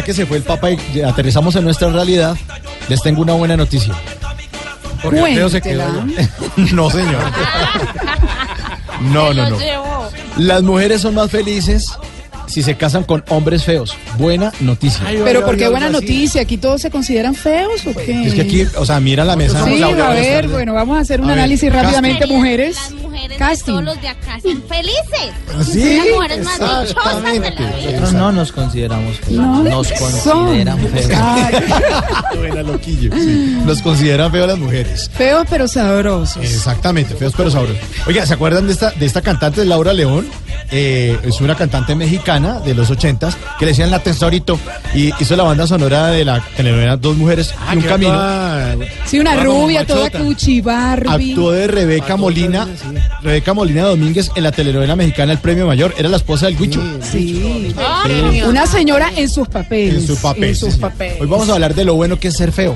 ya que se fue el Papa y aterrizamos en nuestra realidad, les tengo una buena noticia. Porque se quedó. No, señor. No, no, no. Las mujeres son más felices si se casan con hombres feos. Buena noticia. Pero ¿por qué buena noticia? ¿Aquí todos se consideran feos o qué? Es que aquí, o sea, mira la mesa. Sí, a ver, bueno, vamos a hacer un A análisis rápidamente, mujeres. Las mujeres Casting. todos los de acá son felices. ¿Sí? Las mujeres más dichosas de la vida. Nosotros no nos consideramos feos. No, nos son. consideran feos. Buena, loquillo. Sí. Nos consideran feos las mujeres. feos pero sabrosos. Exactamente, feos pero sabrosos. Oiga, ¿se acuerdan de esta, de esta cantante, Laura León? Eh, es una cantante mexicana de los ochentas que le decían la tesorito y hizo la banda sonora de la telenovela Dos Mujeres y un camino. Sí, una Vamos, rubia, toda cuchi Barbie. Actuó de Rebeca Molina, Rebeca Molina Domínguez en la telenovela mexicana El Premio Mayor. Era la esposa del Guicho. Sí. Una señora en sus papeles. En su papel. En sus papeles. Hoy vamos a hablar de lo bueno que es ser feo.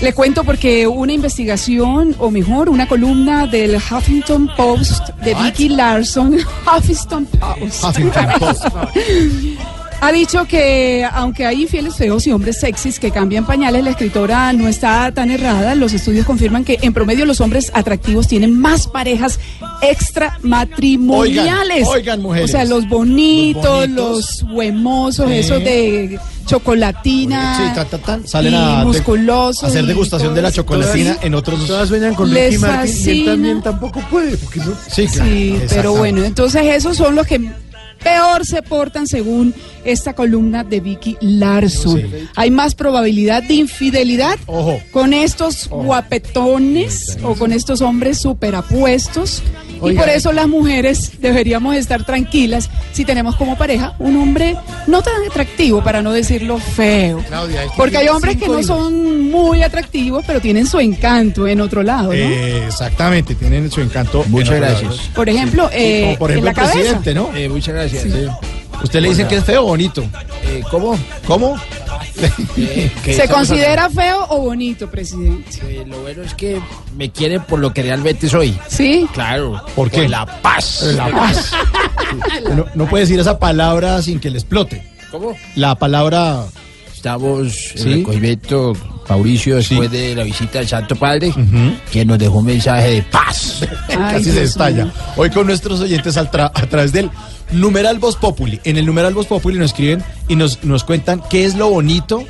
Le cuento porque una investigación, o mejor, una columna del Huffington Post de Vicky Larson, Huffington Post, Huffington Post. ha dicho que aunque hay infieles feos y hombres sexys que cambian pañales, la escritora no está tan errada. Los estudios confirman que en promedio los hombres atractivos tienen más parejas extramatrimoniales. Oigan, oigan, mujeres. O sea, los bonitos, Los huemosos, Sí. esos de chocolatina. Sí, tan, tan, tan. Salen y a musculosos hacer y degustación de la chocolatina en otros. Todas sueñan con Ricky Martin y él también tampoco puede, porque no. Sí, claro, Sí, pero bueno, entonces esos son los que peor se portan según esta columna de Vicky Larson. Hay más probabilidad de infidelidad Ojo. con estos guapetones o con estos hombres superapuestos. Y Oiga. por eso las mujeres deberíamos estar tranquilas si tenemos como pareja un hombre no tan atractivo, para no decirlo feo. Claudia, es que Porque hay hombres que no hijos. son muy atractivos, pero tienen su encanto en otro lado, ¿no? Eh, exactamente, tienen su encanto. Muchas en otro gracias. lado. Por ejemplo, eh, Como por en ejemplo la el cabeza. presidente, ¿no? Eh, muchas gracias. ¿Usted le dice que es feo o bonito? Eh, ¿Cómo? ¿Cómo? Eh, ¿Se considera feo o bonito, presidente? eh, lo bueno es que me quiere por lo que realmente soy. ¿Sí? Claro. ¿Por qué? la paz. La paz. no, no puede decir esa palabra sin que le explote. ¿Cómo? La palabra. Estamos Sí. en el recogimiento, Mauricio, después Sí. de la visita del Santo Padre, que nos dejó un mensaje de paz. Ay, casi se estalla. mío. Hoy con nuestros oyentes al tra- a través del numeral Voz Populi. En el numeral Voz Populi nos escriben y nos, nos cuentan qué es lo bonito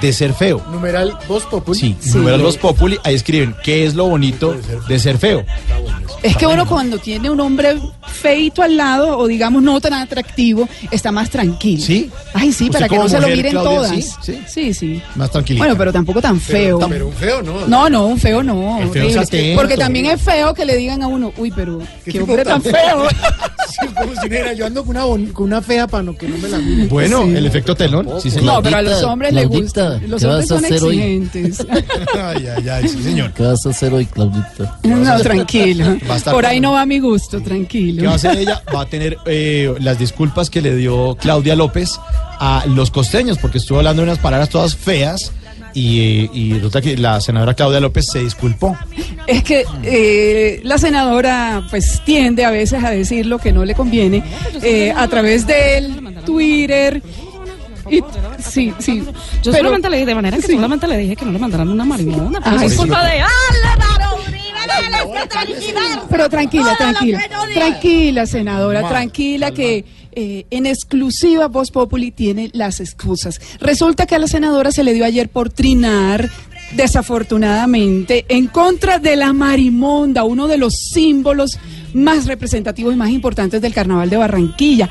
de ser feo. Numeral Voz Populi. Sí, Sí. numeral Voz Populi, ahí escriben qué es lo bonito de ser feo. Es que uno cuando tiene un hombre feito al lado, o digamos no tan atractivo, está más tranquilo. ¿Sí? Ay, sí, ¿Usted para que no se lo miren Claudia, todas. sí? Sí. sí, sí. Más tranquilito. Bueno, pero tampoco tan feo. Pero un feo, ¿no? No, no, un feo no. El feo atento. Porque también es feo que le digan a uno, uy, pero qué, tipo hombre tan feo. Sí, como si dijera, yo ando con una, con una fea para no, que no me la miren. Bueno, Sí. el efecto telón. Sí, señor. No, pero a los hombres les Claudita, gusta. Los ¿qué hombres vas a son hacer hoy? Ay, ay, ay, sí, señor. ¿Qué vas a hacer hoy, Claudita? No, tranquilo. Por ahí no va mi gusto, ¿Qué tranquilo. va a hacer ella? Va a tener eh, las disculpas que le dio Claudia López a los costeños, porque estuvo hablando de unas palabras todas feas y, y resulta que la senadora Claudia López se disculpó. Es que eh, la senadora pues tiende a veces a decir lo que no le conviene eh, a través del Twitter. Y, sí, sí. Yo Pero- solamente le dije, de manera que sí. solamente le dije que no le mandaran una marimona. Ay, Pues sí. es culpa de. Pero tranquila, tranquila, tranquila, senadora, tranquila que eh, en exclusiva Voz Populi tiene las excusas. Resulta que a la senadora se le dio ayer por trinar, desafortunadamente, en contra de la marimonda, uno de los símbolos más representativos y más importantes del Carnaval de Barranquilla.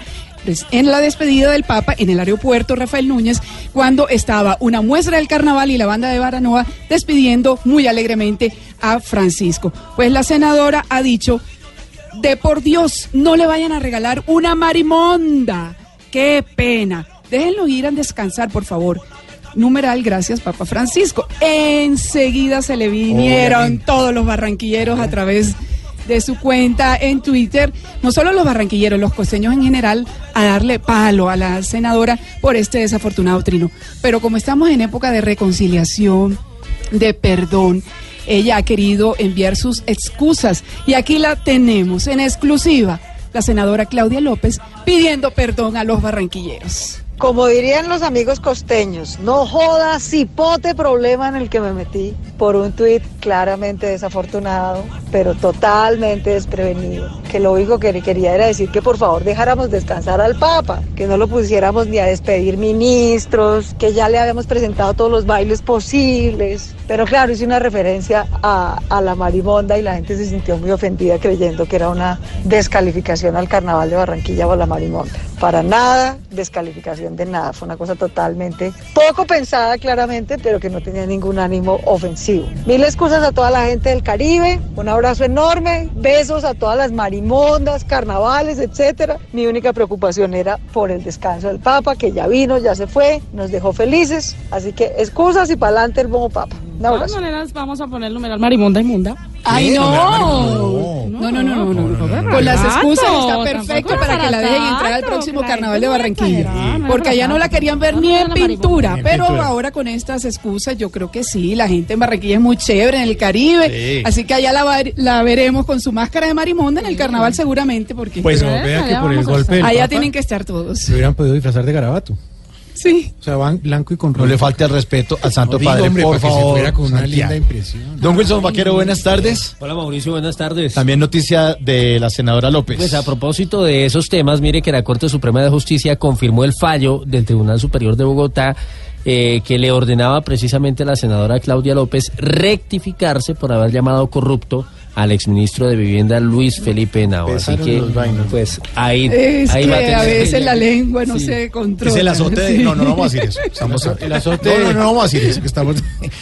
En la despedida del Papa en el aeropuerto Rafael Núñez, cuando estaba una muestra del carnaval y la banda de Baranoa despidiendo muy alegremente a Francisco. Pues la senadora ha dicho de por Dios, no le vayan a regalar una marimonda. Qué pena. Déjenlo ir a descansar, por favor. Numeral, gracias, Papa Francisco. Enseguida se le vinieron Obviamente. todos los barranquilleros a través de su cuenta en Twitter, no solo los barranquilleros, los costeños en general, a darle palo a la senadora por este desafortunado trino. Pero como estamos en época de reconciliación, de perdón, ella ha querido enviar sus excusas y aquí la tenemos en exclusiva, la senadora Claudia López pidiendo perdón a los barranquilleros. Como dirían los amigos costeños, no joda cipote problema en el que me metí por un tuit claramente desafortunado, pero totalmente desprevenido. Que lo único que quería era decir que por favor dejáramos descansar al Papa, que no lo pusiéramos ni a despedir ministros, que ya le habíamos presentado todos los bailes posibles. Pero claro, hice una referencia a, a la marimonda y la gente se sintió muy ofendida creyendo que era una descalificación al carnaval de Barranquilla o la marimonda. Para nada, descalificación de nada. Fue una cosa totalmente poco pensada claramente, pero que no tenía ningún ánimo ofensivo. Mil excusas a toda la gente del Caribe, un abrazo enorme, besos a todas las marimondas, carnavales, etcétera. Mi única preocupación era por el descanso del Papa, que ya vino, ya se fue, nos dejó felices. Así que excusas y para adelante el bobo Papa. Un De todas abrazo. maneras, vamos a poner el numeral marimonda inmunda. ¡Ay, no! No. No, no, no, no, no. Con las excusas está perfecto para que la dejen entrar al próximo carnaval de no Barranquilla. no Porque allá no la querían ver No, ni no, en pintura. Pero ahora con estas excusas yo creo que sí, la gente en Barranquilla es muy chévere, en el Caribe. Sí. Así que allá la, va- la veremos con su máscara de marimonda en el carnaval seguramente, porque Pues no, vea que allá por el golpe allá tienen que estar todos. se hubieran podido disfrazar de garabato. Sí. O sea, van blanco y con No le falte el respeto al Santo No Padre, hombre, por que se favor. fuera con una linda impresión. Don Wilson Vaquero, buenas tardes. Hola Mauricio, buenas tardes. También noticia de la senadora López. Pues a propósito de esos temas, mire que la Corte Suprema de Justicia confirmó el fallo del Tribunal Superior de Bogotá eh, que le ordenaba precisamente a la senadora Claudia López rectificarse por haber llamado corrupto al exministro de Vivienda Luis Felipe Henao. Así que, pues ahí, Es ahí va que a tener veces ella. la lengua no Sí. se controla. es el azote de... Sí. No, no, no vamos a decir eso. Estamos... El azote- No, no, no vamos a decir eso. que estamos...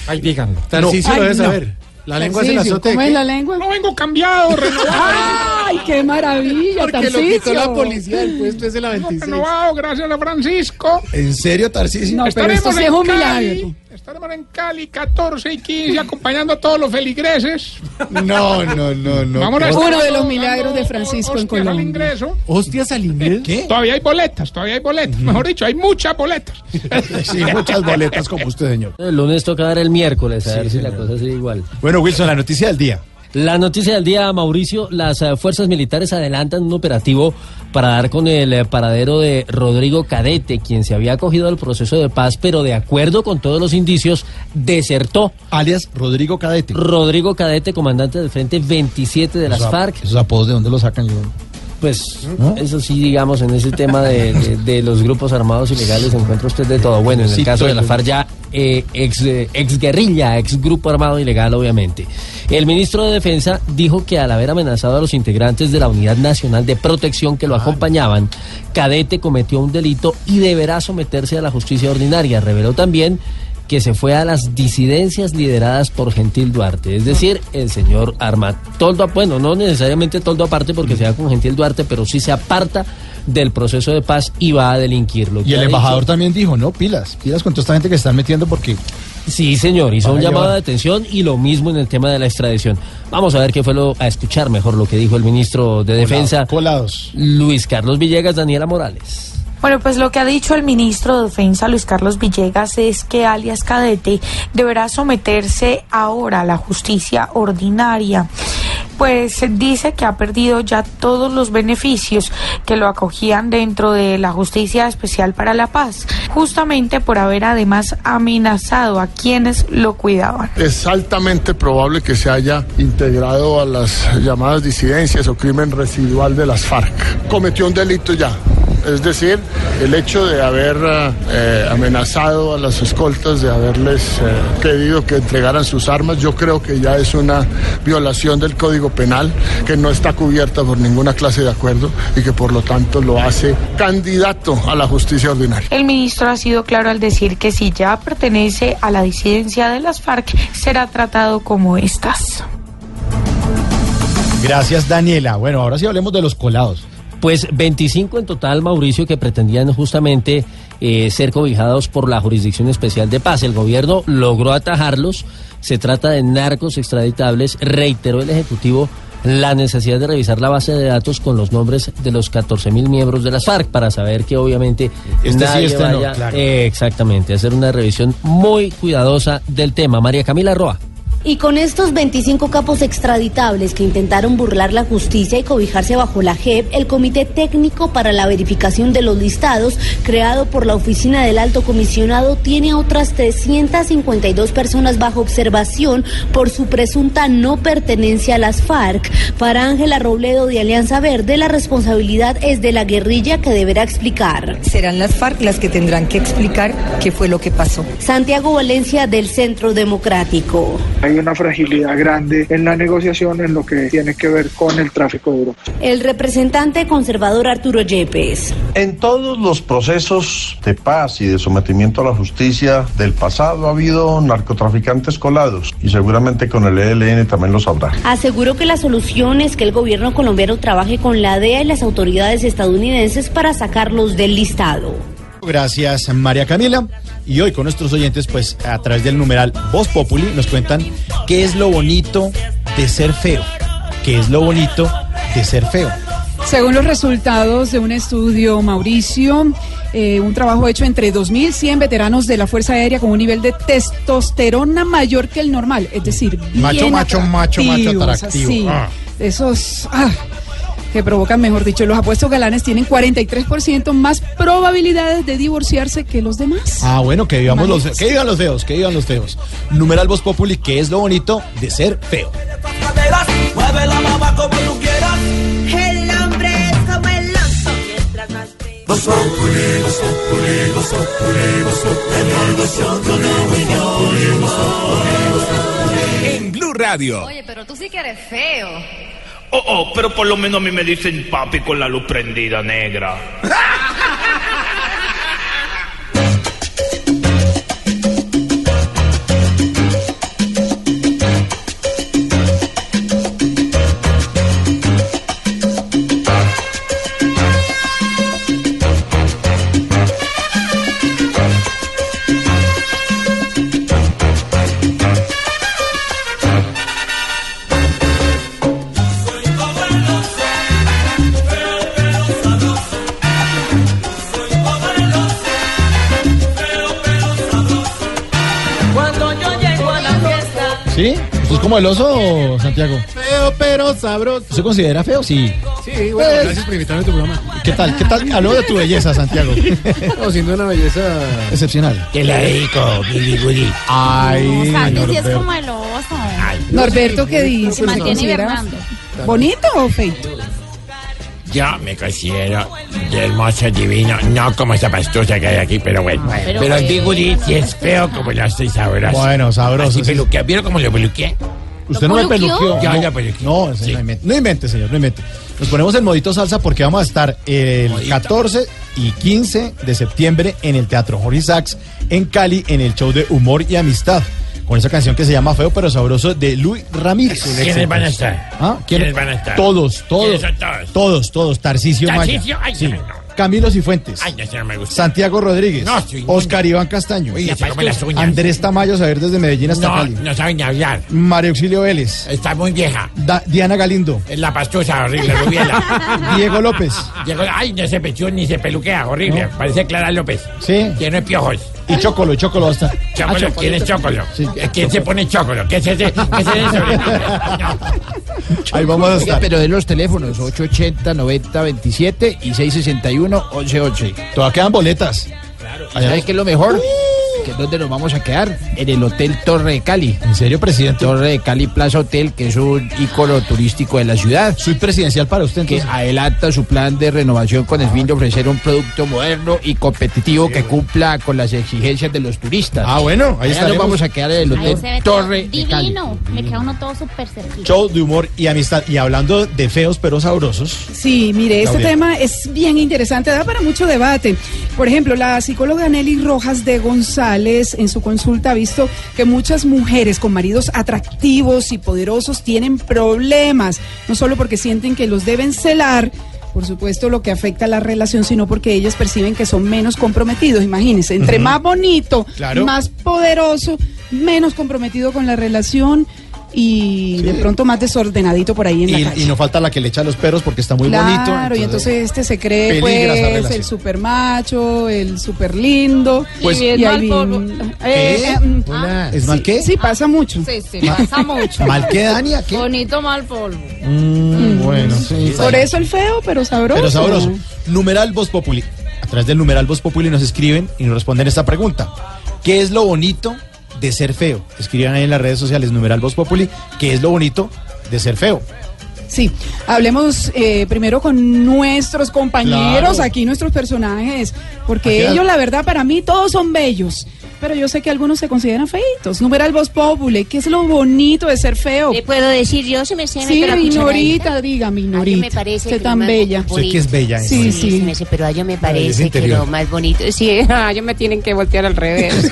Ay, díganlo. Tarcisio Ay, lo debe no. saber. La lengua es el azote de ¿Cómo es la lengua? No vengo cambiado, ¡Ay, qué maravilla, Porque lo Tarcisio! quitó la policía del puesto ese la 26. renovado, gracias a Francisco. ¿En serio, Tarcisio? No, pero esto sí es un milagro. Estaremos en Cali 14 y 15 acompañando a todos los feligreses. No, no, no, no. Vamos a estar Uno de los milagros de Francisco en hostias al Colombia. ingreso. Hostias al inglés. ¿Qué? Todavía hay boletas, todavía hay boletas. Mejor dicho, hay muchas boletas. Sí, muchas boletas como usted, señor. El lunes toca dar el miércoles, a ver si la cosa sigue igual. Bueno, Wilson, la noticia del día. La noticia del día, Mauricio, las eh, fuerzas militares adelantan un operativo para dar con el eh, paradero de Rodrigo Cadete, quien se había acogido al proceso de paz, pero de acuerdo con todos los indicios, desertó. Alias Rodrigo Cadete. Rodrigo Cadete, comandante del Frente 27 de las FARC. Esos apodos, ¿de dónde los sacan yo? Pues eso sí, digamos, en ese tema de, de- de los grupos armados ilegales encuentra usted de todo. Bueno, en el Sí, caso de la todo. FARC ya eh, ex, eh, ex guerrilla, ex grupo armado ilegal, obviamente. El ministro de Defensa dijo que al haber amenazado a los integrantes de la Unidad Nacional de Protección que lo acompañaban, Cadete cometió un delito y deberá someterse a la justicia ordinaria. Reveló también que se fue a las disidencias lideradas por Gentil Duarte, es decir, el señor Armat Toldo, bueno, no necesariamente Toldo aparte porque se va con Gentil Duarte, pero sí se aparta del proceso de paz y va a delinquir. Lo que Y el embajador dicho- también dijo, no, pilas, pilas con toda esta gente que se están metiendo porque... Sí, señor, hizo un llamado de atención y lo mismo en el tema de la extradición. Vamos a ver qué fue lo, a escuchar mejor lo que dijo el ministro de Defensa, Colados. Luis Carlos Villegas, Daniela Morales. Bueno, pues lo que ha dicho el ministro de Defensa, Luis Carlos Villegas, es que alias Cadete deberá someterse ahora a la justicia ordinaria. Pues dice que ha perdido ya todos los beneficios que lo acogían dentro de la Justicia Especial para la Paz, justamente por haber además amenazado a quienes lo cuidaban. Es altamente probable que se haya integrado a las llamadas disidencias o crimen residual de las FARC. Cometió un delito ya. Es decir, el hecho de haber eh, amenazado a las escoltas, de haberles eh, pedido que entregaran sus armas, yo creo que ya es una violación del Código Penal que no está cubierta por ninguna clase de acuerdo y que por lo tanto lo hace candidato a la justicia ordinaria. El ministro ha sido claro al decir que si ya pertenece a la disidencia de las FARC, será tratado como estas. Gracias, Daniela. Bueno, ahora sí hablemos de los colados. Pues 25 en total, Mauricio, que pretendían justamente eh, ser cobijados por la Jurisdicción Especial de Paz. El gobierno logró atajarlos. Se trata de narcos extraditables. Reiteró el Ejecutivo la necesidad de revisar la base de datos con los nombres de los 14 mil miembros de las FARC para saber que obviamente Este sí, nadie este no, vaya- claro. eh, exactamente hacer una revisión muy cuidadosa del tema. María Camila Roa. Y con estos 25 capos extraditables que intentaron burlar la justicia y cobijarse bajo la JEP, el Comité Técnico para la Verificación de los Listados, creado por la Oficina del Alto Comisionado, tiene a otras 352 personas bajo observación por su presunta no pertenencia a las FARC. Para Ángela Robledo de Alianza Verde, la responsabilidad es de la guerrilla que deberá explicar. Serán las FARC las que tendrán que explicar qué fue lo que pasó. Santiago Valencia del Centro Democrático. Hay una fragilidad grande en la negociación en lo que tiene que ver con el tráfico de drogas. El representante conservador Arturo Yepes. En todos los procesos de paz y de sometimiento a la justicia del pasado ha habido narcotraficantes colados y seguramente con el ELN también los habrá. Aseguró que la solución es que el gobierno colombiano trabaje con la DEA y las autoridades estadounidenses para sacarlos del listado. Gracias, María Camila. Y hoy con nuestros oyentes, pues a través del numeral Voz Populi, nos cuentan qué es lo bonito de ser feo. ¿Qué es lo bonito de ser feo? Según los resultados de un estudio, Mauricio, eh, un trabajo hecho entre 2.100 veteranos de la Fuerza Aérea con un nivel de testosterona mayor que el normal, es decir, Macho, bien macho, macho, macho, atractivo. así, Ah. Esos ah, que provocan, mejor dicho, los apuestos galanes tienen 43% más probabilidades de divorciarse que los demás. Ah, bueno, que vivamos los, que vivan los feos, que vivan los feos. Numeral Voz Populi, ¿qué es lo bonito de ser feo? El hombre es como el oso mientras más En Blue Radio. Oye, pero tú sí que eres feo. Oh, oh, pero por lo menos a mí me dicen papi con la luz prendida negra. ¿Sí? ¿Usted es como el oso, Santiago? Feo, pero sabroso. ¿Se considera feo? Sí. Sí, bueno, Pues- gracias por invitarme a tu programa. ¿Qué tal? ¿Qué tal? Habló de tu belleza, Santiago. No, siendo una belleza Excepcional. Te la dedico, Billy. Ay, Santi sí es Norberto. como el oso. Norberto, ¿qué dice? Se ¿Se mantiene considera hibernando. ¿Bonito o feito? Yo me considero de hermoso, divino, no como esa pastusa que hay aquí, pero bueno. Pero Pero, Goody sí es feo como lo estoy sabroso. Bueno, sabroso, Así sí. peluquea. ¿Vieron cómo lo peluqueé? Usted no me peluqueó? Ya, no, ya. No, no invente. No invente, señor, no invente. Nos ponemos en modito salsa porque vamos a estar el Modito. 14 y 15 de septiembre en el Teatro Jorge Sachs en Cali en el show de humor y amistad. Con esa canción que se llama Feo pero Sabroso de Luis Ramírez. ¿Quiénes van a estar? ¿Ah? ¿Quiénes van a estar? Todos, todos. ¿Quiénes son todos? Todos, todos. Tarcisio Maya. ¿Tarcisio? Ay, Sí. no, no. Camilo Cifuentes. Ay, no, no me gusta. Santiago Rodríguez. No, Oscar Iván Castaño. Come las uñas. Andrés Tamayo, saber desde Medellín hasta No, Cali. no saben ni hablar. María Auxilio Vélez. Está muy vieja. Da- Diana Galindo. Es la pastusa, horrible, rubiela. Diego López. Ay, no se pechó ni se peluquea, horrible. Parece Clara López. Sí. Lleno de piojos. Y Chocolo, y Chocolo va a estar. Chocolo, ¿quién es Chocolo? Sí. ¿Quién se pone Chocolo? ¿Qué es ese? ¿Qué es ese. Ahí vamos a estar. Pero de los teléfonos 880 90 27 y 661 11 11. Todavía quedan boletas. ¿Sabes qué es lo mejor? Que es donde nos vamos a quedar, en el Hotel Torre de Cali. ¿En serio, presidente? Torre de Cali Plaza Hotel, que es un ícono turístico de la ciudad. Soy presidencial para usted, que entonces. adelanta su plan de renovación con el fin de ofrecer un producto moderno y competitivo que cumpla con las exigencias de los turistas. Ah, bueno, ahí estaremos. nos vamos a quedar en el Hotel Torre de Cali. divino. Le queda uno todo súper cerquita. Show de humor y amistad. Y hablando de feos pero sabrosos. Sí, mire, este tema es bien interesante, da para mucho debate. Por ejemplo, la psicóloga Nelly Rojas de González en su consulta ha visto que muchas mujeres con maridos atractivos y poderosos tienen problemas, no solo porque sienten que los deben celar, por supuesto lo que afecta a la relación, sino porque ellas perciben que son menos comprometidos. Imagínense, entre más bonito, Claro. más poderoso, menos comprometido con la relación. Y de pronto más desordenadito por ahí en la Y, calle. y no falta la que le echa a los perros porque está muy bonito. Claro, y entonces este se cree pues el super macho, el super lindo. Pues- y, Y ahí mal vi- polvo. eh, ¿Qué? eh, mm. ¿Es mal qué? Sí, pasa mucho. Sí, sí, pasa mucho. ¿Mal qué, Dania? ¿Qué? Bonito mal polvo. Mm, bueno, sí. Por eso el feo, pero sabroso. Pero sabroso. Numeral Voz Populi. A través del numeral Voz Populi nos escriben y nos responden esta pregunta. ¿Qué es lo bonito de ser feo? Escriban ahí en las redes sociales numeral Voz Populi. ¿Qué es lo bonito de ser feo? Sí, hablemos eh, primero con nuestros compañeros, Claro. aquí nuestros personajes, porque ellos la verdad para mí todos son bellos, pero yo sé que algunos se consideran feitos. Numeral Voz Populi, ¿qué es lo bonito de ser feo? ¿Le puedo decir yo? Se me me Sí, la Minorita, diga, A mí Minorita. me parece que tan bella. Usted que es bella. Sí, sí. me sé, pero a yo me parece que lo más bonito. Sí, a ellos me tienen que voltear al revés.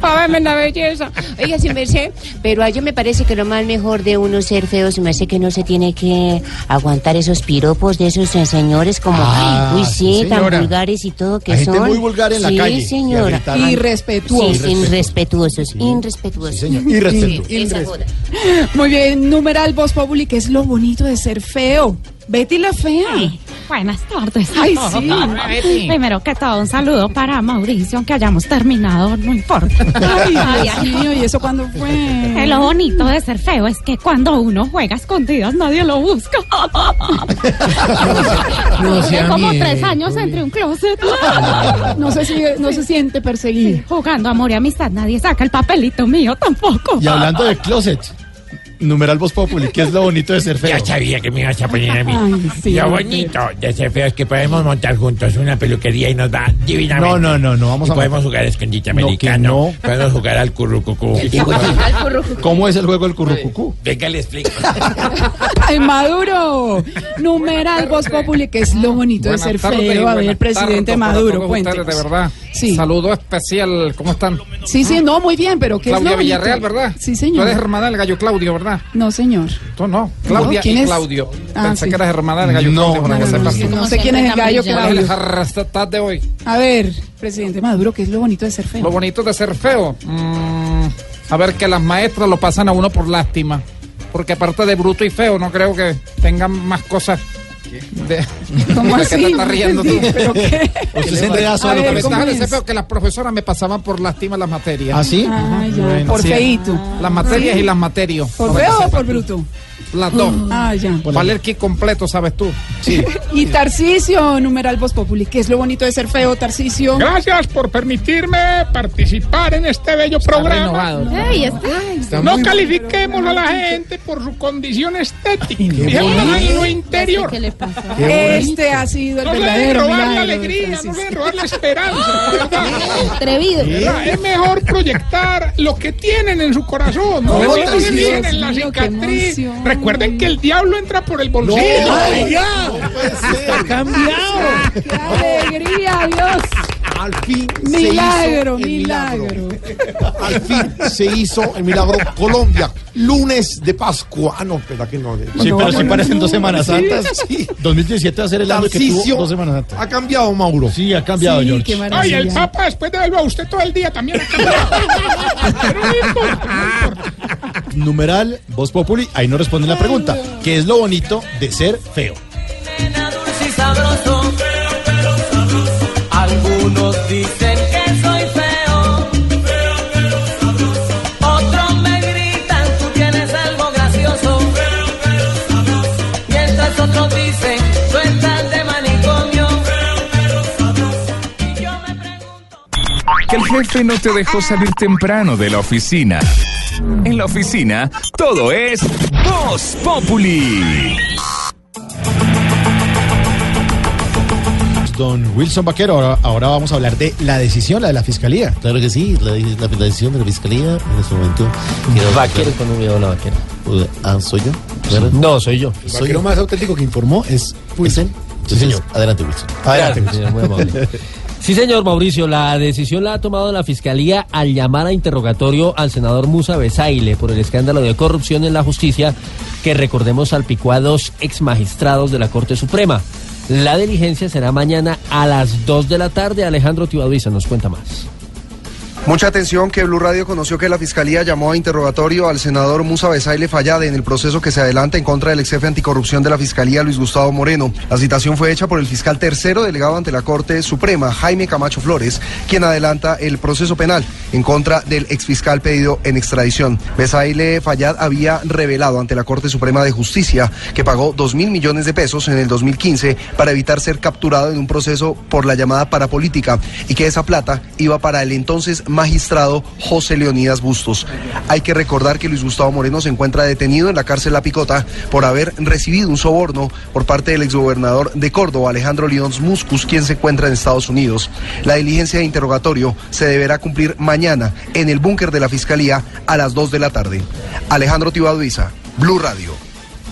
Para verme la belleza. Oiga, si me sé, pero a yo me parece que lo más mejor de uno ser feo, se me hace que no se tiene que aguantar esos piropos de esos señores como, Ah, uy, sí, sí, tan vulgares y todo que Hay gente son. muy vulgar en la sí, calle, y señora. gritarán. Irrespetuosos. Sí, irrespetuosos, irrespetuosos. señor, irrespetuosos. Sí, esa joda. Muy bien, numeral Voz Populi, ¿qué es lo bonito de ser feo? Betty la fea. Buenas tardes. a Ay, todos. sí. Primero que todo, un saludo para Mauricio, aunque hayamos terminado, no importa. Ay, Ay, Dios mío, ¿y eso cuándo fue? Que Lo bonito de ser feo es que cuando uno juega a escondidas nadie lo busca. No Duré sea como miedo, tres años entre un closet. No se, sigue- no se siente perseguido. Jugando amor y amistad, nadie saca el papelito mío tampoco. Y hablando de closet, numeral Voz Populi. ¿Qué es lo bonito de ser feo? Ya sabía que me ibas a poner a mí. Ay, sí, lo bonito de ser feo es que podemos montar juntos una peluquería y nos va divinamente. No, no, no, no, vamos Y a podemos jugar escondite No, que americano. no. Podemos jugar al currucucú. ¿Cómo es el juego del currucucú? Venga, le explico. Ay, Maduro. Numeral Voz Populi, ¿qué es lo bonito de ser feo? A ver, presidente Maduro, cuéntenos. de verdad. Sí. Saludo especial. ¿Cómo están? Sí, sí, no, muy bien, pero ¿qué es Claudia lo bonito? Villarreal, ¿verdad? Sí, Tú señor. eres hermana del gallo Claudio, ¿verdad? No, señor. Tú no. Claudia ¿quién y es? Claudio. Ah, Pensé sí. que eras hermana del gallo No, no, que no. No sé quién es el gallo ¿Cuál es Claudio. el arrastataz de hoy? A ver, presidente Maduro, ¿qué es lo bonito de ser feo? Lo bonito de ser feo. mm, a ver, que las maestras lo pasan a uno por lástima. Porque aparte de bruto y feo, no creo que tengan más cosas. ¿Cómo ¿De qué así? te estás riendo tú? ¿Pero qué? Usted se enreda A solo. ¿cómo ventaja de es? es que las profesoras me pasaban por lástima las materias. ¿Ah, sí? Ah, ya, Bueno, por sí. feíto. Las materias Sí. y las materios. ¿Por que feo o por bruto? Las dos. Ah, ya. Vale el kit completo, sabes tú. Sí. Y Tarcisio, numeral Voz Populi, ¿qué es lo bonito de ser feo, Tarcisio? Gracias por permitirme participar en este bello programa. renovado. Ey, este- No califiquemos a la gente por su condición estética. Fijémonos en lo interior. ¿Qué le? Este ha sido el No deben verdadero robar la milagro alegría, no deben robar la esperanza. Atrevido. Es mejor proyectar lo que tienen en su corazón. No, No, lo que tienen en la cicatriz. Recuerden que el diablo entra por el bolsillo. ¡Ay, ya! ¡Está cambiado! ¡Qué alegría, Dios! Al fin Milagro, se hizo el milagro. Al fin se hizo el milagro. Colombia, lunes de Pascua. Ah, no, espera que no. Sí, pero sí parecen dos Semanas Santas. Sí. 2017 va a ser el año que tuvo dos Semanas Santas. ha cambiado, Mauro. Sí, ha cambiado, Sí, George. qué Ay, el Papa después de verlo a usted todo el día también ha cambiado. Pero no importa, no importa. Numeral Voz Populi, ahí no responden la pregunta. ¿Qué es lo bonito de ser feo? dulce y sabroso. Algunos dicen que soy feo. Otros me gritan, tú tienes algo gracioso. Mientras otros dicen, tú estás de manicomio. Y yo me pregunto. Que el jefe no te dejó salir temprano de la oficina. En la oficina, todo es Voz Populi. Don Wilson Vaquero, ahora, ahora vamos a hablar de la decisión, la de la fiscalía. Claro que sí, la, la, la decisión de la fiscalía en este momento. Vaquero con un la vaquera. Ah, ¿soy yo? No, soy yo. El vaquero más auténtico que informó es Wilson. Sí, señor. Adelante, Wilson. Adelante, Gracias, señor, muy amable. Sí, señor Mauricio, la decisión la ha tomado la Fiscalía al llamar a interrogatorio al senador Musa Besaile por el escándalo de corrupción en la justicia que recordemos salpicó a dos ex magistrados de la Corte Suprema. La diligencia será mañana a las 2 de la tarde. Alejandro Tibaduiza nos cuenta más. Mucha atención que Blue Radio conoció que la Fiscalía llamó a interrogatorio al senador Musa Besaile Fallade en el proceso que se adelanta en contra del ex jefe anticorrupción de la Fiscalía, Luis Gustavo Moreno. La citación fue hecha por el fiscal tercero delegado ante la Corte Suprema, Jaime Camacho Flores, quien adelanta el proceso penal en contra del exfiscal pedido en extradición. Besaile Fallad había revelado ante la Corte Suprema de Justicia que pagó 2 mil millones de pesos en el 2015 para evitar ser capturado en un proceso por la llamada parapolítica y que esa plata iba para el entonces magistrado José Leonidas Bustos. Hay que recordar que Luis Gustavo Moreno se encuentra detenido en la cárcel La Picota por haber recibido un soborno por parte del exgobernador de Córdoba, Alejandro Leons Muscus, quien se encuentra en Estados Unidos. La diligencia de interrogatorio se deberá cumplir mañana en el búnker de la Fiscalía a las 2 de la tarde. Alejandro Tibaduiza, Blue Radio.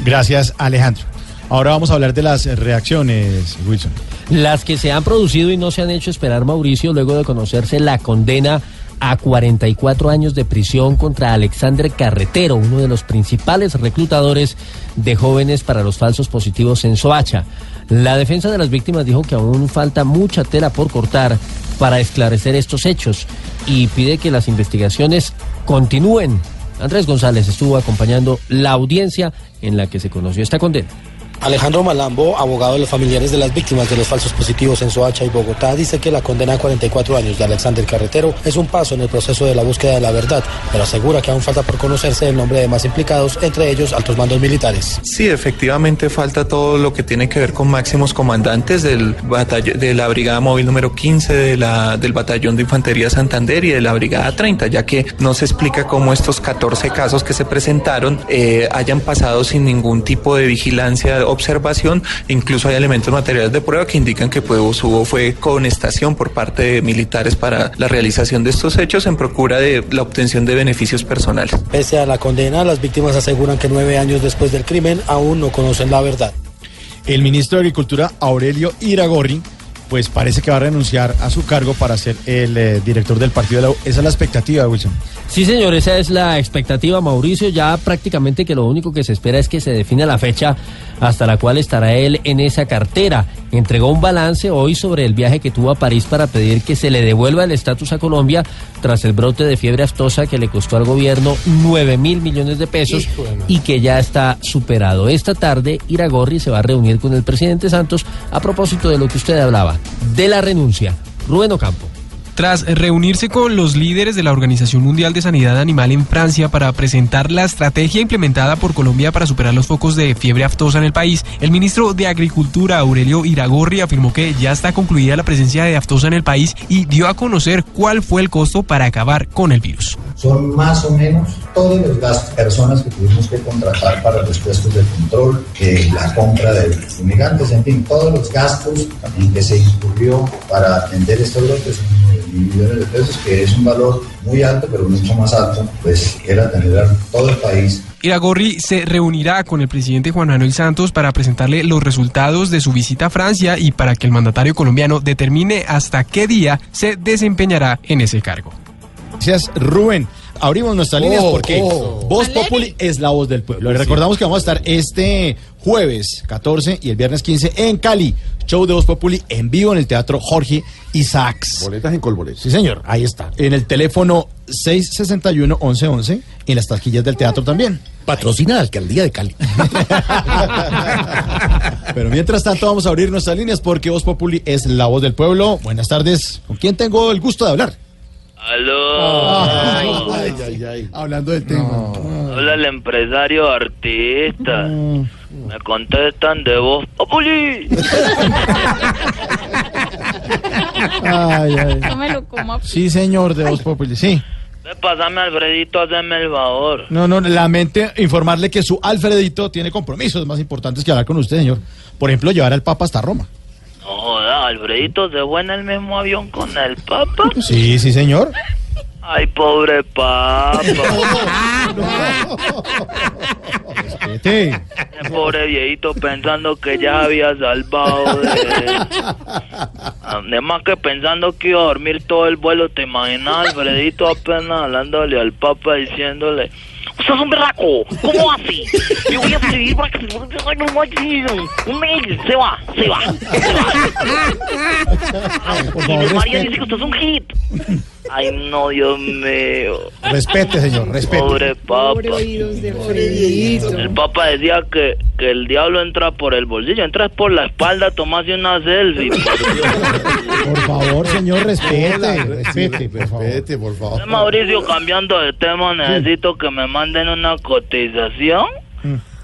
Gracias, Alejandro. Ahora vamos a hablar de las reacciones, Wilson. Las que se han producido y no se han hecho esperar, Mauricio, luego de conocerse la condena a 44 años de prisión contra Alexander Carretero, uno de los principales reclutadores de jóvenes para los falsos positivos en Soacha. La defensa de las víctimas dijo que aún falta mucha tela por cortar para esclarecer estos hechos y pide que las investigaciones continúen. Andrés González estuvo acompañando la audiencia en la que se conoció esta condena. Alejandro Malambo, abogado de los familiares de las víctimas de los falsos positivos en Soacha y Bogotá, dice que la condena a 44 años de Alexander Carretero es un paso en el proceso de la búsqueda de la verdad, pero asegura que aún falta por conocerse el nombre de más implicados, entre ellos altos mandos militares. Sí, efectivamente falta todo lo que tiene que ver con máximos comandantes del de la Brigada Móvil número 15, de la, del Batallón de Infantería Santander y de la Brigada 30, ya que no se explica cómo estos 14 casos que se presentaron eh, hayan pasado sin ningún tipo de vigilancia, observación, incluso hay elementos materiales de prueba que indican que pues, hubo fue conestación por parte de militares para la realización de estos hechos en procura de la obtención de beneficios personales. Pese a la condena, las víctimas aseguran que nueve años después del crimen aún no conocen la verdad. El ministro de Agricultura, Aurelio Iragorri, pues parece que va a renunciar a su cargo para ser el eh, director del partido de la U. Esa es la expectativa, Wilson. Sí, señor, esa es la expectativa, Mauricio. Ya prácticamente que lo único que se espera es que se defina la fecha hasta la cual estará él en esa cartera. Entregó un balance hoy sobre el viaje que tuvo a París para pedir que se le devuelva el estatus a Colombia tras el brote de fiebre aftosa que le costó al gobierno 9 mil millones de pesos y que ya está superado. Esta tarde, Iragorri se va a reunir con el presidente Santos a propósito de lo que usted hablaba, de la renuncia. Rubén Ocampo. Tras reunirse con los líderes de la Organización Mundial de Sanidad Animal en Francia para presentar la estrategia implementada por Colombia para superar los focos de fiebre aftosa en el país, el ministro de Agricultura Aurelio Iragorri afirmó que ya está concluida la presencia de aftosa en el país y dio a conocer cuál fue el costo para acabar con el virus. Son más o menos todos los gastos, personas que tuvimos que contratar para los puestos de control, la compra de fumigantes, en fin, todos los gastos en que se incurrió para atender brote son mil millones de pesos, que es un valor muy alto, pero mucho más alto, pues era atender a todo el país Iragorri se reunirá con el presidente Juan Manuel Santos para presentarle los resultados de su visita a Francia y para que el mandatario colombiano determine hasta qué día se desempeñará en ese cargo. Gracias, Rubén. Abrimos nuestras líneas Oh, porque oh. Voz Populi es la voz del pueblo. Le recordamos que vamos a estar este jueves 14 y el viernes 15 en Cali. Show de Voz Populi en vivo en el Teatro Jorge Isaacs. Boletas en Colboletas. Sí, señor, ahí está. En el teléfono 661-1111 y en las taquillas del teatro también. Patrocina la alcaldía de Cali. Pero mientras tanto vamos a abrir nuestras líneas porque Voz Populi es la voz del pueblo. Buenas tardes. ¿Con quién tengo el gusto de hablar? Aló. Ay, ay, ay. Hablando del tema. Hola, el empresario artista. Mm. Me contestan de voz. ¡Populi! Ay, ay. No me lo coma. Sí, señor, de Voz Populi, sí. Pásame, Alfredito, hazme el favor. No, no, lamento informarle que su Alfredito tiene compromisos más importantes que hablar con usted, señor. Por ejemplo, llevar al Papa hasta Roma. No Alfredito se fue en el mismo avión con el Papa. Sí, sí, señor. Ay, pobre Papa. Respete. Ese pobre viejito pensando que ya había salvado de... Además que pensando que iba a dormir todo el vuelo, ¿te imaginas? Alfredito apenas hablándole al Papa diciéndole... Usted es un berraco, ¿cómo así? Yo voy a escribir para que se... Ay, no manches, un mail, se va, se va, se va. Por Y María respete. dice que usted es un hit. Ay, no, Dios mío. Respete, señor, respete. Pobre papa. Pobre oídos de. El papa decía que, que el diablo entra por el bolsillo, entras por la espalda, tomas una selfie. por. Por favor, señor, respete, respete, por favor. Vete, por favor. Mauricio, cambiando de tema, necesito que me manden una cotización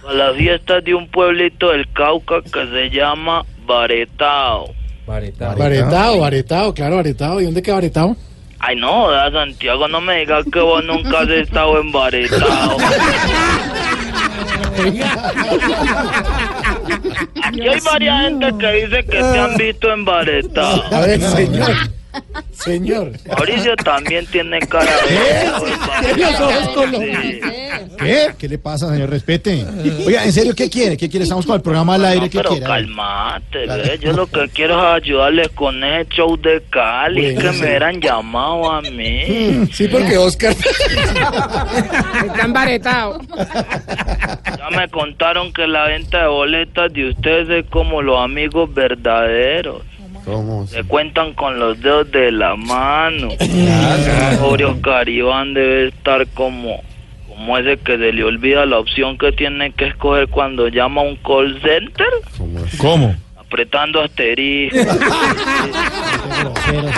a las fiestas de un pueblito del Cauca que se llama Baretao. Baretado, baretado, claro, baretado. ¿Y dónde queda baretado? Ay, no, da Santiago, no me digas que vos nunca has estado en Baretao. Aquí hay varias gente que dice que te han visto en Baretao. A ver, señor. Señor. Mauricio también tiene cara de... Ojos colores. ¿Qué? ¿Qué le pasa, señor? Respete. Oiga, en serio, ¿qué quiere? ¿Qué quiere? Estamos con el programa al aire, No, ¿qué pero quiere? calmate. Yo lo que quiero es ayudarles con ese show de Cali, Bueno, que sí. me hubieran llamado a mí. Sí, porque Oscar. Están baretados. Ya me contaron que la venta de boletas de ustedes es como los amigos verdaderos. ¿Cómo? Se cuentan con los dedos de la mano. Pobre Oscar Iván debe estar como, como ese que se le olvida la opción que tiene que escoger cuando llama a un call center. ¿Cómo? Apretando asterisco. Grosero.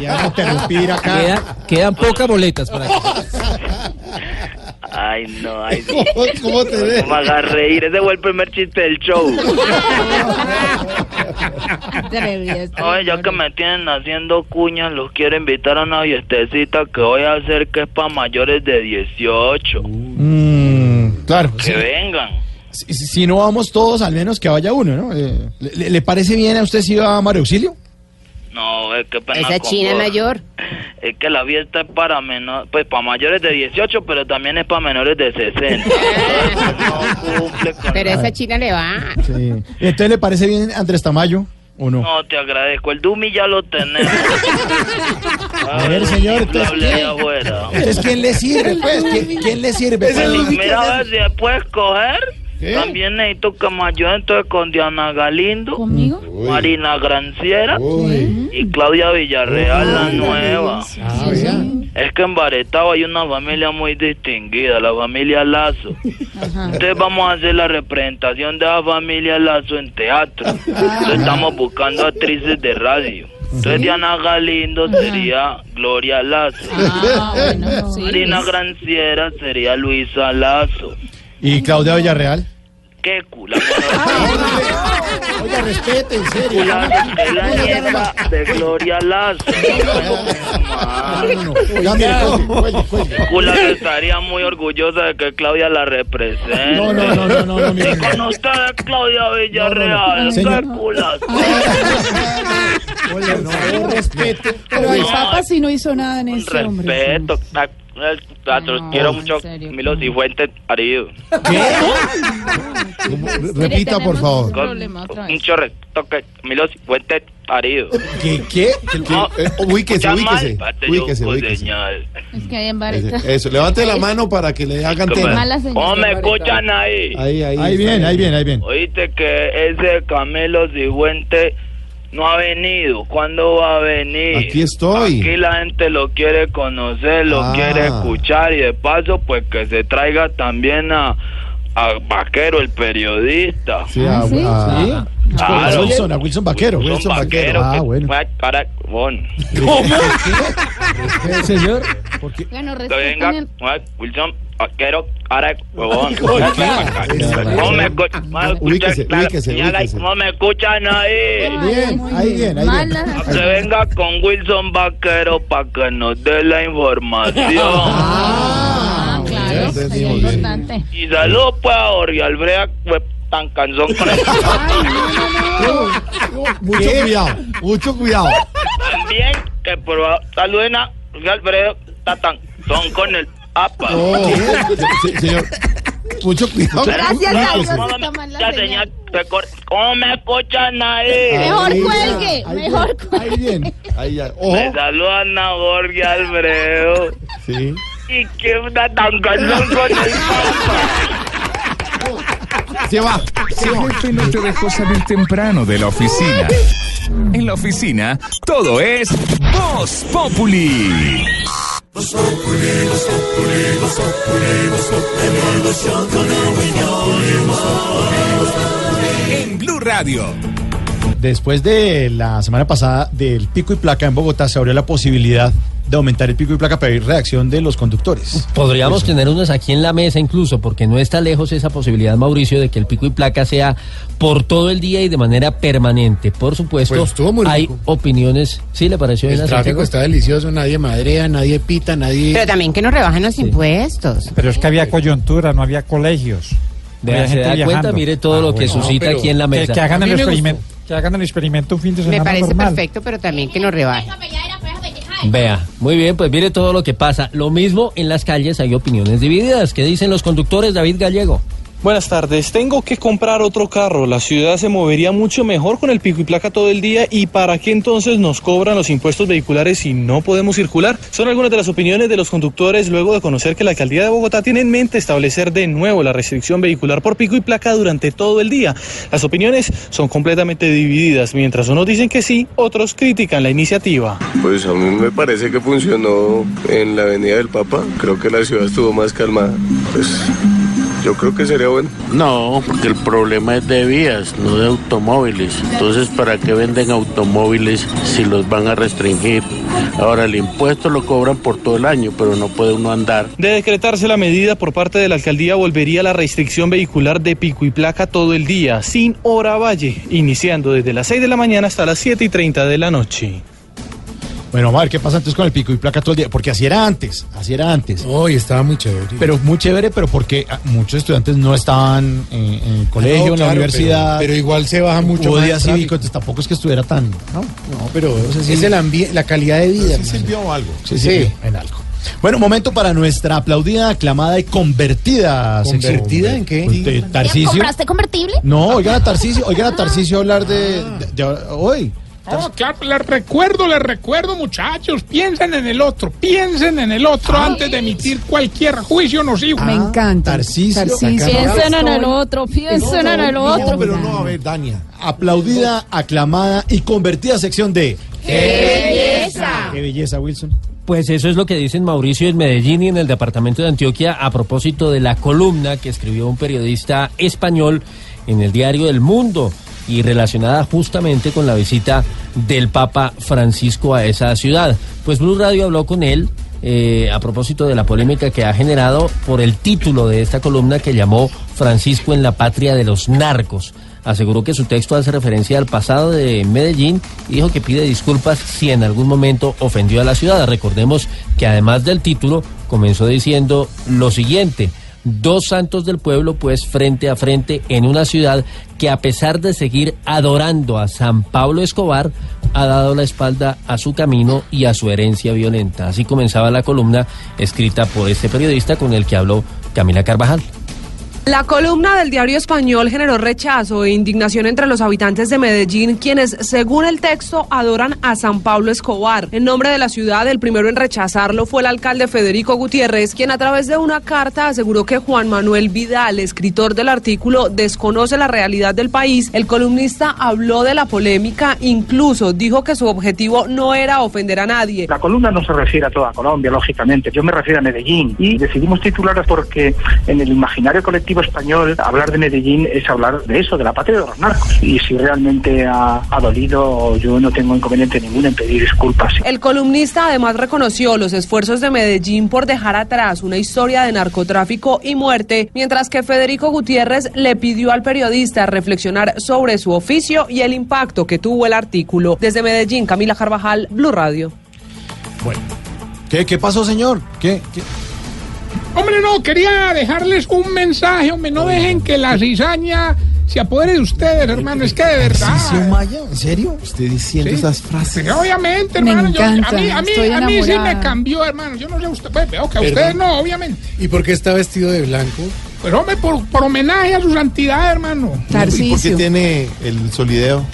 Ya acá. Queda- quedan pocas boletas para Ay, no, ay, no. ¿Cómo, cómo te ves? No me hagas reír, ese fue el primer chiste del show. Oye, ya que me tienen haciendo cuñas, los quiero invitar a una fiestecita que voy a hacer que es para mayores de 18. Mm, claro. Que sí. vengan. Si, si- si no vamos todos, al menos que vaya uno, ¿no? Eh, ¿le, le parece bien a usted si va a Mario Auxilio? No, es que pena Esa china vos. mayor. Es que la fiesta es para menor, pues para mayores de 18, pero también es para menores de 60. no cumple con Pero esa china le va. Sí. ¿Entonces le parece bien Andrés Tamayo o no? No, te agradezco. El Dumi ya lo tenemos. A ver, señor, entonces, afuera. Entonces, ¿quién le sirve, pues? ¿Quién, quién le sirve? Pues, Mira, a ver si se puede También necesito que me ayuden entonces con Diana Galindo, ¿Conmigo? Marina Granciera Uy. y Claudia Villarreal, la nueva. Ah. Es que en Baretao hay una familia muy distinguida, la familia Lazo. Entonces vamos a hacer la representación de la familia Lazo en teatro. Entonces estamos buscando actrices de radio. Entonces Diana Galindo sería Gloria Lazo. Ah, bueno, sí. Marina Granciera sería Luisa Lazo. ¿Y Claudia Villarreal? ¿Qué cula? Oiga, respete, en serio. La nieta de Gloria Lazo. Cula que estaría muy orgullosa de que Claudia la represente. No, no, no, no, no, no, con ustedes Claudia Villarreal. Señor. ¿Qué cula? Oiga, no, respete. Pero el Papa sí no hizo nada en ese hombre. Respeto. Los quiero mucho. Milo Cifuentes, marido. ¿Cómo? Repita, por favor. Con mucho respeto que Milo Cifuentes, marido. ¿Qué? ¿Qué? ¿Qué? No, Eh, ubíquese, ubíquese. Ubíquese, ubíquese. señal. Es que hay. Eso, levante la mano para que le hagan ¿Cómo- tema. ¿Cómo me escuchan ahí? Ahí, ahí. Ahí bien, ahí bien, ahí bien. Oíste que ese Camilo Cifuentes no ha venido. ¿Cuándo va a venir? Aquí estoy. Aquí la gente lo quiere conocer, lo Ah. quiere escuchar y de paso pues que se traiga también a, a Vaquero, el periodista. Sí, a, ¿sí? a- A Claro. Wilson, a Wilson Vaquero. Wilson Wilson Vaquero. Ah, bueno. fue a Caracol. Señor, Bueno, Que respetan venga el... Wilson Vaquero, cara huevón. ¿Por qué? ¿Cómo me escuchan? Ubíquese, ubíquese. ¿Cómo me escuchan ahí? Bien, ahí bien, ahí bien. Que venga con Wilson Vaquero para que nos dé la información. Sería importante. Y saludos pues a Jorge Alfredo, pues, tan cansón con el... Mucho cuidado, mucho cuidado. También que por favor, saluden a Jorge Alfredo, está tan son con el APA. Oh, se- señor, mucho cuidado. Gracias, Ubíquese. Dios. ¿Cómo Está me, mal la señal. ¿Cómo me escuchan ahí? Mejor Ahí, cuelgue, ahí mejor bien, cuelgue. Ahí bien. Ahí ya. Me Ojo. saludan a Jorge Alfredo. Sí. Y que una tan con el. Se va. Se El jefe no te dejó salir temprano de la oficina. En la oficina, todo es Voz Populi. En Blue Radio. Después de la semana pasada del pico y placa en Bogotá, se abrió la posibilidad de aumentar el pico y placa para pedir reacción de los conductores. Podríamos Eso. tener unos aquí en la mesa incluso, porque no está lejos esa posibilidad, Mauricio, de que el pico y placa sea por todo el día y de manera permanente. Por supuesto, Pues estuvo muy hay rico. opiniones. ¿Sí le pareció bien El a tráfico Santiago? está delicioso, nadie madrea, nadie pita, nadie... Pero también que nos rebajen los impuestos. Pero es que había coyuntura, no había colegios. No Vea, había se gente da cuenta, viajando. mire todo lo que bueno. suscita aquí en la Que- mesa. Que, hagan A el experimento, que hagan el experimento un fin de semana Me parece normal. perfecto, pero también que nos rebajen. Vea, muy bien, pues mire todo lo que pasa. Lo mismo en las calles, hay opiniones divididas. ¿Qué dicen los conductores, David Gallego? Buenas tardes, tengo que comprar otro carro. La ciudad se movería mucho mejor con el pico y placa todo el día. ¿Y para qué entonces nos cobran los impuestos vehiculares si no podemos circular? Son algunas de las opiniones de los conductores luego de conocer que la alcaldía de Bogotá tiene en mente establecer de nuevo la restricción vehicular por pico y placa durante todo el día. Las opiniones son completamente divididas. Mientras unos dicen que sí, otros critican la iniciativa. Pues a mí me parece que funcionó en la Avenida del Papa. Creo que la ciudad estuvo más calmada. Pues yo creo que sería bueno. No, porque el problema es de vías, no de automóviles. Entonces, ¿para qué venden automóviles si los van a restringir? Ahora, el impuesto lo cobran por todo el año, pero no puede uno andar. De decretarse la medida por parte de la alcaldía, volvería la restricción vehicular de pico y placa todo el día, sin hora valle, iniciando desde las 6 de la mañana hasta las 7 y 30 de la noche. Bueno, vamos a ver qué pasa entonces con el pico y placa todo el día. Porque así era antes, así era antes. Hoy estaba muy chévere. Pero muy chévere, pero porque ah, muchos estudiantes no estaban en, en el colegio, No, en la claro, universidad. pero- pero igual se baja mucho Hubo día cívico, entonces tampoco es que estuviera tan. No, No, pero sé si- es el ambiente, la calidad de vida. Sí hermano. algo. Sí, sí, en algo. Bueno, momento para nuestra aplaudida, aclamada y convertida. ¿Convertida en qué? Pues de. ¿Compraste convertible? No, oigan a Tarcisio, oigan a Tarcisio hablar de, de- de- hoy. No, claro, les recuerdo, les recuerdo, muchachos, piensen en el otro, piensen en el otro antes de emitir cualquier juicio nocivo. Me encanta. Tarcisio. Piensen en el otro, piensen en el otro. pero no, a ver, Dania. Aplaudida, aclamada y convertida sección de. ¡Qué belleza! ¡Qué belleza, Wilson! Pues eso es lo que dicen Mauricio en Medellín y en el departamento de Antioquia a propósito de la columna que escribió un periodista español en el diario El Mundo y relacionada justamente con la visita del Papa Francisco a esa ciudad. Pues Blue Radio habló con él eh, a propósito de la polémica que ha generado por el título de esta columna que llamó Francisco en la patria de los narcos. Aseguró que su texto hace referencia al pasado de Medellín y dijo que pide disculpas si en algún momento ofendió a la ciudad. Recordemos que además del título comenzó diciendo lo siguiente. Dos santos del pueblo, pues frente a frente en una ciudad que a pesar de seguir adorando a San Pablo Escobar, ha dado la espalda a su camino y a su herencia violenta. Así comenzaba la columna escrita por este periodista con el que habló Camila Carvajal. La columna del diario español generó rechazo e indignación entre los habitantes de Medellín, quienes, según el texto, adoran a San Pablo Escobar. En nombre de la ciudad, el primero en rechazarlo fue el alcalde Federico Gutiérrez, quien a través de una carta aseguró que Juan Manuel Vidal, escritor del artículo, desconoce la realidad del país. El columnista habló de la polémica, incluso dijo que su objetivo no era ofender a nadie. La columna no se refiere a toda Colombia, lógicamente. Yo me refiero a Medellín. Y decidimos titularla porque en el imaginario colectivo español hablar de Medellín es hablar de eso, de la patria de los narcos. Y si realmente ha, ha dolido, yo no tengo inconveniente ninguno en pedir disculpas. El columnista además reconoció los esfuerzos de Medellín por dejar atrás una historia de narcotráfico y muerte, mientras que Federico Gutiérrez le pidió al periodista reflexionar sobre su oficio y el impacto que tuvo el artículo. Desde Medellín, Camila Carvajal, Blue Radio. Bueno. ¿Qué, qué pasó, señor? ¿Qué? qué? Hombre, no, quería dejarles un mensaje, hombre, no dejen que la cizaña se apodere de ustedes, hermano, es que de verdad. ¿Tarcisio Maya? ¿En serio? Usted diciendo Sí. esas frases. Pero obviamente, Me hermano, yo- encanta, a mí, a mí, estoy a mí sí enamorada. me cambió, hermano. Yo no sé usted, pues, veo que a ustedes no, obviamente. ¿Y por qué está vestido de blanco? Pues hombre, por, por homenaje a su santidad, hermano. ¿Y por qué tiene el solideo?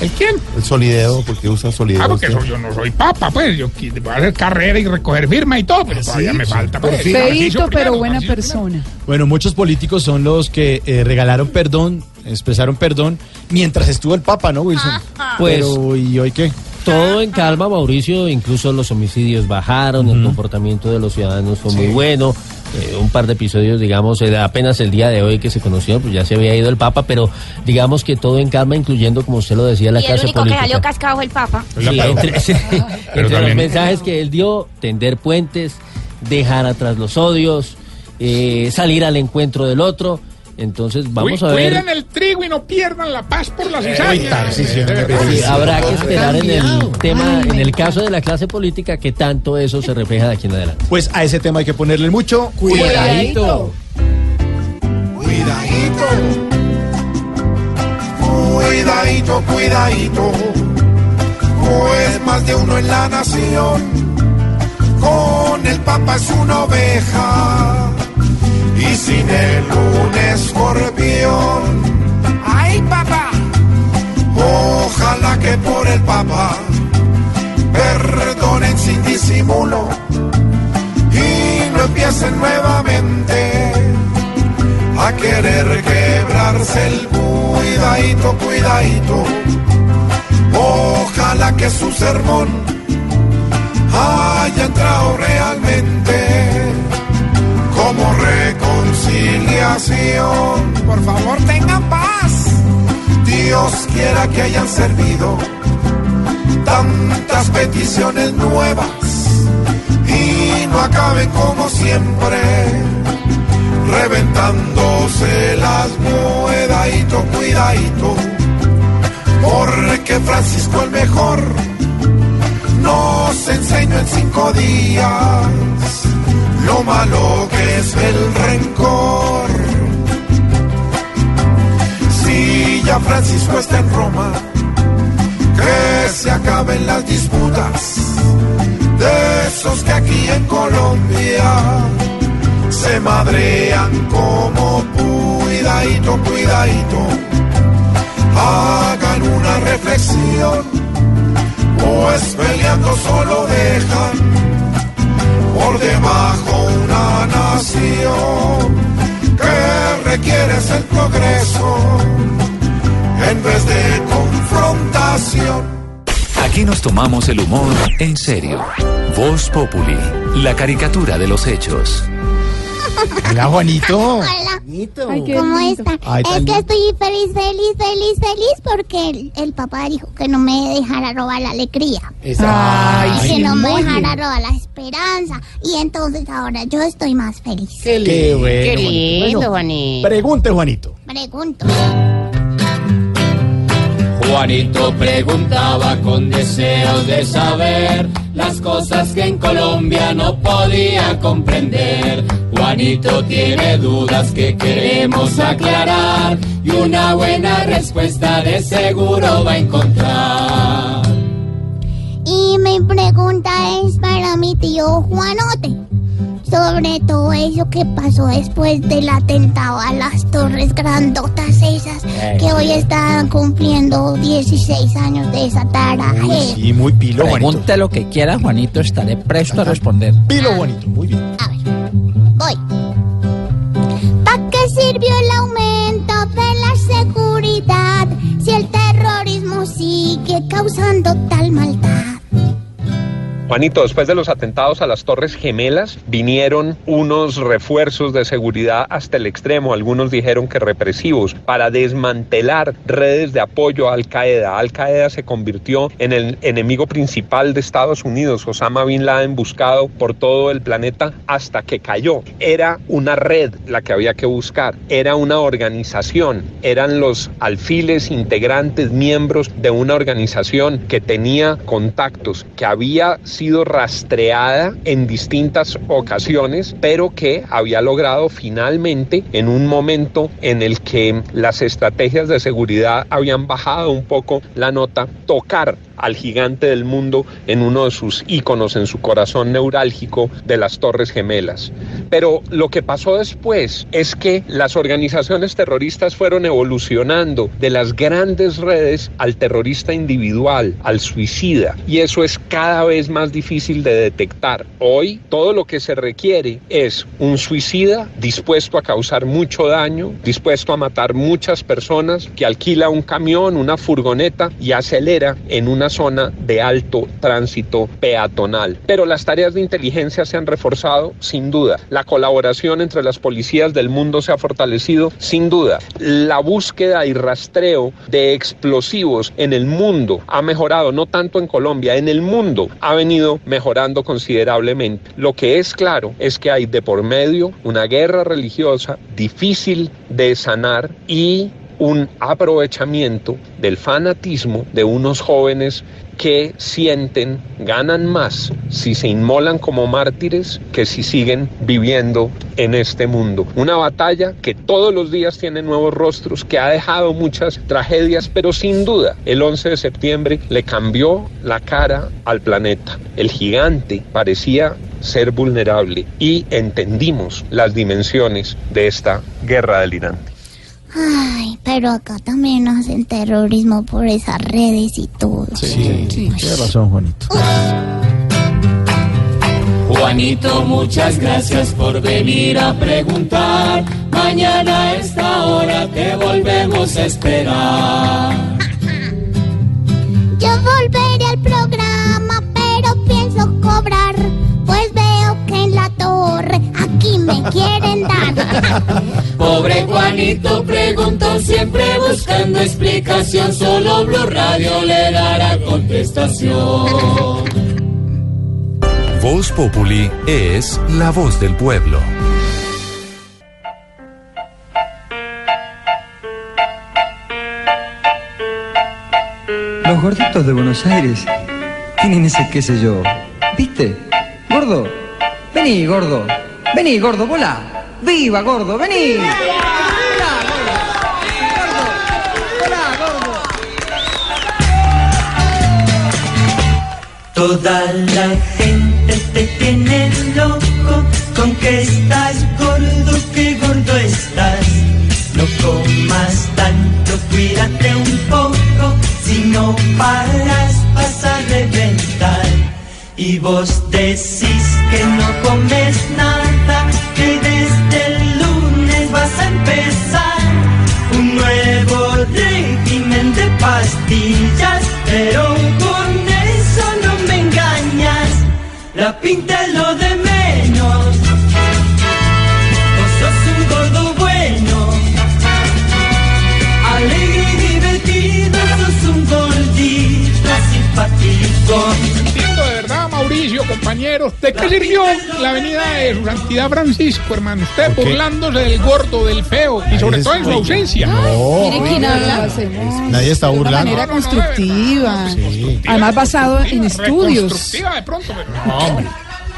¿El quién? El solideo, porque usa solideo. Ah, porque soy- yo no soy papa, pues. Yo voy a hacer carrera y recoger firma y todo, pero todavía me falta. Pues, Feito, pero primero, buena persona. Bueno, muchos políticos son los que eh, regalaron perdón expresaron perdón mientras estuvo el Papa, ¿no, Wilson? Pues- Pero, ¿y hoy qué? Todo en calma, Mauricio, incluso los homicidios bajaron, el comportamiento de los ciudadanos fue muy bueno. Eh, un par de episodios, digamos, eh, apenas el día de hoy que se conoció, pues ya se había ido el Papa, pero digamos que todo en calma, incluyendo, como usted lo decía, la y el clase único que política. salió cascado el Papa. Sí, entre, sí, entre los mensajes que él dio, tender puentes, dejar atrás los odios, eh, salir al encuentro del otro. Entonces vamos a ver. Cuiden el trigo y no pierdan la paz por las Uy, cizañas. Sí, habrá que esperar en el tema, en el caso de la clase política, que tanto eso se refleja de aquí en adelante. Pues a ese tema hay que ponerle mucho cuidadito. Cuidadito. Cuidadito, cuidadito. Pues más de uno en la nación. Con el Papa es una oveja. Y sin él un escorpión. ¡Ay, papá! Ojalá que por el Papa perdonen sin disimulo y no empiecen nuevamente a querer quebrarse el cuidadito, cuidadito. Ojalá que su sermón haya entrado realmente como reconciliación. Por favor, tengan paz. Dios quiera que hayan servido tantas peticiones nuevas y no acaben como siempre reventándose las cuidadito, cuidadito, porque Francisco el mejor nos enseñó en cinco días lo malo que es el rencor. Si ya Francisco está en Roma, que se acaben las disputas de esos que aquí en Colombia se madrean como cuidadito, cuidadito. Hagan una reflexión, pues peleando solo dejan por debajo una nación que requiere el progreso en vez de confrontación. Aquí nos tomamos el humor en serio. Voz Populi, la caricatura de los hechos. Hola, Juanito. Hola. Ay, qué ¿Cómo lindo. está? Ay, es que lindo. estoy feliz, feliz, feliz, feliz porque el, el papá dijo que no me dejara robar la alegría. Ay, que sí, no me dejara robar la esperanza. Y entonces ahora yo estoy más feliz. Qué bueno. Qué Juanito. lindo, Bueno, Juanito. Pregunte, Juanito. Pregunto. Juanito preguntaba con deseos de saber las cosas que en Colombia no podía comprender. Juanito tiene dudas que queremos aclarar y una buena respuesta de seguro va a encontrar. Y mi pregunta es para mi tío Juanote. Sobre todo eso que pasó después del atentado a las torres grandotas esas que hoy están cumpliendo 16 años de esa taraje. Sí, muy pilo, Juanito. Pregunte lo que quiera, Juanito, estaré presto a responder. Pilo, Juanito. Muy bien. Voy. ¿Para qué sirvió el aumento de la seguridad si el terrorismo sigue causando tal maldad? Juanito, después de los atentados a las Torres Gemelas, vinieron unos refuerzos de seguridad hasta el extremo, algunos dijeron que represivos, para desmantelar redes de apoyo a Al Qaeda. Al Qaeda se convirtió en el enemigo principal de Estados Unidos, Osama Bin Laden buscado por todo el planeta hasta que cayó. Era una red la que había que buscar, era una organización, eran los alfiles integrantes, miembros de una organización que tenía contactos, que había sido rastreada en distintas ocasiones, pero que había logrado finalmente, en un momento en el que las estrategias de seguridad habían bajado un poco la nota, tocar al gigante del mundo en uno de sus íconos, en su corazón neurálgico de las Torres Gemelas. Pero lo que pasó después es que las organizaciones terroristas fueron evolucionando de las grandes redes al terrorista individual, al suicida, y eso es cada vez más más difícil de detectar. Hoy todo lo que se requiere es un suicida dispuesto a causar mucho daño, dispuesto a matar muchas personas, que alquila un camión, una furgoneta y acelera en una zona de alto tránsito peatonal. Pero las tareas de inteligencia se han reforzado sin duda. La colaboración entre las policías del mundo se ha fortalecido sin duda. La búsqueda y rastreo de explosivos en el mundo ha mejorado, no tanto en Colombia, en el mundo ha venido mejorando considerablemente. Lo que es claro es que hay de por medio una guerra religiosa difícil de sanar y un aprovechamiento del fanatismo de unos jóvenes que sienten, ganan más si se inmolan como mártires que si siguen viviendo en este mundo. Una batalla que todos los días tiene nuevos rostros, que ha dejado muchas tragedias, pero sin duda el 11 de septiembre le cambió la cara al planeta. El gigante parecía ser vulnerable y entendimos las dimensiones de esta guerra delirante. Ay, pero acá también hacen terrorismo por esas redes y todo. Sí, tiene razón, Juanito. Juanito, muchas gracias por venir a preguntar. Mañana a esta hora te volvemos a esperar. Yo volveré al programa, pero pienso cobrar. Pues veo que en la torre aquí me quieren dar. Pobre Juanito preguntó siempre buscando explicación. Solo Blue Radio le dará contestación. Voz Populi es la voz del pueblo. Los gorditos de Buenos Aires tienen ese qué sé yo. ¿Viste? Gordo. Vení, gordo. Vení, gordo, volá. ¡Viva, gordo! ¡Vení! Toda la gente te tiene loco con que estás gordo, que gordo estás. No comas tanto, cuídate un poco, si no paras vas a reventar. Y vos decís que no comes nada, compañeros. ¿De qué sirvió la venida de su santidad Francisco, hermano? Usted burlándose del gordo, del feo y sobre todo en su ausencia. No, Mire quién habla. nadie está De burlando. manera constructiva. Además basado en estudios. Reconstructiva de pronto, pero No, hombre.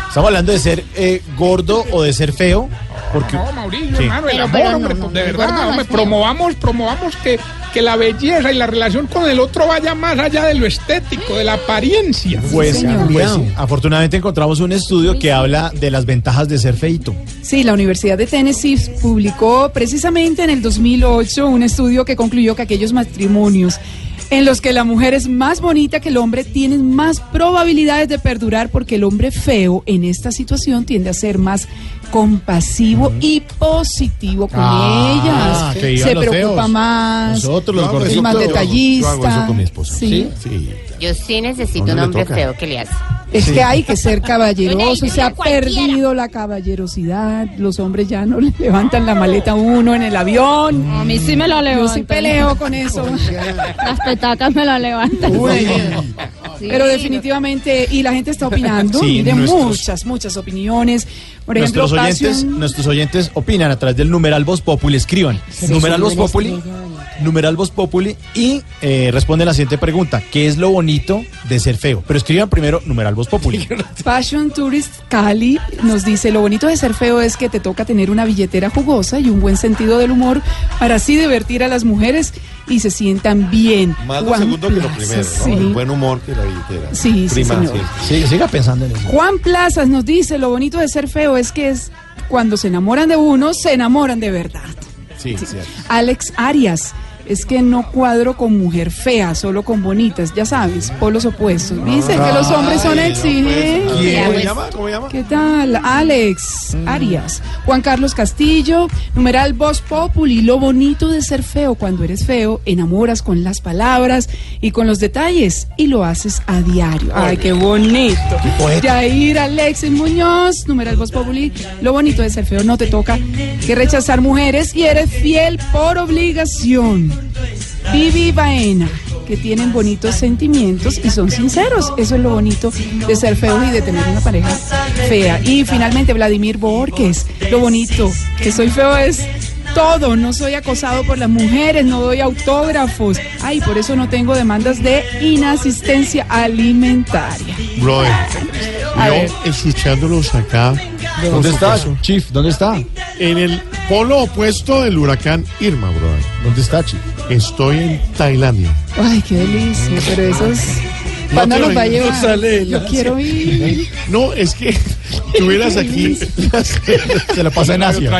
Estamos hablando de ser eh, gordo o de ser feo. Porque, no, Mauricio, Sí. hermano, el amor, pero hombre, no, pues, de verdad, hombre, promovamos, promovamos que, que la belleza y la relación con el otro vaya más allá de lo estético, de la apariencia. Pues, pues sí, afortunadamente encontramos un estudio que habla de las ventajas de ser feito. Sí, la Universidad de Tennessee publicó precisamente en el 2008 un estudio que concluyó que aquellos matrimonios en los que la mujer es más bonita que el hombre tienen más probabilidades de perdurar porque el hombre feo en esta situación tiende a ser más compasivo y positivo con Ah, ellas. Se preocupa feos. más, Nosotros los es gorditos. más Yo hago- detallista. yo hago eso con mi esposa. Sí. Sí. Yo sí necesito ¿Dónde un hombre toca? feo que le hace. Es Sí. que hay que ser caballeroso, se ha cualquiera. perdido la caballerosidad, los hombres ya no le levantan la maleta a uno en el avión. A mí sí me la Yo sí levantan. peleo con eso. Las petacas me la levantan. Pero definitivamente, y la gente está opinando, Sí, mire, nuestros- muchas, muchas opiniones. Por ejemplo, nuestros oyentes, Passion- nuestros oyentes opinan a través del numeral Voz Populi, escriban Sí, numeral Voz Populi, numeral Voz Populi y eh, responden la siguiente pregunta, ¿qué es lo bonito de ser feo? Pero escriban primero numeral Voz Populi. Fashion Tourist Cali nos dice, lo bonito de ser feo es que te toca tener una billetera jugosa y un buen sentido del humor para así divertir a las mujeres y se sientan bien. Más lo Juan segundo que lo primero, ¿no? sí. El buen humor que la billetera. Sí, sí, señor. Sí, siga pensando en eso. Juan Plazas nos dice, lo bonito de ser feo es que es cuando se enamoran de uno, se enamoran de verdad. Sí, cierto. Alex Arias es que no cuadro con mujer fea, solo con bonitas, ya sabes, polos opuestos. Dice que los hombres son exigentes. ¿Cómo se Pues, llama? ¿Cómo se llama? ¿Qué tal? Alex Arias, Juan Carlos Castillo, numeral Voz Populi, lo bonito de ser feo. Cuando eres feo, enamoras con las palabras y con los detalles y lo haces a diario. Ay, qué bonito. Jair Alexis Muñoz, numeral Voz Populi, lo bonito de ser feo. No te toca que rechazar mujeres y eres fiel por obligación. Vivi Baena, que tienen bonitos sentimientos y son sinceros. Eso es lo bonito de ser feo y de tener una pareja fea. Y finalmente Vladimir Borges, lo bonito que soy feo es todo, no soy acosado por las mujeres, no doy autógrafos. Ay, por eso no tengo demandas de inasistencia alimentaria. Brother, yo escuchándolos acá. ¿Dónde está, Chief? ¿Dónde está? En el polo opuesto del huracán Irma, brother. ¿Dónde está, Chief? Estoy en Tailandia. Ay, qué delicia, pero esos... No ¿Cuándo nos lo- va a no llevar? sale Yo quiero ir. No, es que tuvieras aquí. Se la pasa en Asia.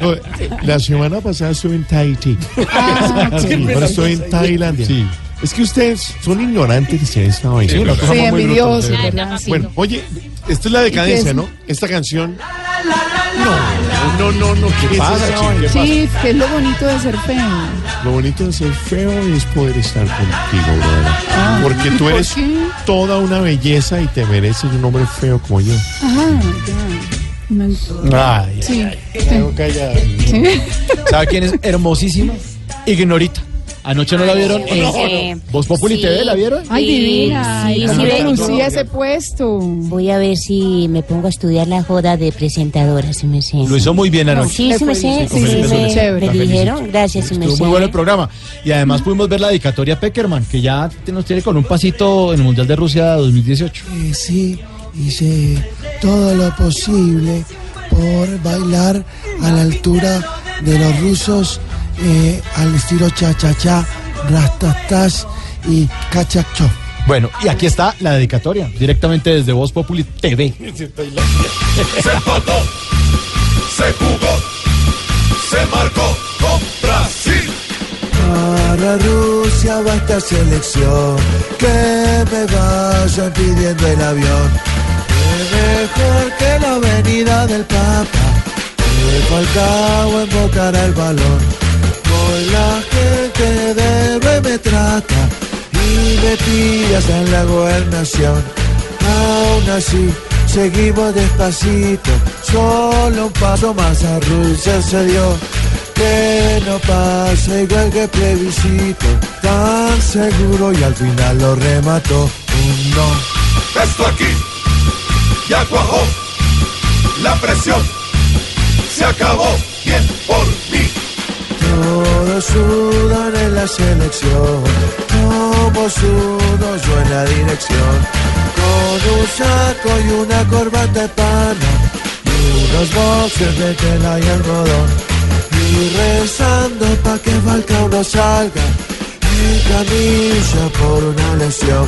No, La semana pasada estuve en Tahití. Ah, Sí, ahora estoy en Tailandia. Es que ustedes son ignorantes en esta vaina. Sí, Sí. Sí. Bueno, oye, esta es la decadencia? ¿no? Esta canción. No, no, no, no. ¿Qué, pasa, pasa? Sí, que es lo bonito de ser feo. Lo bonito de ser feo es poder estar contigo, brother. Ah, Porque tú ¿por eres toda una belleza y te mereces un hombre feo como yo. Ajá, ya. Ay, Sí. Tengo callado. Sí. ¿Sabe quién es hermosísima? Ignorita. Anoche no la vieron en Eh, Voz Populi sí. TV, ¿la vieron? Ay, Sí, divina. sí, Ay, sí, lucía ese puesto. Voy a ver si me pongo a estudiar la joda de presentadora, si me sé. Lo hizo muy bien anoche. Sí, sí me sé, Sí, me, me dijeron, gracias, si me Estuvo sé. muy bueno el programa. Y además pudimos ver la dedicatoria Peckerman, que ya nos tiene con un pasito en el Mundial de Rusia 2018. Eh, sí, hice todo lo posible por bailar a la altura de los rusos eh, al estilo cha-cha-cha, rastastas y cachacho. Bueno, y aquí está la dedicatoria, directamente desde Voz Populi TV. Se jugó, se jugó, se marcó con Brasil. Para Rusia va esta selección, que me vayan pidiendo el avión. Que mejor que la venida del Papa, que Falcao embocará el balón. La gente debe me trata y me pillas en la gobernación. Aún así, seguimos despacito, solo un paso más a Rusia se dio. Que no pasa igual que plebiscito, tan seguro y al final lo remató un no. Esto aquí ya cuajó. La presión se acabó. Bien por mí. Sudan en la selección, como sudo yo en la dirección. Con un saco y una corbata de pana, y unos boxers de tela y algodón. Y rezando pa' que Falcao no salga, en camilla por una lesión.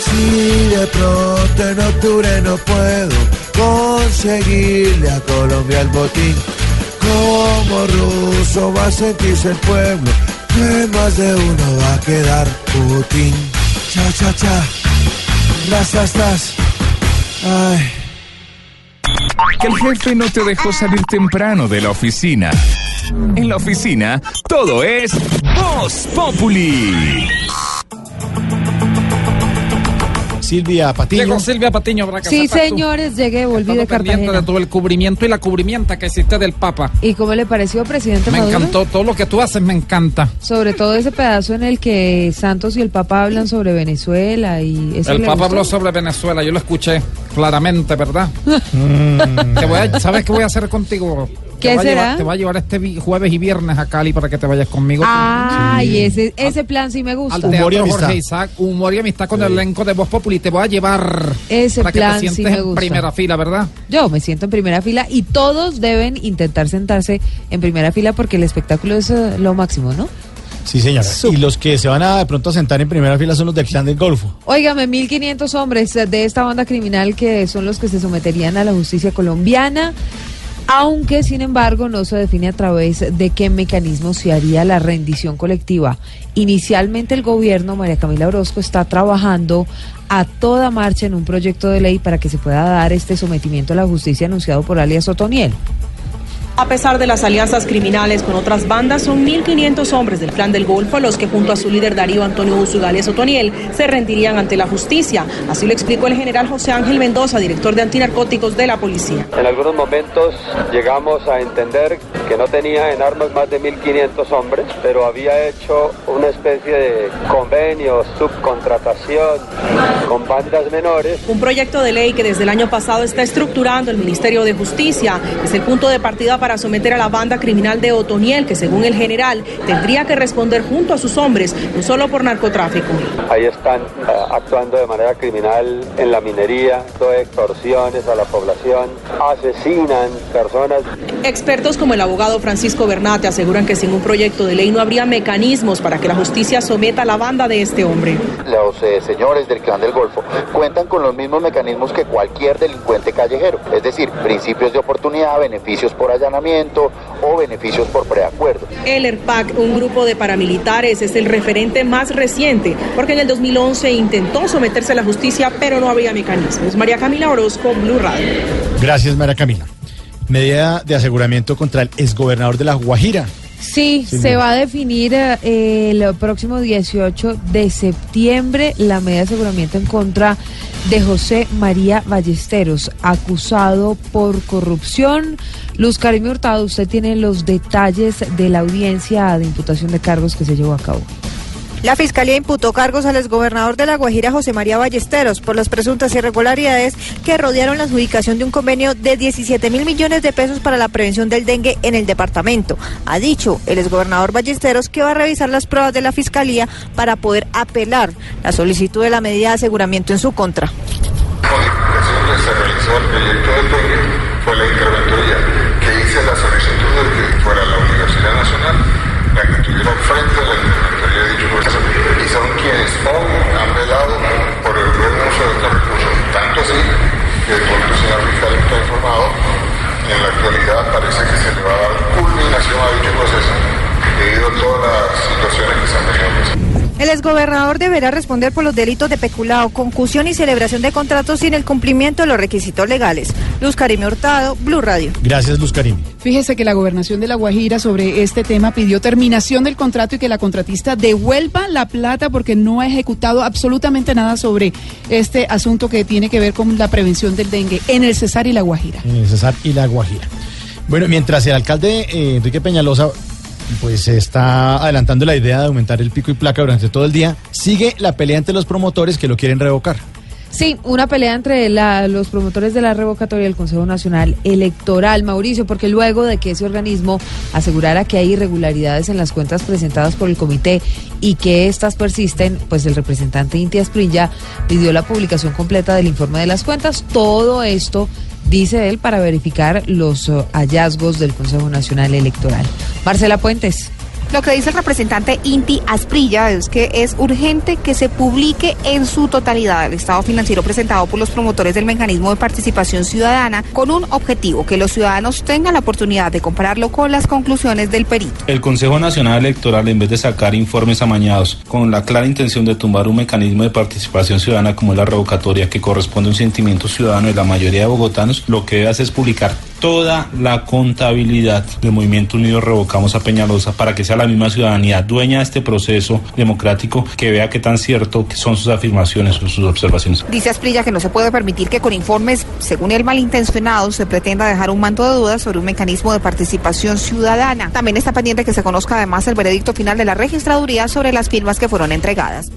Si de pronto en octubre no puedo conseguirle a Colombia el botín, como ruso va a sentirse el pueblo, que más de uno va a quedar Putin. Cha, cha, cha, las, las. Ay. Que el jefe no te dejó salir temprano de la oficina. En la oficina, todo es Voz Populi. Silvia Patiño. Llegó Silvia Patiño que Sí, señores, llegué, volví Estado de Cartagena. de todo el cubrimiento y la cubrimienta que hiciste del Papa. ¿Y cómo le pareció, presidente Me Maduro? encantó, todo lo que tú haces me encanta. Sobre todo ese pedazo en el que Santos y el Papa hablan sobre Venezuela y eso El Papa gustó? habló sobre Venezuela, yo lo escuché claramente, ¿verdad? Te voy a- ¿Sabes qué voy a hacer contigo? ¿Qué te voy a será? llevar- te voy a llevar este jueves y viernes a Cali para que te vayas conmigo. Ay, ese, ese plan sí me gusta. Al Teatro Jorge Isaac, humor y amistad con el elenco de Voz Populi. Te voy a llevar Ese para que plan te sí sientes me en gusta. primera fila, ¿verdad? Yo me siento en primera fila y todos deben intentar sentarse en primera fila porque el espectáculo es eh, lo máximo, ¿no? Sí, señora. Y los que se van a de pronto a sentar en primera fila son los del clan del Golfo. Óigame, 1.500 hombres de esta banda criminal que son los que se someterían a la justicia colombiana. Aunque sin embargo no se define a través de qué mecanismo se haría la rendición colectiva. Inicialmente el gobierno, María Camila Orozco, está trabajando a toda marcha en un proyecto de ley para que se pueda dar este sometimiento a la justicia anunciado por alias Otoniel. A pesar de las alianzas criminales con otras bandas, son 1.500 hombres del Clan del Golfo los que junto a su líder Darío Antonio Usudales Otoniel se rendirían ante la justicia. Así lo explicó el general José Ángel Mendoza, director de antinarcóticos de la policía. En algunos momentos llegamos a entender que no tenía en armas más de 1.500 hombres, pero había hecho una especie de convenio, subcontratación con bandas menores. Un proyecto de ley que desde el año pasado está estructurando el Ministerio de Justicia. Es el punto de partida para someter a la banda criminal de Otoniel, que según el general tendría que responder junto a sus hombres, no solo por narcotráfico. Ahí están eh, actuando de manera criminal en la minería, todo extorsiones a la población, asesinan personas. Expertos como el abogado Francisco Bernate aseguran que sin un proyecto de ley no habría mecanismos para que la justicia someta a la banda de este hombre. Los eh, señores del clan del Golfo cuentan con los mismos mecanismos que cualquier delincuente callejero, es decir, principios de oportunidad, beneficios por allanamiento o beneficios por preacuerdo. El ERPAC, un grupo de paramilitares, es el referente más reciente, porque en el 2011 intentó someterse a la justicia, pero no había mecanismos. María Camila Orozco, Blue Radio. Gracias, María Camila. Medida de aseguramiento contra el exgobernador de La Guajira. Sí, se va a definir eh, el próximo 18 de septiembre la medida de aseguramiento en contra de José María Ballesteros, acusado por corrupción. Luz Karim Hurtado, usted tiene los detalles de la audiencia de imputación de cargos que se llevó a cabo. La Fiscalía imputó cargos al exgobernador de La Guajira, José María Ballesteros, por las presuntas irregularidades que rodearon la adjudicación de un convenio de 17 mil millones de pesos para la prevención del dengue en el departamento. Ha dicho el exgobernador Ballesteros que va a revisar las pruebas de la Fiscalía para poder apelar la solicitud de la medida de aseguramiento en su contra. que se realizó el proyecto del dengue fue la interventoría que hice la solicitud de que fuera la Universidad Nacional la que estuviera al frente de la interventoría de dicho proceso y son quienes hoy han velado por el buen uso de estos recursos. Tanto así que el propio señor fiscal está informado, en la actualidad parece que se le va a dar culminación a dicho proceso debido a todas las situaciones que se han venido presentando. El exgobernador deberá responder por los delitos de peculado, concusión y celebración de contratos sin el cumplimiento de los requisitos legales. Luz Karime Hurtado, Blue Radio. Gracias, Luz Karim. Fíjese que la gobernación de La Guajira sobre este tema pidió terminación del contrato y que la contratista devuelva la plata porque no ha ejecutado absolutamente nada sobre este asunto que tiene que ver con la prevención del dengue en el Cesar y La Guajira. en el Cesar y La Guajira. Bueno, mientras el alcalde eh, Enrique Peñalosa pues está adelantando la idea de aumentar el pico y placa durante todo el día, sigue la pelea entre los promotores que lo quieren revocar. Sí, una pelea entre los promotores de la revocatoria del Consejo Nacional Electoral, Mauricio, porque luego de que ese organismo asegurara que hay irregularidades en las cuentas presentadas por el comité y que estas persisten, pues el representante Inti Asprilla pidió la publicación completa del informe de las cuentas. Todo esto, dice él, para verificar los eh, hallazgos del Consejo Nacional Electoral. Marcela Puentes. Lo que dice el representante Inti Asprilla es que es urgente que se publique en su totalidad el estado financiero presentado por los promotores del mecanismo de participación ciudadana con un objetivo, que los ciudadanos tengan la oportunidad de compararlo con las conclusiones del perito. El Consejo Nacional Electoral, en vez de sacar informes amañados con la clara intención de tumbar un mecanismo de participación ciudadana como la revocatoria, que corresponde a un sentimiento ciudadano de la mayoría de bogotanos, lo que debe hacer es publicar toda la contabilidad del Movimiento Unido Revocamos a Peñalosa para que sea la misma ciudadanía dueña de este proceso democrático que vea qué tan cierto que son sus afirmaciones o sus observaciones. Dice Asprilla que no se puede permitir que con informes, según el malintencionado, se pretenda dejar un manto de dudas sobre un mecanismo de participación ciudadana. También está pendiente que se conozca además el veredicto final de la registraduría sobre las firmas que fueron entregadas.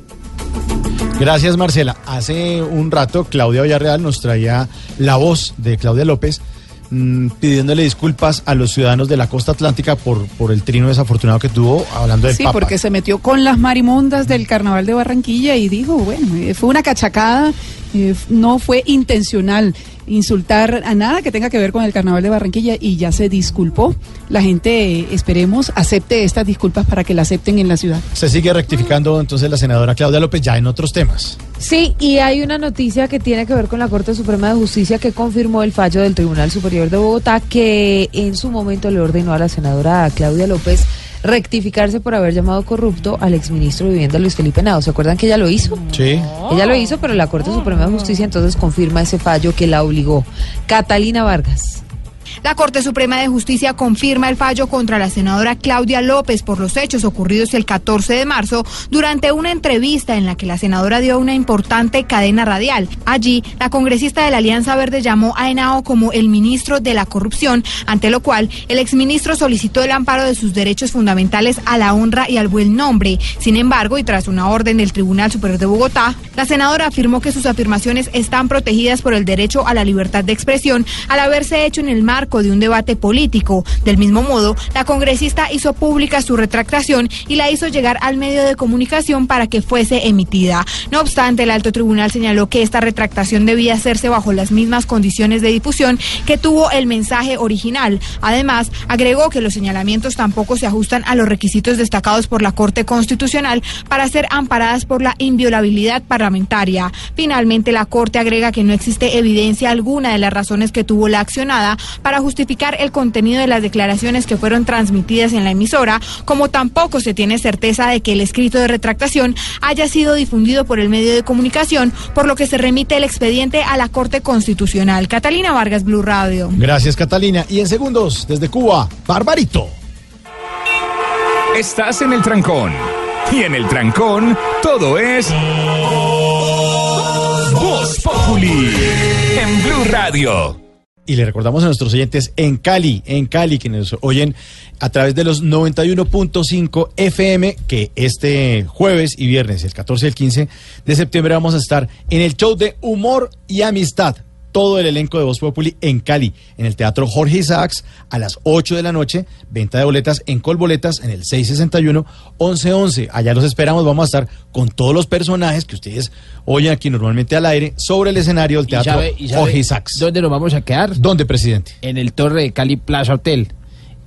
Gracias, Marcela. Hace un rato Claudia Villarreal nos traía la voz de Claudia López mm, pidiéndole disculpas a los ciudadanos de la costa atlántica por, por el trino desafortunado que tuvo hablando del Sí, Papa. porque se metió con las marimundas del carnaval de Barranquilla y dijo, bueno, eh, fue una cachacada eh, no fue intencional insultar a nada que tenga que ver con el carnaval de Barranquilla y ya se disculpó. La gente, eh, esperemos, acepte estas disculpas para que la acepten en la ciudad. Se sigue rectificando entonces la senadora Claudia López ya en otros temas. Sí, y hay una noticia que tiene que ver con la Corte Suprema de Justicia que confirmó el fallo del Tribunal Superior de Bogotá que en su momento le ordenó a la senadora Claudia López rectificarse por haber llamado corrupto al exministro de Vivienda Luis Felipe Nado. ¿Se acuerdan que ella lo hizo? Sí. Ella lo hizo, pero la Corte Suprema de Justicia entonces confirma ese fallo que la obligó. Catalina Vargas. La Corte Suprema de Justicia confirma el fallo contra la senadora Claudia López por los hechos ocurridos el 14 de marzo durante una entrevista en la que la senadora dio una importante cadena radial. Allí, la congresista de la Alianza Verde llamó a Henao como el ministro de la corrupción, ante lo cual el exministro solicitó el amparo de sus derechos fundamentales a la honra y al buen nombre. Sin embargo, y tras una orden del Tribunal Superior de Bogotá, la senadora afirmó que sus afirmaciones están protegidas por el derecho a la libertad de expresión al haberse hecho en el marco de un debate político. Del mismo modo, la congresista hizo pública su retractación y la hizo llegar al medio de comunicación para que fuese emitida. No obstante, el alto tribunal señaló que esta retractación debía hacerse bajo las mismas condiciones de difusión que tuvo el mensaje original. Además, agregó que los señalamientos tampoco se ajustan a los requisitos destacados por la Corte Constitucional para ser amparadas por la inviolabilidad parlamentaria. Finalmente, la Corte agrega que no existe evidencia alguna de las razones que tuvo la accionada para justificar el contenido de las declaraciones que fueron transmitidas en la emisora, como tampoco se tiene certeza de que el escrito de retractación haya sido difundido por el medio de comunicación, por lo que se remite el expediente a la Corte Constitucional. Catalina Vargas, Blue Radio. Gracias, Catalina. Y en segundos, desde Cuba, Barbarito. Estás en el trancón. Y en el trancón, todo es. Voz Populi. En Blue Radio. Y le recordamos a nuestros oyentes en Cali, en Cali, que nos oyen a través de los 91.5 FM, que este jueves y viernes, el 14 y el 15 de septiembre, vamos a estar en el show de humor y amistad. Todo el elenco de Voz Populi en Cali, en el Teatro Jorge Isaacs, a las 8 de la noche. Venta de boletas en Colboletas, en el 661-1111. Allá los esperamos. Vamos a estar con todos los personajes que ustedes oyen aquí normalmente al aire sobre el escenario del ¿Y Teatro sabe- y sabe Jorge Isaacs. ¿Dónde nos vamos a quedar? ¿Dónde, presidente? En el Torre de Cali Plaza Hotel.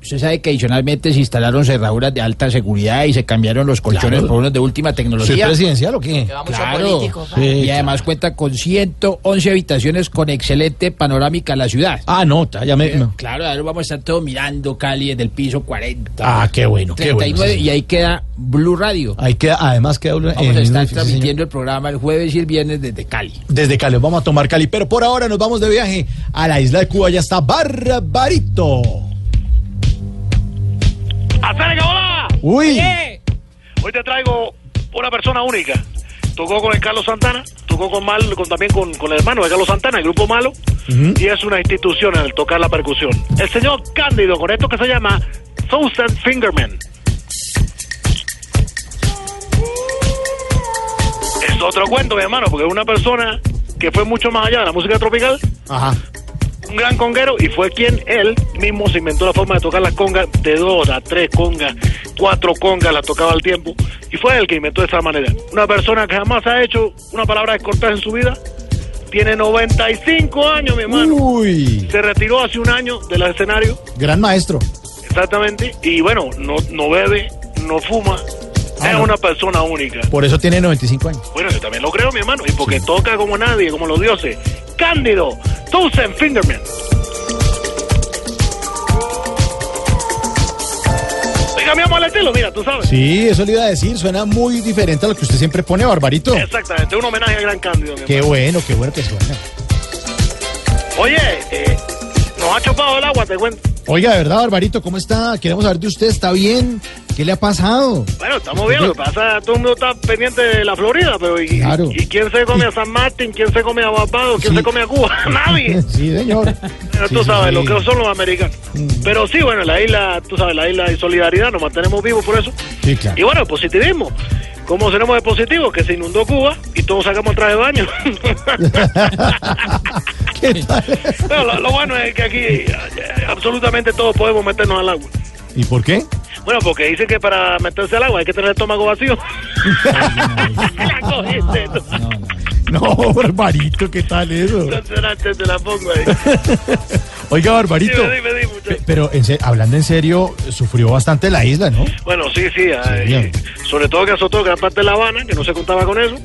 Usted sabe que adicionalmente se instalaron cerraduras de alta seguridad y se cambiaron los colchones Claro. por unos de última tecnología. ¿Soy presidencial o qué? Claro. Sí, y además cuenta con 111 habitaciones con excelente panorámica a la ciudad. Ah, no, ya me... no. Claro, ahora vamos a estar todos mirando Cali desde el piso 40. Ah, qué bueno, qué bueno, 39, sí. y ahí queda Blue Radio. Ahí queda, además queda en Vamos a estar transmitiendo el programa el jueves y el viernes desde Cali. Desde Cali, vamos a tomar Cali, pero por ahora nos vamos de viaje a la isla de Cuba, ya está Barbarito. ¡Acércate, hola! Uy. Oye, Hoy te traigo una persona única. Tocó con el Carlos Santana, tocó con Mal, con, también con, con el hermano de Carlos Santana, el grupo Malo, y es una institución en el tocar la percusión. El señor Cándido, con esto que se llama Thousand Fingerman. Es otro cuento, mi hermano, porque es una persona que fue mucho más allá de la música tropical, Ajá. Un gran conguero y fue quien él mismo se inventó la forma de tocar las congas de dos a tres congas, cuatro congas las tocaba al tiempo y fue él que inventó de esa manera. Una persona que jamás ha hecho una palabra descortés en su vida, tiene 95 años, mi hermano. Uy. Se retiró hace un año del escenario, Gran maestro. exactamente, y bueno, no, no bebe, no fuma, Ah, es no. una persona única. Por eso tiene 95 años. Bueno, yo también lo creo, mi hermano, y porque toca como nadie, como los dioses. Cándido, Thousand Fingerman. Oiga, mi amor, el estilo, mira, tú sabes. Sí, eso le iba a decir, suena muy diferente a lo que usted siempre pone, Barbarito. Exactamente, un homenaje al gran Cándido, Qué hermano. bueno, qué bueno que suena. Oye, eh, nos ha chupado el agua, te cuento. Oiga, de verdad, Barbarito, ¿cómo está? Queremos saber de usted, ¿está bien? ¿Qué le ha pasado? Bueno, estamos bien, lo que pasa, todo el mundo está pendiente de la Florida, pero ¿y, Claro. ¿y quién se come a San Martín? ¿Quién se come a Barbados? ¿Quién se come a Cuba? Nadie. Sí, señor. Sí, tú sabes, sí. lo que son los americanos. Pero sí, bueno, la isla, tú sabes, la isla de solidaridad, nos mantenemos vivos por eso. Sí, claro. Y bueno, positivismo. ¿Cómo seremos de positivos? Que se inundó Cuba y todos sacamos traje de baño. Pero lo, lo bueno es que aquí eh, absolutamente todos podemos meternos al agua. ¿Y por qué? Bueno, porque dicen que para meterse al agua hay que tener el estómago vacío. La cogiste tú. No, Barbarito, ¿qué tal eso? Te la pongo ahí. Oiga, Barbarito. Dime, dime, dime, muchacho. pe- Pero en se- hablando en serio, sufrió bastante la isla, ¿no? Bueno, sí, sí. sobre todo que azotó gran parte de La Habana, que no se contaba con eso.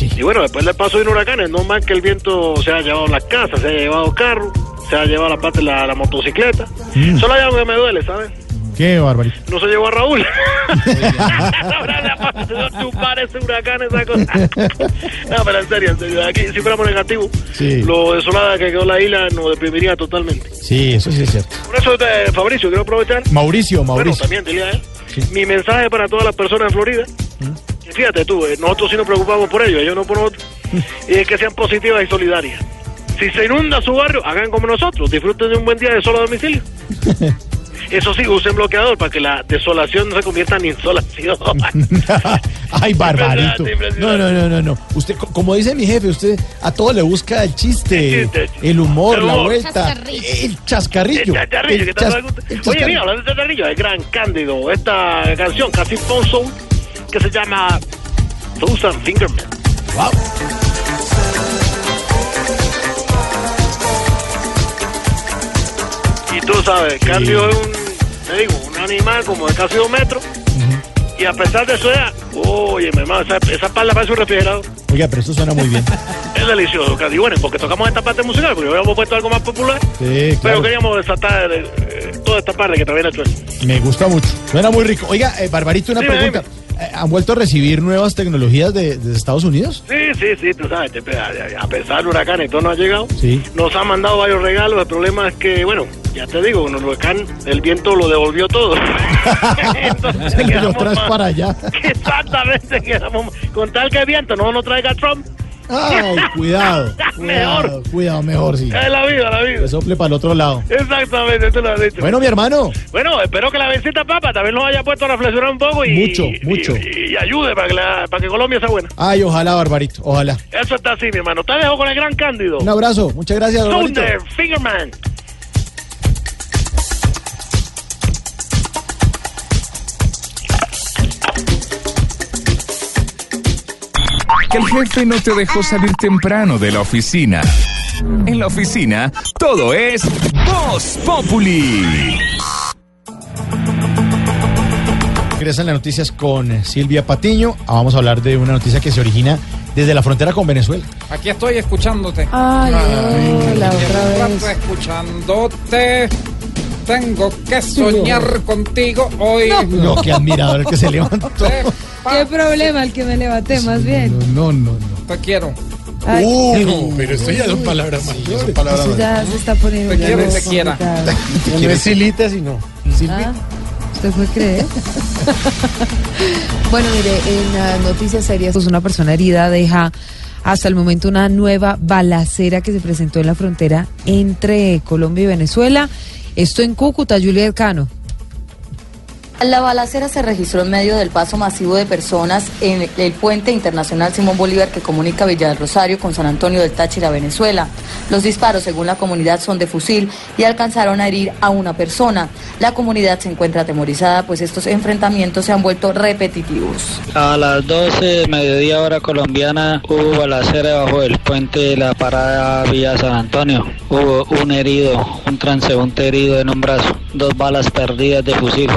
Y bueno, después del paso de un huracán, es normal que el viento se haya llevado las casas, se haya llevado carros, se haya llevado la parte de la, la motocicleta. Mm. Solo hay algo que me duele, ¿sabes? ¿Qué, Barbarito? No se llevó a Raúl. Ahora le ha pasado tumbar ese huracán, esa cosa. No, pero en serio, en serio. Aquí, si fuéramos negativos, Sí. lo desolada que quedó la isla nos deprimiría totalmente. Sí, eso sí es cierto. Por eso, eh, Fabricio, quiero aprovechar. Mauricio, Bueno, Mauricio. también dile a él. Mi mensaje para todas las personas de Florida. Y fíjate tú, eh, nosotros sí nos preocupamos por ellos, ellos no por nosotros. y es que sean positivas y solidarias. Si se inunda su barrio, hagan como nosotros, disfruten de un buen día de solo domicilio. Eso sí, usen bloqueador para que la desolación no se convierta en insolación. Ay, Barbarito. No, no, no, no, no. Usted, co- como dice mi jefe, usted a todo le busca el chiste, El chiste, el humor, el la vuelta, el chascarrillo. El chascarrillo, El que chas- Oye, mira, hablando de chascarrillo, el gran Cándido, esta canción casi soul que se llama Susan Fingerman. Wow. Y tú sabes, Cándido es un, te digo, un animal como de casi dos metros. Y a pesar de su edad, oye, mi hermano, esa, esa espalda parece un refrigerador. Oiga, pero esto suena muy bien. Es delicioso, Cándido. Bueno, porque tocamos esta parte musical, porque habíamos puesto algo más popular. Sí, Pero claro. queríamos desatar eh, eh, toda esta parte que también ha hecho. Me gusta mucho. Suena muy rico. Oiga, eh, Barbarito, una pregunta. ¿Han vuelto a recibir nuevas tecnologías de, de Estados Unidos? Sí, sí, sí, tú sabes, a pesar del huracán y todo no ha llegado. Sí. Nos han mandado varios regalos. El problema es que, bueno, ya te digo, con el huracán el viento lo devolvió todo. Entonces, Se lo traes para allá. Exactamente, quedamos con tal que el viento no nos traiga Trump. Ay, cuidado. Mejor. Cuidado, mejor, sí. Es la vida, la vida. Que sople para el otro lado. Exactamente, tú lo has dicho. Bueno, mi hermano. Bueno, espero que la visita papa también nos haya puesto a reflexionar un poco y, Mucho, mucho. y, y ayude para que, la- para que Colombia sea buena. Ay, ojalá, Barbarito, ojalá. Eso está así, mi hermano. Te dejo con el gran Cándido. Un abrazo, muchas gracias, Barbarito. Thunder, Fingerman. Que el jefe no te dejó salir temprano de la oficina. En la oficina, todo es Voz Populi. Regresan las noticias con Silvia Patiño. Ah, Vamos a hablar de una noticia que se origina desde la frontera con Venezuela. Aquí estoy escuchándote. Ay, hola, Aquí otra vez. escuchándote. Tengo que soñar contigo hoy. No, qué admirador el que se levantó. ¿Qué problema el que me levanté más bien? No, no, no. Te quiero. Ay, Uh, pero esto ya son palabras mayores. palabras Eso ya se está poniendo Te quiero y más te quiera. No es silita, sino. Ah, ¿Usted puede creer? bueno, mire, en ah, noticias serias, pues una persona herida deja hasta el momento una nueva balacera que se presentó en la frontera entre Colombia y Venezuela. Esto en Cúcuta, Juliet Cano. La balacera se registró en medio del paso masivo de personas en el puente internacional Simón Bolívar que comunica Villa del Rosario con San Antonio del Táchira, Venezuela. Los disparos, según la comunidad, son de fusil y alcanzaron a herir a una persona. La comunidad se encuentra atemorizada, pues estos enfrentamientos se han vuelto repetitivos. A las 12 mediodía hora colombiana hubo balacera debajo del puente de la parada Villa San Antonio. Hubo un herido, un transeúnte herido en un brazo, dos balas perdidas de fusil.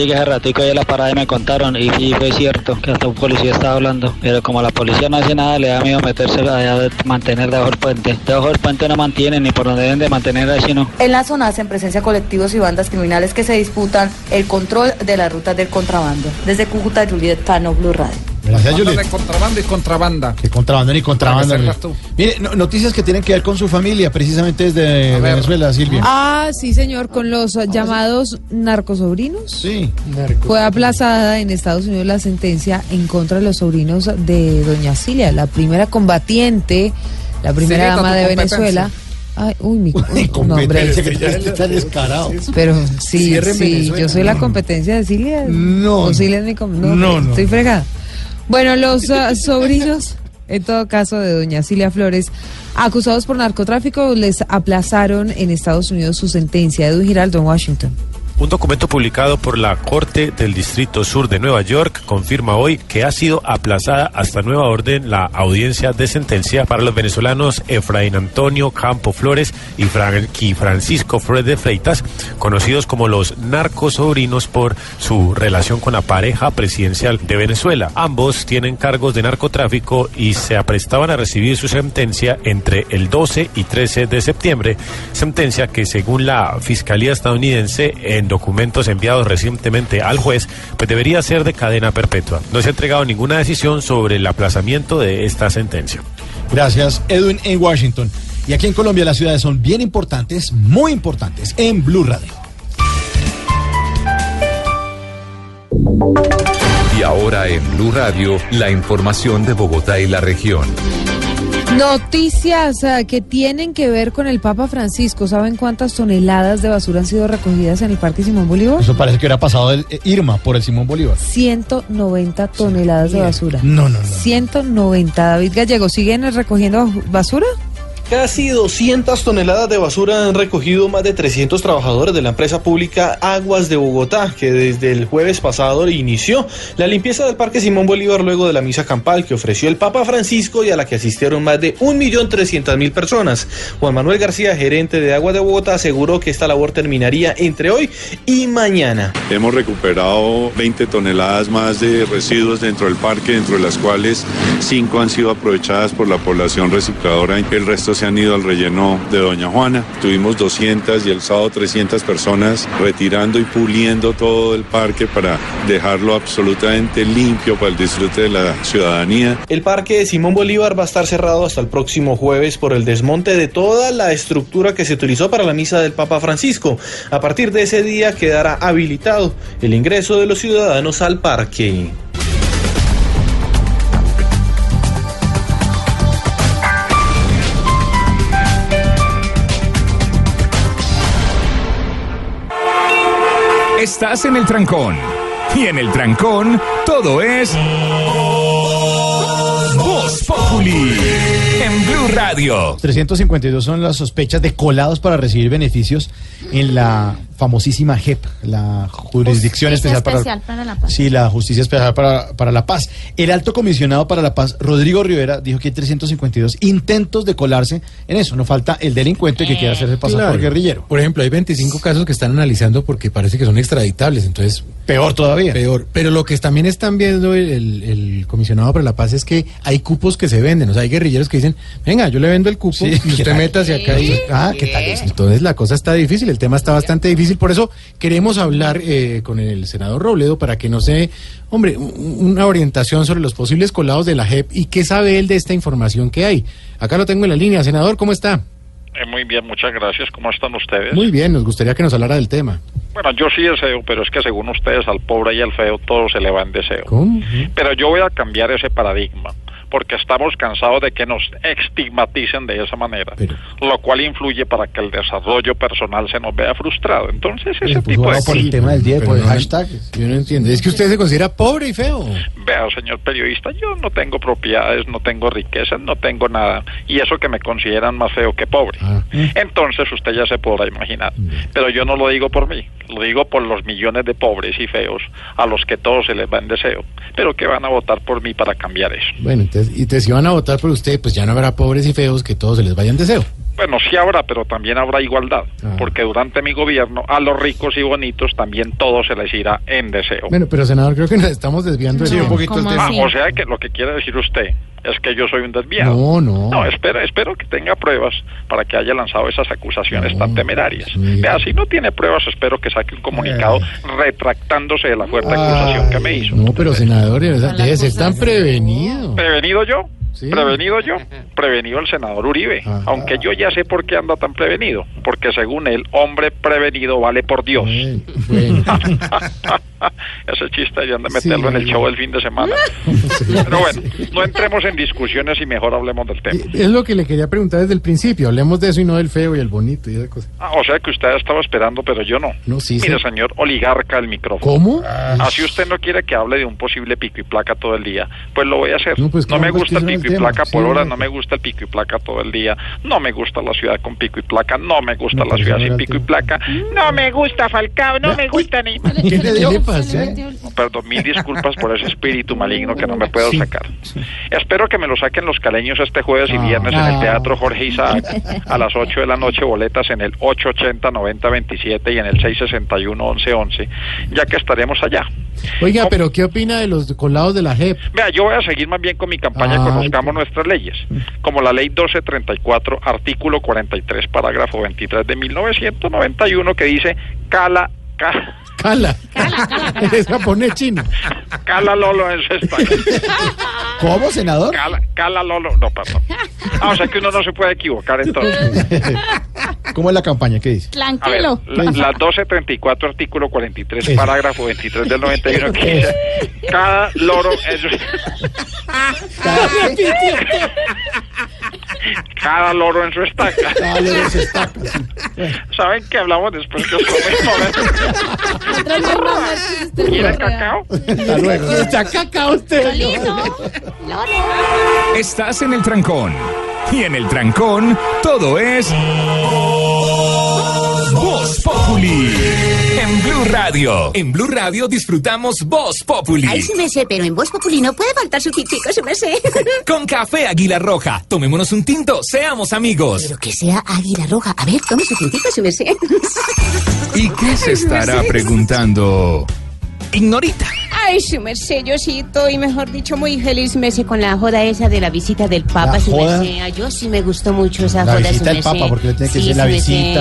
Llegué hace ratico ahí a la parada y me contaron y fue cierto que hasta un policía estaba hablando. Pero como la policía no hace nada, le da miedo meterse allá, de mantener debajo del puente. Debajo del puente no mantienen ni por donde deben de mantener así no. En la zona hacen presencia colectivos y bandas criminales que se disputan el control de las rutas del contrabando. Desde Cúcuta, Juliet Cano, Blue Radio. Gracias, Juliet. de contrabando y contrabanda. Que contrabando. Para que mire. no- noticias que tienen que ver con su familia, precisamente desde Venezuela, Silvia. Ah, sí, señor, con los ah, llamados narcosobrinos. Sí. Fue aplazada en Estados Unidos la sentencia en contra de los sobrinos de Doña Cilia, la primera combatiente, la primera dama de. Venezuela. Ay, uy, mi no, hombre. Competencia, que ya está descarado. Pero sí, sí, yo soy la competencia de Cilia. No. O Cilia es mi no, No, no. Estoy fregada. Bueno, los ah, sobrinos, en todo caso, de doña Cilia Flores, acusados por narcotráfico, les aplazaron en Estados Unidos su sentencia. Edwin Giraldo en Washington. Un documento publicado por la Corte del Distrito Sur de Nueva York confirma hoy que ha sido aplazada hasta nueva orden la audiencia de sentencia para los venezolanos Efraín Antonio Campo Flores y, Fran- y Francisco Flores de Freitas, conocidos como los narcosobrinos por su relación con la pareja presidencial de Venezuela. Ambos tienen cargos de narcotráfico y se aprestaban a recibir su sentencia entre el 12 y 13 de septiembre, sentencia que según la Fiscalía estadounidense en documentos enviados recientemente al juez, pues debería ser de cadena perpetua. No se ha entregado ninguna decisión sobre el aplazamiento de esta sentencia. Gracias, Edwin, en Washington. Y aquí en Colombia las ciudades son bien importantes, muy importantes, en Blue Radio. Y ahora en Blue Radio, la información de Bogotá y la región. Noticias eh, que tienen que ver con el Papa Francisco. ¿Saben cuántas toneladas de basura han sido recogidas en el Parque Simón Bolívar? Eso parece que hubiera pasado el eh, Irma por el Simón Bolívar. 190 toneladas de basura. No, no, no. 190. David Gallego, ¿siguen recogiendo basura? Casi 200 toneladas de basura han recogido más de 300 trabajadores de la empresa pública Aguas de Bogotá, que desde el jueves pasado inició la limpieza del Parque Simón Bolívar luego de la misa campal que ofreció el Papa Francisco y a la que asistieron más de 1.300.000 personas. Juan Manuel García, gerente de Aguas de Bogotá, aseguró que esta labor terminaría entre hoy y mañana. Hemos recuperado 20 toneladas más de residuos dentro del parque, dentro de las cuales 5 han sido aprovechadas por la población recicladora. El resto se han ido al relleno de Doña Juana. Tuvimos 200 y el sábado 300 personas retirando y puliendo todo el parque para dejarlo absolutamente limpio para el disfrute de la ciudadanía. El Parque de Simón Bolívar va a estar cerrado hasta el próximo jueves por el desmonte de toda la estructura que se utilizó para la misa del Papa Francisco. A partir de ese día quedará habilitado el ingreso de los ciudadanos al parque. Estás en el trancón. Y en el trancón, todo es. Populi. En Blue Radio. 352 son las sospechas de colados para recibir beneficios en la famosísima JEP, la Jurisdicción Justicia Especial, Especial para la Paz. Sí, la Justicia Especial para, para la Paz. El alto comisionado para la paz, Rodrigo Rivera, dijo que hay 352 intentos de colarse en eso. No falta el delincuente que quiera hacerse pasar Claro. por guerrillero. Por ejemplo, hay 25 casos que están analizando porque parece que son extraditables, entonces... Peor todavía. Peor. Pero lo que también están viendo el, el- el comisionado para la paz es que hay cupos que se venden. O sea, hay guerrilleros que dicen, venga, yo le vendo el cupo Sí, y ¿qué usted tal? métase acá y... Ah, ¿qué tal eso? Entonces la cosa está difícil, el tema está bastante difícil. Por eso queremos hablar eh, con el senador Robledo para que nos dé, hombre, un- una orientación sobre los posibles colados de la JEP y qué sabe él de esta información que hay. Acá lo tengo en la línea. Senador, ¿cómo está? Eh, muy bien, muchas gracias. ¿Cómo están ustedes? Muy bien, nos gustaría que nos hablara del tema. Bueno, yo sí deseo, pero es que según ustedes al pobre y al feo todo se le va en deseo. ¿Cómo? Pero yo voy a cambiar ese paradigma, porque estamos cansados de que nos estigmaticen de esa manera, lo cual influye para que el desarrollo personal se nos vea frustrado. Entonces, ese tipo de por el tema del día, por el hashtag. Yo no entiendo. Es que usted se considera pobre y feo. Vea, señor periodista, yo no tengo propiedades, no tengo riquezas, no tengo nada. Y eso que me consideran más feo que pobre. Entonces usted ya se podrá imaginar. Pero yo no lo digo por mí, lo digo por los millones de pobres y feos a los que todo se les va en deseo, pero que van a votar por mí para cambiar eso. Bueno, entonces, y te, si van a votar por usted, pues ya no habrá pobres y feos que todos se les vayan deseo. Bueno, sí habrá, pero también habrá igualdad, Ah. porque durante mi gobierno a los ricos y bonitos también todo se les irá en deseo. Bueno, pero senador, creo que nos estamos desviando del tema. Ah, o sea que lo que quiere decir usted es que yo soy un desviado. No, no. No, espero, espero que tenga pruebas para que haya lanzado esas acusaciones tan temerarias. Vea, si no tiene pruebas, espero que saque un comunicado retractándose de la fuerte acusación que me hizo. No, pero senador, o sea, debe ser tan prevenido. ¿Prevenido Prevenido yo, prevenido el senador Uribe, aunque yo ya sé por qué anda tan prevenido, porque según él, hombre prevenido vale por Dios. Ese chiste ya de meterlo en el show del fin de semana. Pero bueno, no entremos en discusiones y mejor hablemos del tema. Es lo que le quería preguntar desde el principio. Hablemos de eso y no del feo y el bonito y esa cosa. Ah, o sea que usted estaba esperando, pero yo no. No, sí, Mire, sí. señor oligarca del micrófono. ¿Cómo? Así usted no quiere que hable de un posible pico y placa todo el día, pues lo voy a hacer. No, No, pues, ¿cómo? me gusta el ese pico y placa tema. por Sí. hora, no me gusta el pico y placa todo el día, no me gusta la ciudad con pico y placa, no me gusta No, la ciudad sin pico y placa, no me gusta Falcao, no me gusta ni... ¿Qué le, le pasa? Perdón, mil disculpas por ese espíritu maligno que no me puedo Sí. sacar. Espero que me lo saquen los caleños este jueves y viernes en el Ah. Teatro Jorge Isaac a las 8 de la noche, boletas en el 880-9027 y en el 661-1111, ya que estaremos allá. Oiga, pero ¿qué opina de los colados de la JEP? Vea, yo voy a seguir más bien con mi campaña Ay. Conozcamos nuestras leyes, como la ley 1234, artículo 43, parágrafo 23 de 1991, que dice, cala, cala, Cala. Es japonés chino. cala Lolo en su estaca. ¿Cómo, senador? Cala, cala Lolo, no, perdón. Ah, o sea que uno no se puede equivocar entonces. ¿Cómo es la campaña? ¿Qué dice? A ver, Tranquilo. la, la 1234, artículo 43, Eso. parágrafo 23 del 91, que dice, cada loro en su... Cada loro en su estaca. Cada loro en su estaca, ¿Saben que hablamos después que os comemos? ¿Quiere cacao? Hasta luego. Está cacao usted. Estás en el trancón. Y en el trancón, todo es. Populi. En Blue Radio. En Blue Radio disfrutamos Voz Populi. Ay, sí me sé, pero en Voz Populi no puede faltar su tintico, sí me sé. Con café Águila Roja. Tomémonos un tinto, seamos amigos. Pero que sea águila roja. A ver, tome su tintico, sí me sé. ¿Y qué se estará preguntando? Ignorita. Ay, su merced, yo sí estoy, mejor dicho, muy feliz, me sé, con la joda esa de la visita del Papa, ¿La su joda? merced. Yo sí me gustó mucho esa La joda, visita su del. Papa, porque le tiene que Sí, decir la merced.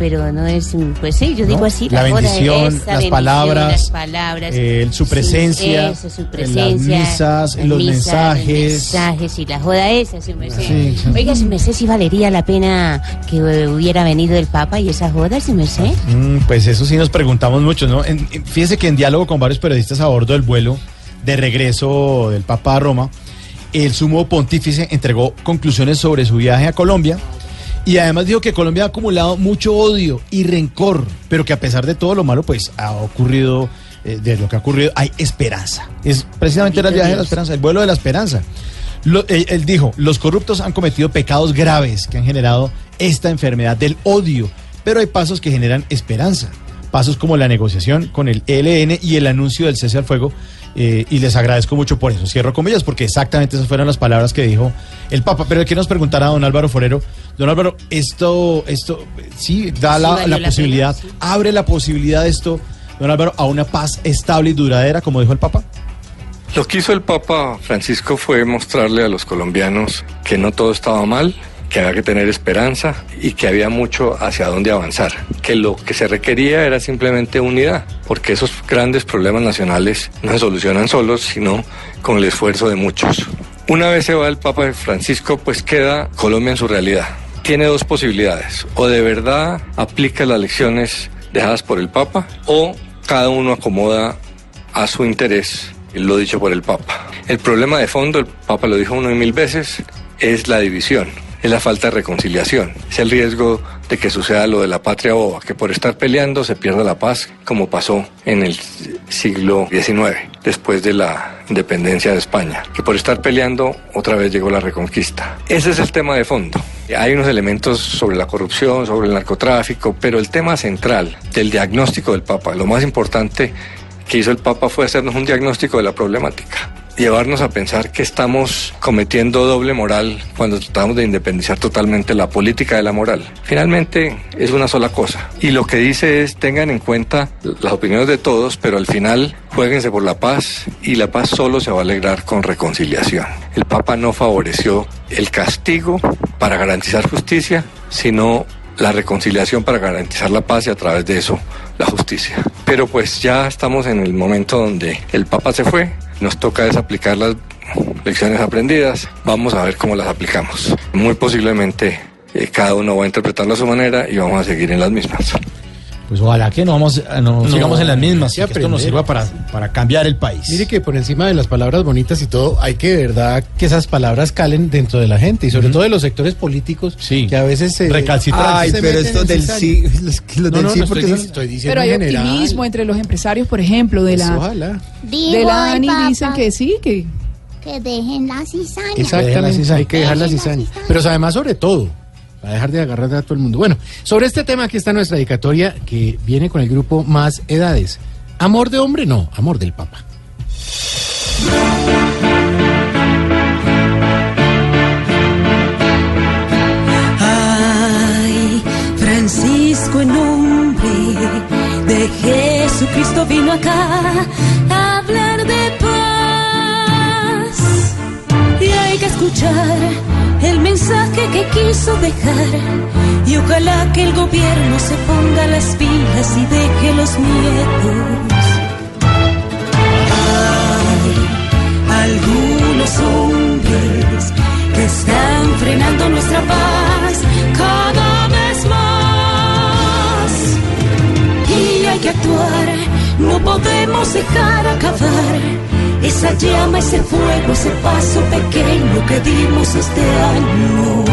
Pero no es, pues sí, yo ¿no? digo así, la bendición, esa, las bendición, palabras, las palabras. eh, su Sí, presencia, eso, su en las misas, en la los mensajes. Mensajes y la joda esa, su merced. Sí, sí. Oiga, su merced, si valería la pena que eh, hubiera venido el Papa y esa joda, su merced. Mm, pues eso sí nos preguntamos mucho, ¿no? En- fíjese que en diálogo con varios periodistas a bordo del vuelo de regreso del Papa a Roma, el sumo pontífice entregó conclusiones sobre su viaje a Colombia y además dijo que Colombia ha acumulado mucho odio y rencor, pero que a pesar de todo lo malo, pues ha ocurrido, eh, de lo que ha ocurrido, hay esperanza. Es precisamente el viaje de la esperanza, el vuelo de la esperanza. Lo- él, él dijo, los corruptos han cometido pecados graves que han generado esta enfermedad del odio, pero hay pasos que generan esperanza. Pasos como la negociación con el ELN y el anuncio del cese al fuego. eh, y les agradezco mucho por eso. Cierro comillas porque exactamente esas fueron las palabras que dijo el Papa. Pero que nos preguntará a don Álvaro Forero. Don Álvaro, esto, esto sí da Sí la, valió la la posibilidad, pena, sí. abre la posibilidad de esto, don Álvaro, a una paz estable y duradera, como dijo el Papa. Lo que hizo el Papa Francisco fue mostrarle a los colombianos que no todo estaba mal, que había que tener esperanza y que había mucho hacia dónde avanzar, que lo que se requería era simplemente unidad, porque esos grandes problemas nacionales no se solucionan solos, sino con el esfuerzo de muchos. Una vez se va el Papa Francisco, pues queda Colombia en su realidad. Tiene dos posibilidades, o de verdad aplica las lecciones dejadas por el Papa, o cada uno acomoda a su interés lo dicho por el Papa. El problema de fondo, el Papa lo dijo una y mil veces, es la división, es la falta de reconciliación, es el riesgo de que suceda lo de la patria boba, que por estar peleando se pierda la paz, como pasó en el siglo XIX, después de la independencia de España, que por estar peleando otra vez llegó la reconquista. Ese es el tema de fondo. Hay unos elementos sobre la corrupción, sobre el narcotráfico, pero el tema central del diagnóstico del Papa, lo más importante que hizo el Papa fue hacernos un diagnóstico de la problemática, llevarnos a pensar que estamos cometiendo doble moral cuando tratamos de independizar totalmente la política de la moral. Finalmente es una sola cosa y lo que dice es tengan en cuenta las opiniones de todos, pero al final jueguense por la paz y la paz solo se va a alegrar con reconciliación. El Papa no favoreció el castigo para garantizar justicia, sino la reconciliación para garantizar la paz y a través de eso la justicia. Pero pues ya estamos en el momento donde el Papa se fue, nos toca es aplicar las lecciones aprendidas, vamos a ver cómo las aplicamos. Muy posiblemente eh, cada uno va a interpretarlo a su manera y vamos a seguir en las mismas. Pues ojalá que no, vamos, no, No, sigamos en las mismas, que que esto nos sirva para, para cambiar el país. Mire que por encima de las palabras bonitas y todo, hay que de verdad que esas palabras calen dentro de la gente y sobre todo de los sectores políticos que a veces se Recalcitrantes. Ay, se pero esto del cizaña. sí, los, los No, del no, sí, no porque estoy, son- estoy diciendo Pero hay en general. optimismo entre los empresarios, por ejemplo, de Pues la ojalá. de la ANI dicen que sí, que Que dejen la cizaña. Exactamente, hay que dejar la cizaña. Pero además, sobre todo, para dejar de agarrar a todo el mundo. Bueno, sobre este tema aquí está nuestra dedicatoria que viene con el grupo Más Edades. Amor de hombre, no, amor del Papa. Ay, Francisco en nombre de Jesucristo vino acá escuchar el mensaje que quiso dejar. Y ojalá que el gobierno se ponga las pilas y deje los miedos. Hay algunos hombres que están frenando nuestra paz cada vez más. Y hay que actuar, no podemos dejar acabar esa llama, ese fuego, ese paso pequeño que dimos este año.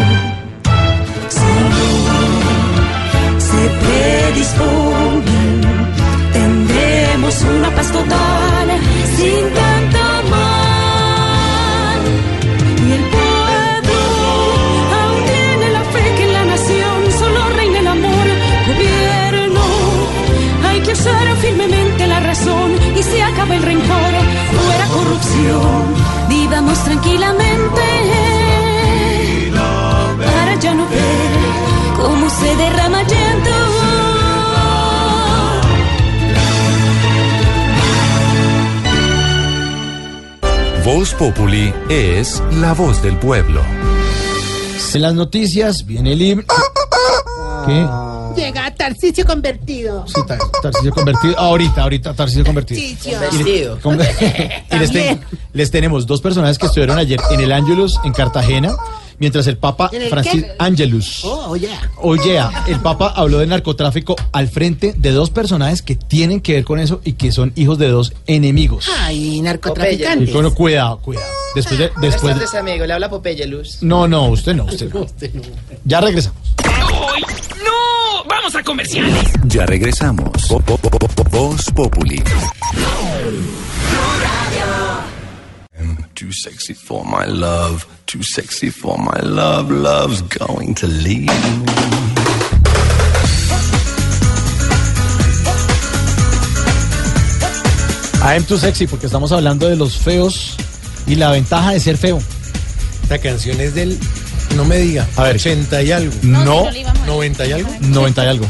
No se predisponen, tendremos una paz total sin tanta mal. Y el pueblo aún tiene la fe que en la nación solo reina el amor. Gobierno, hay que usar firmemente la razón y se acaba el rencor, fuera corrupción. Vivamos tranquilamente para ya no ver cómo se derrama llanto. Voz Populi es la voz del pueblo. En las noticias viene el libro. ¿Qué? Llega Tarcicio convertido. Sí, Tar- Tarcisio convertido. Ahorita, ahorita, Tarcisio convertido. Tarcisio. Y le- con- y les, ten- les tenemos dos personajes que estuvieron ayer en el Angelus en Cartagena, mientras el Papa ¿En el Francis qué? Angelus. Oh, oye. Oye, el Papa habló de narcotráfico al frente de dos personajes que tienen que ver con eso y que son hijos de dos enemigos. Ay, Y narcotraficantes. bueno, cuidado, cuidado. Después de, Buenas después tardes, amigo. Le habla Popeye Luz. No, no, usted no, usted no. Ya regresamos. ¡No! ¡Vamos a comerciales! Ya regresamos. Voz Populi. Too sexy for my love, too sexy for my love, love's going to leave me. I'm too sexy porque estamos hablando de los feos y la ventaja de ser feo. Esta canción es del, no me diga, A ver. 80 y algo. No, 90 y algo. 90 y algo.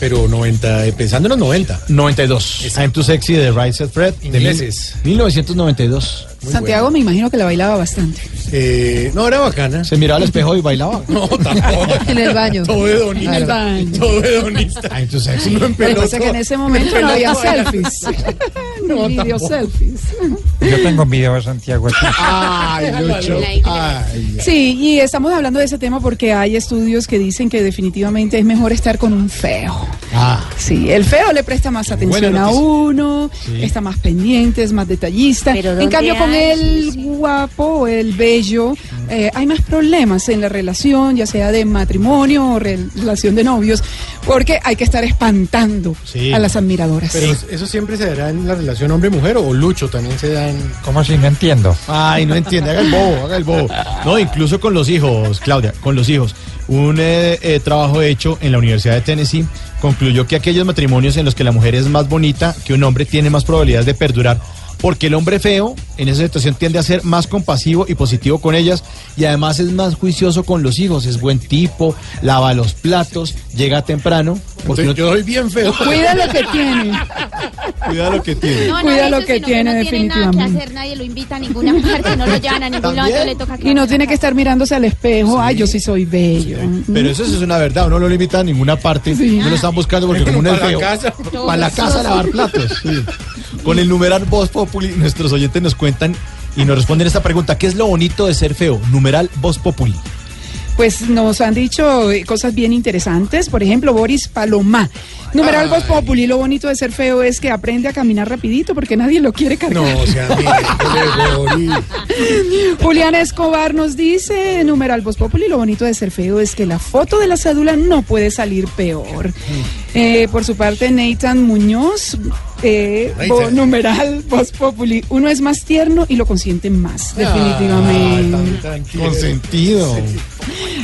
Pero 90, empezando en los 90. 92. I'm too sexy de Right Said Fred. De mil- 1992. Santiago me imagino que la bailaba bastante. Eh, no, era bacana. Se miraba al espejo y bailaba. No, tampoco. En el baño. Todo hedonista. En el baño. Todo hedonista. I'm too sexy. Uno en Lo que que en ese momento no había selfies. No, video selfies. Yo tengo video de Santiago. Ay, Lucho. Ay. Sí, y estamos hablando de ese tema porque hay estudios que dicen que definitivamente es mejor estar con un feo. Ah, Sí, el feo le presta más atención a uno, Sí. está más pendiente, es más detallista. Pero En ¿dónde cambio, con el guapo, el bello, eh, hay más problemas en la relación, ya sea de matrimonio o re- relación de novios, porque hay que estar espantando Sí. a las admiradoras. Pero eso siempre se dará en la relación hombre-mujer o Lucho también se dan. ¿Cómo si no entiendo? Ay, no entiende, haga el bobo, haga el bobo. No, incluso con los hijos, Claudia, con los hijos. Un eh, eh, trabajo hecho en la Universidad de Tennessee concluyó que aquellos matrimonios en los que la mujer es más bonita que un hombre tiene más probabilidades de perdurar. Porque el hombre feo en esa situación tiende a ser más compasivo y positivo con ellas y además es más juicioso con los hijos, es buen tipo, lava los platos, llega temprano. Porque yo soy bien feo. Cuida lo que tiene. cuida lo que tiene. No, no Cuida lo que tiene, no tiene nada que definitivamente. hacer, nadie lo invita a ninguna parte, no lo llevan a ningún lado, le toca Y no tiene que estar mirándose al espejo, ay, yo sí soy bello. Pero eso sí es una verdad, uno no lo invita a ninguna parte, no lo están buscando porque como uno es Para la feo. casa. Para la casa a lavar platos. sí. Con el numeral Voz Populi, nuestros oyentes nos cuentan y nos responden esta pregunta: ¿Qué es lo bonito de ser feo? Numeral Voz Populi. Pues nos han dicho eh, cosas bien interesantes. Por ejemplo, Boris Palomá. Numeral Voz Populi, lo bonito de ser feo es que aprende a caminar rapidito porque nadie lo quiere cargar. No, o sea. Julián Escobar nos dice, numeral Voz Populi, lo bonito de ser feo es que la foto de la cédula no puede salir peor. Eh, por su parte, Nathan Muñoz, eh, bo- numeral Voz Populi, uno es más tierno y lo consiente más, definitivamente. Consentido.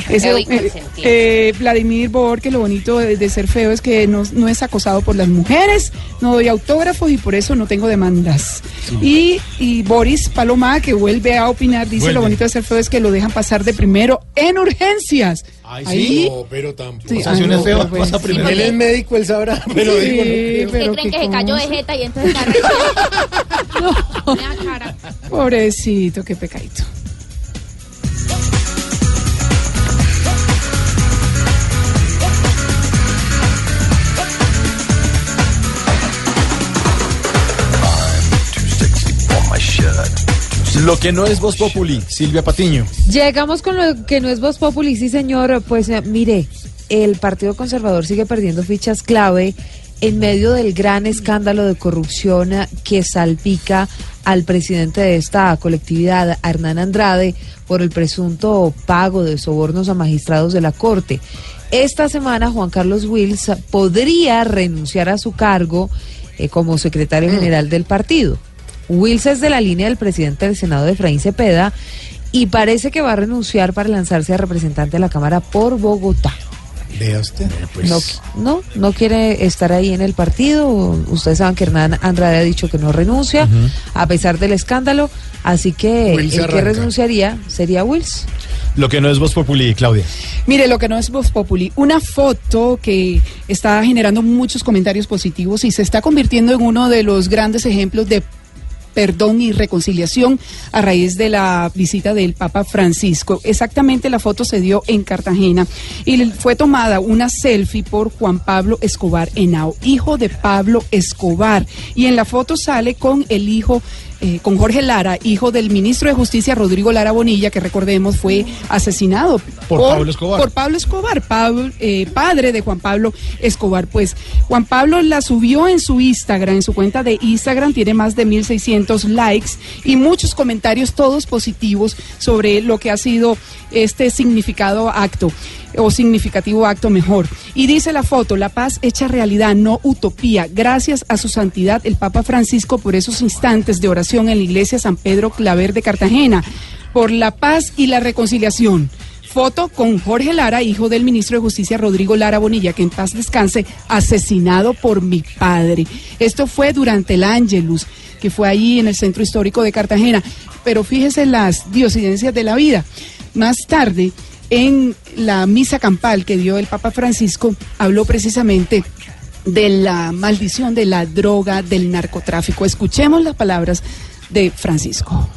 Eso, Muy eh, consentido. eh, Vladimir Bor, que lo bonito de, de ser feo es que no, no es acosado por las mujeres, no doy autógrafos y por eso no tengo demandas. Y, y Boris Paloma, que vuelve a opinar, dice Vuelve. lo bonito de ser feo es que lo dejan pasar de primero en urgencias. Ay, Ahí- sí. No, pero tampoco. Sí, O sea, si ay, uno es no, feo, pues, pasa sí, primero. Él es médico, él sabrá, pero Sí, digo, no pero creen que se cayó de jeta y entonces está Pobrecito, qué pecadito. Lo que no es Voz Populi, Silvia Patiño. Llegamos con lo que no es Voz Populi, sí señor. Pues eh, mire, el Partido Conservador sigue perdiendo fichas clave en medio del gran escándalo de corrupción eh, que salpica al presidente de esta colectividad, Hernán Andrade, por el presunto pago de sobornos a magistrados de la Corte. Esta semana Juan Carlos Wills podría renunciar a su cargo eh, como secretario general del partido. Wills es de la línea del presidente del Senado, Efraín Cepeda, y parece que va a renunciar para lanzarse a representante de la Cámara por Bogotá. Vea usted. Pues, No, no, no quiere estar ahí en el partido. Ustedes saben que Hernán Andrade ha dicho que no renuncia, a pesar del escándalo. Así que Wills el que renunciaría sería Wills. Lo que no es Voz Populi, Claudia. Mire, lo que no es Voz Populi, una foto que está generando muchos comentarios positivos y se está convirtiendo en uno de los grandes ejemplos de perdón y reconciliación a raíz de la visita del Papa Francisco. Exactamente la foto se dio en Cartagena y fue tomada una selfie por Juan Pablo Escobar Henao, hijo de Pablo Escobar. Y en la foto sale con el hijo eh, con Jorge Lara, hijo del ministro de Justicia Rodrigo Lara Bonilla, que recordemos fue asesinado Por Pablo Escobar. por Pablo Escobar, Pablo, eh, padre de Juan Pablo Escobar. Pues Juan Pablo la subió en su Instagram, en su cuenta de Instagram, tiene más de 1.600 likes y muchos comentarios, todos positivos, sobre lo que ha sido este significado acto o significativo acto mejor. Y dice la foto, la paz hecha realidad, no utopía. Gracias a su santidad el Papa Francisco por esos instantes de oración en la iglesia San Pedro Claver de Cartagena, por la paz y la reconciliación. Foto con Jorge Lara, hijo del ministro de Justicia Rodrigo Lara Bonilla, que en paz descanse, asesinado por mi padre. Esto fue durante el Ángelus, que fue allí en el centro histórico de Cartagena. Pero fíjese las diosidencias de la vida. Más tarde, en la misa campal que dio el Papa Francisco, habló precisamente de la maldición de la droga, del narcotráfico. Escuchemos las palabras de Francisco.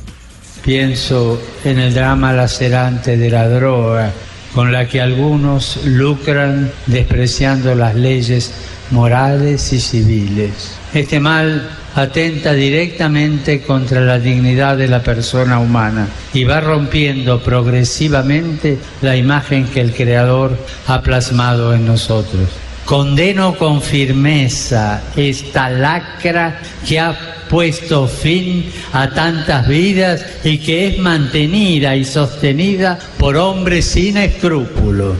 Pienso en el drama lacerante de la droga, con la que algunos lucran despreciando las leyes morales y civiles. Este mal atenta directamente contra la dignidad de la persona humana y va rompiendo progresivamente la imagen que el Creador ha plasmado en nosotros. Condeno con firmeza esta lacra que ha puesto fin a tantas vidas y que es mantenida y sostenida por hombres sin escrúpulos.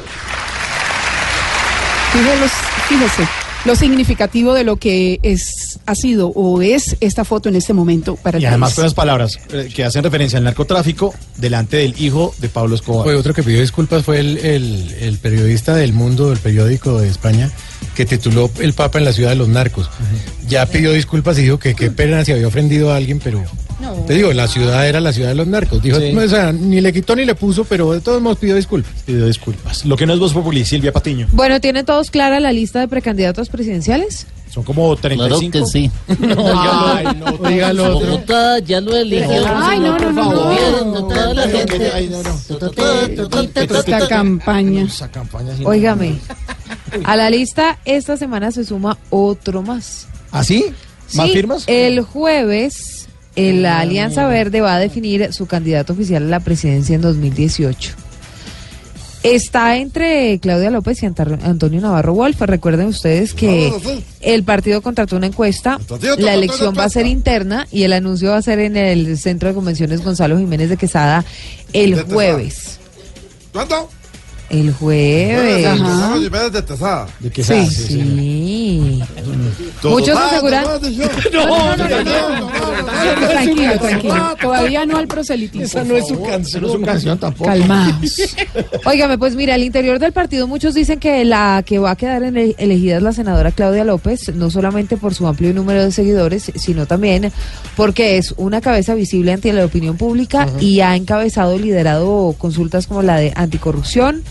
Fíjese, fíjese lo significativo de lo que es ha sido o es esta foto en este momento para el Y además país. con las palabras eh, que hacen referencia al narcotráfico delante del hijo de Pablo Escobar. Fue otro que pidió disculpas fue el, el- el periodista del Mundo, del periódico de España, que tituló El Papa en la ciudad de los narcos. Ya pidió disculpas y dijo que qué pena si había ofendido a alguien, pero te digo, la ciudad era la ciudad de los narcos. Dijo, Sí. no, o sea, ni le quitó ni le puso, pero de todos modos pidió disculpas. Pidió disculpas. Lo que no es Voz Populi, Silvia Patiño. Bueno, ¿tienen todos clara la lista de precandidatos presidenciales? Son como 35. Claro que sí. Ay, no, dígalo. Bogotá ya lo eligió. Ay, no, no, no, no. Gobierno, toda la gente. Ay, no, no. Esta campaña. Óigame, a la lista esta semana se suma otro más. ¿Ah, sí? ¿Más firmas? El jueves, la Alianza Verde va a definir su candidato oficial a la presidencia en 2018. Está entre Claudia López y Antonio Navarro Wolf. Recuerden ustedes que el partido contrató una encuesta, la elección va a ser interna y el anuncio va a ser en el Centro de Convenciones Gonzalo Jiménez de Quesada el jueves. ¿Cuánto? El jueves. Ajá. de Tesada. De Sí, sí. Todo Muchos aseguran. No, no, no, no, Tranquilo, tranquilo. Todavía no al proselitismo. Esa no es su canción. No es su canción tampoco. Calmados. Óigame, pues mira, al interior del partido muchos dicen que la que va a quedar ele- elegida es la senadora Claudia López, no solamente por su amplio número de seguidores, sino también porque es una cabeza visible ante la opinión pública y ha encabezado, liderado consultas como la de anticorrupción.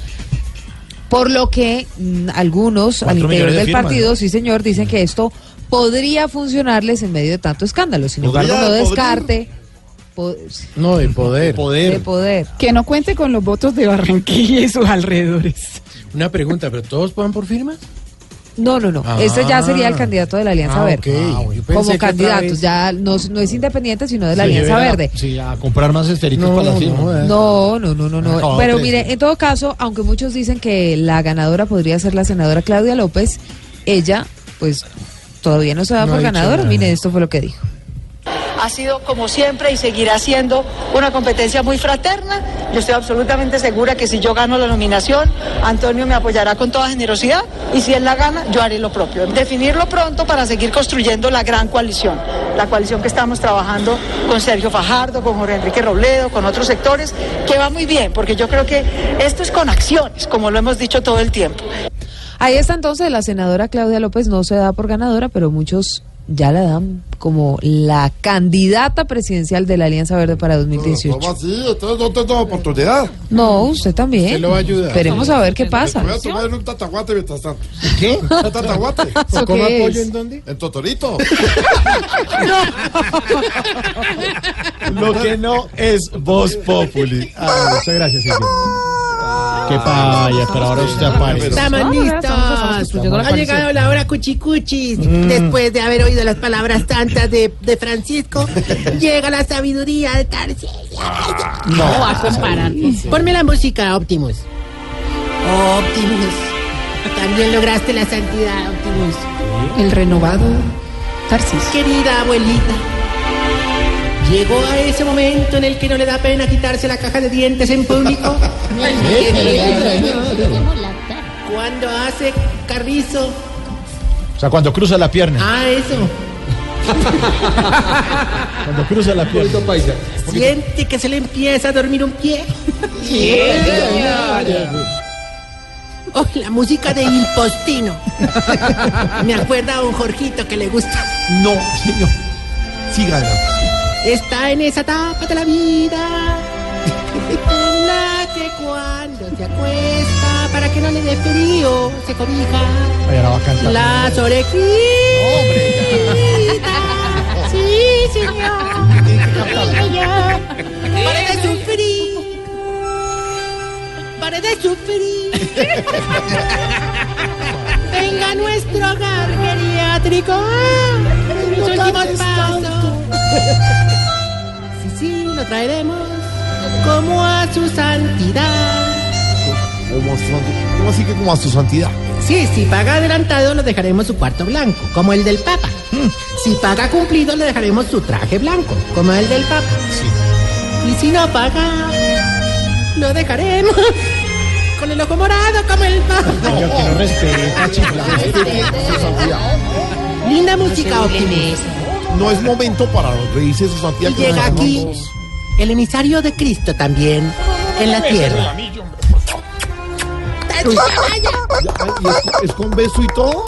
Por lo que mm, algunos al interior del firmas, partido, ¿no? sí señor, dicen que esto podría funcionarles en medio de tanto escándalo. Sin embargo, no descarte. po- No, de poder. de poder. Que no cuente con los votos de Barranquilla y sus alrededores. Una pregunta, ¿pero todos van por firmas? No, no, no. Ah. Este ya sería el candidato de la Alianza Ah, Verde. Ah, bueno, Como vez- ya no, no es independiente, sino de la Alianza a- Verde. Sí, a comprar más esferitos No, para no, firmas. jodas. No, no, no, no, no. Pero mire, en todo caso, aunque muchos dicen que la ganadora podría ser la senadora Claudia López, ella, pues, todavía no se da No por ganadora. Mire, esto fue lo que dijo. Ha sido como siempre y seguirá siendo una competencia muy fraterna. Yo estoy absolutamente segura que si yo gano la nominación, Antonio me apoyará con toda generosidad y si él la gana, yo haré lo propio. Definirlo pronto para seguir construyendo la gran coalición, la coalición que estamos trabajando con Sergio Fajardo, con Jorge Enrique Robledo, con otros sectores, que va muy bien, porque yo creo que esto es con acciones, como lo hemos dicho todo el tiempo. Ahí está entonces la senadora Claudia López, no se da por ganadora, pero muchos ya la dan como la candidata presidencial de la Alianza Verde para 2018. ¿Cómo así? Entonces no doy oportunidad. No, usted también. Usted lo va a ayudar. Esperemos a ver qué pasa. Me voy a tomar un tataguate mientras tanto. ¿Qué? Un tataguate. ¿Eso ¿Cómo qué apoyo es? en dónde? En Totorito. Lo que no es Voz Populi. Ah, muchas gracias, Silvia. Qué paya, pero ahora usted aparece. No, la Ha llegado la hora cuchicuchis. Mm. Después de haber oído las palabras tantas de, de Francisco, llega la sabiduría de Tarcisio. No, va a comparar. Ponme la música, Optimus. Optimus. También lograste la santidad, Optimus. El renovado Tarsis. Querida abuelita. Llegó a ese momento en el que no le da pena quitarse la caja de dientes en público. Cuando hace carrizo. O sea, cuando cruza la pierna. Ah, eso. Cuando cruza la pierna. Siente que se le empieza a dormir un pie. Oh, la música de Impostino. Me acuerda a un Jorgito que le gusta. No, señor. Sígala. Está en esa etapa de la vida. En la que cuando se acuesta para que no le dé frío, se cobija ahora va a cantar. las orejitas. Sí, señor. Pare de sufrir. Pare de sufrir. Venga a nuestro hogar geriátrico. Mis últimos pasos. Sí, sí, lo traeremos como a su santidad. ¿Cómo, cómo así que como a su santidad? Sí, si paga adelantado le dejaremos su cuarto blanco, como el del Papa. Si paga cumplido le dejaremos su traje blanco, como el del Papa. Y si no paga, lo dejaremos con el ojo morado, como el Papa. No respeta, chiflado. Linda música, Optimus. No es momento para reírse de su santidad. Y llega aquí el emisario de Cristo también en la tierra. Uy, Ya, ¿y es, es con beso y todo?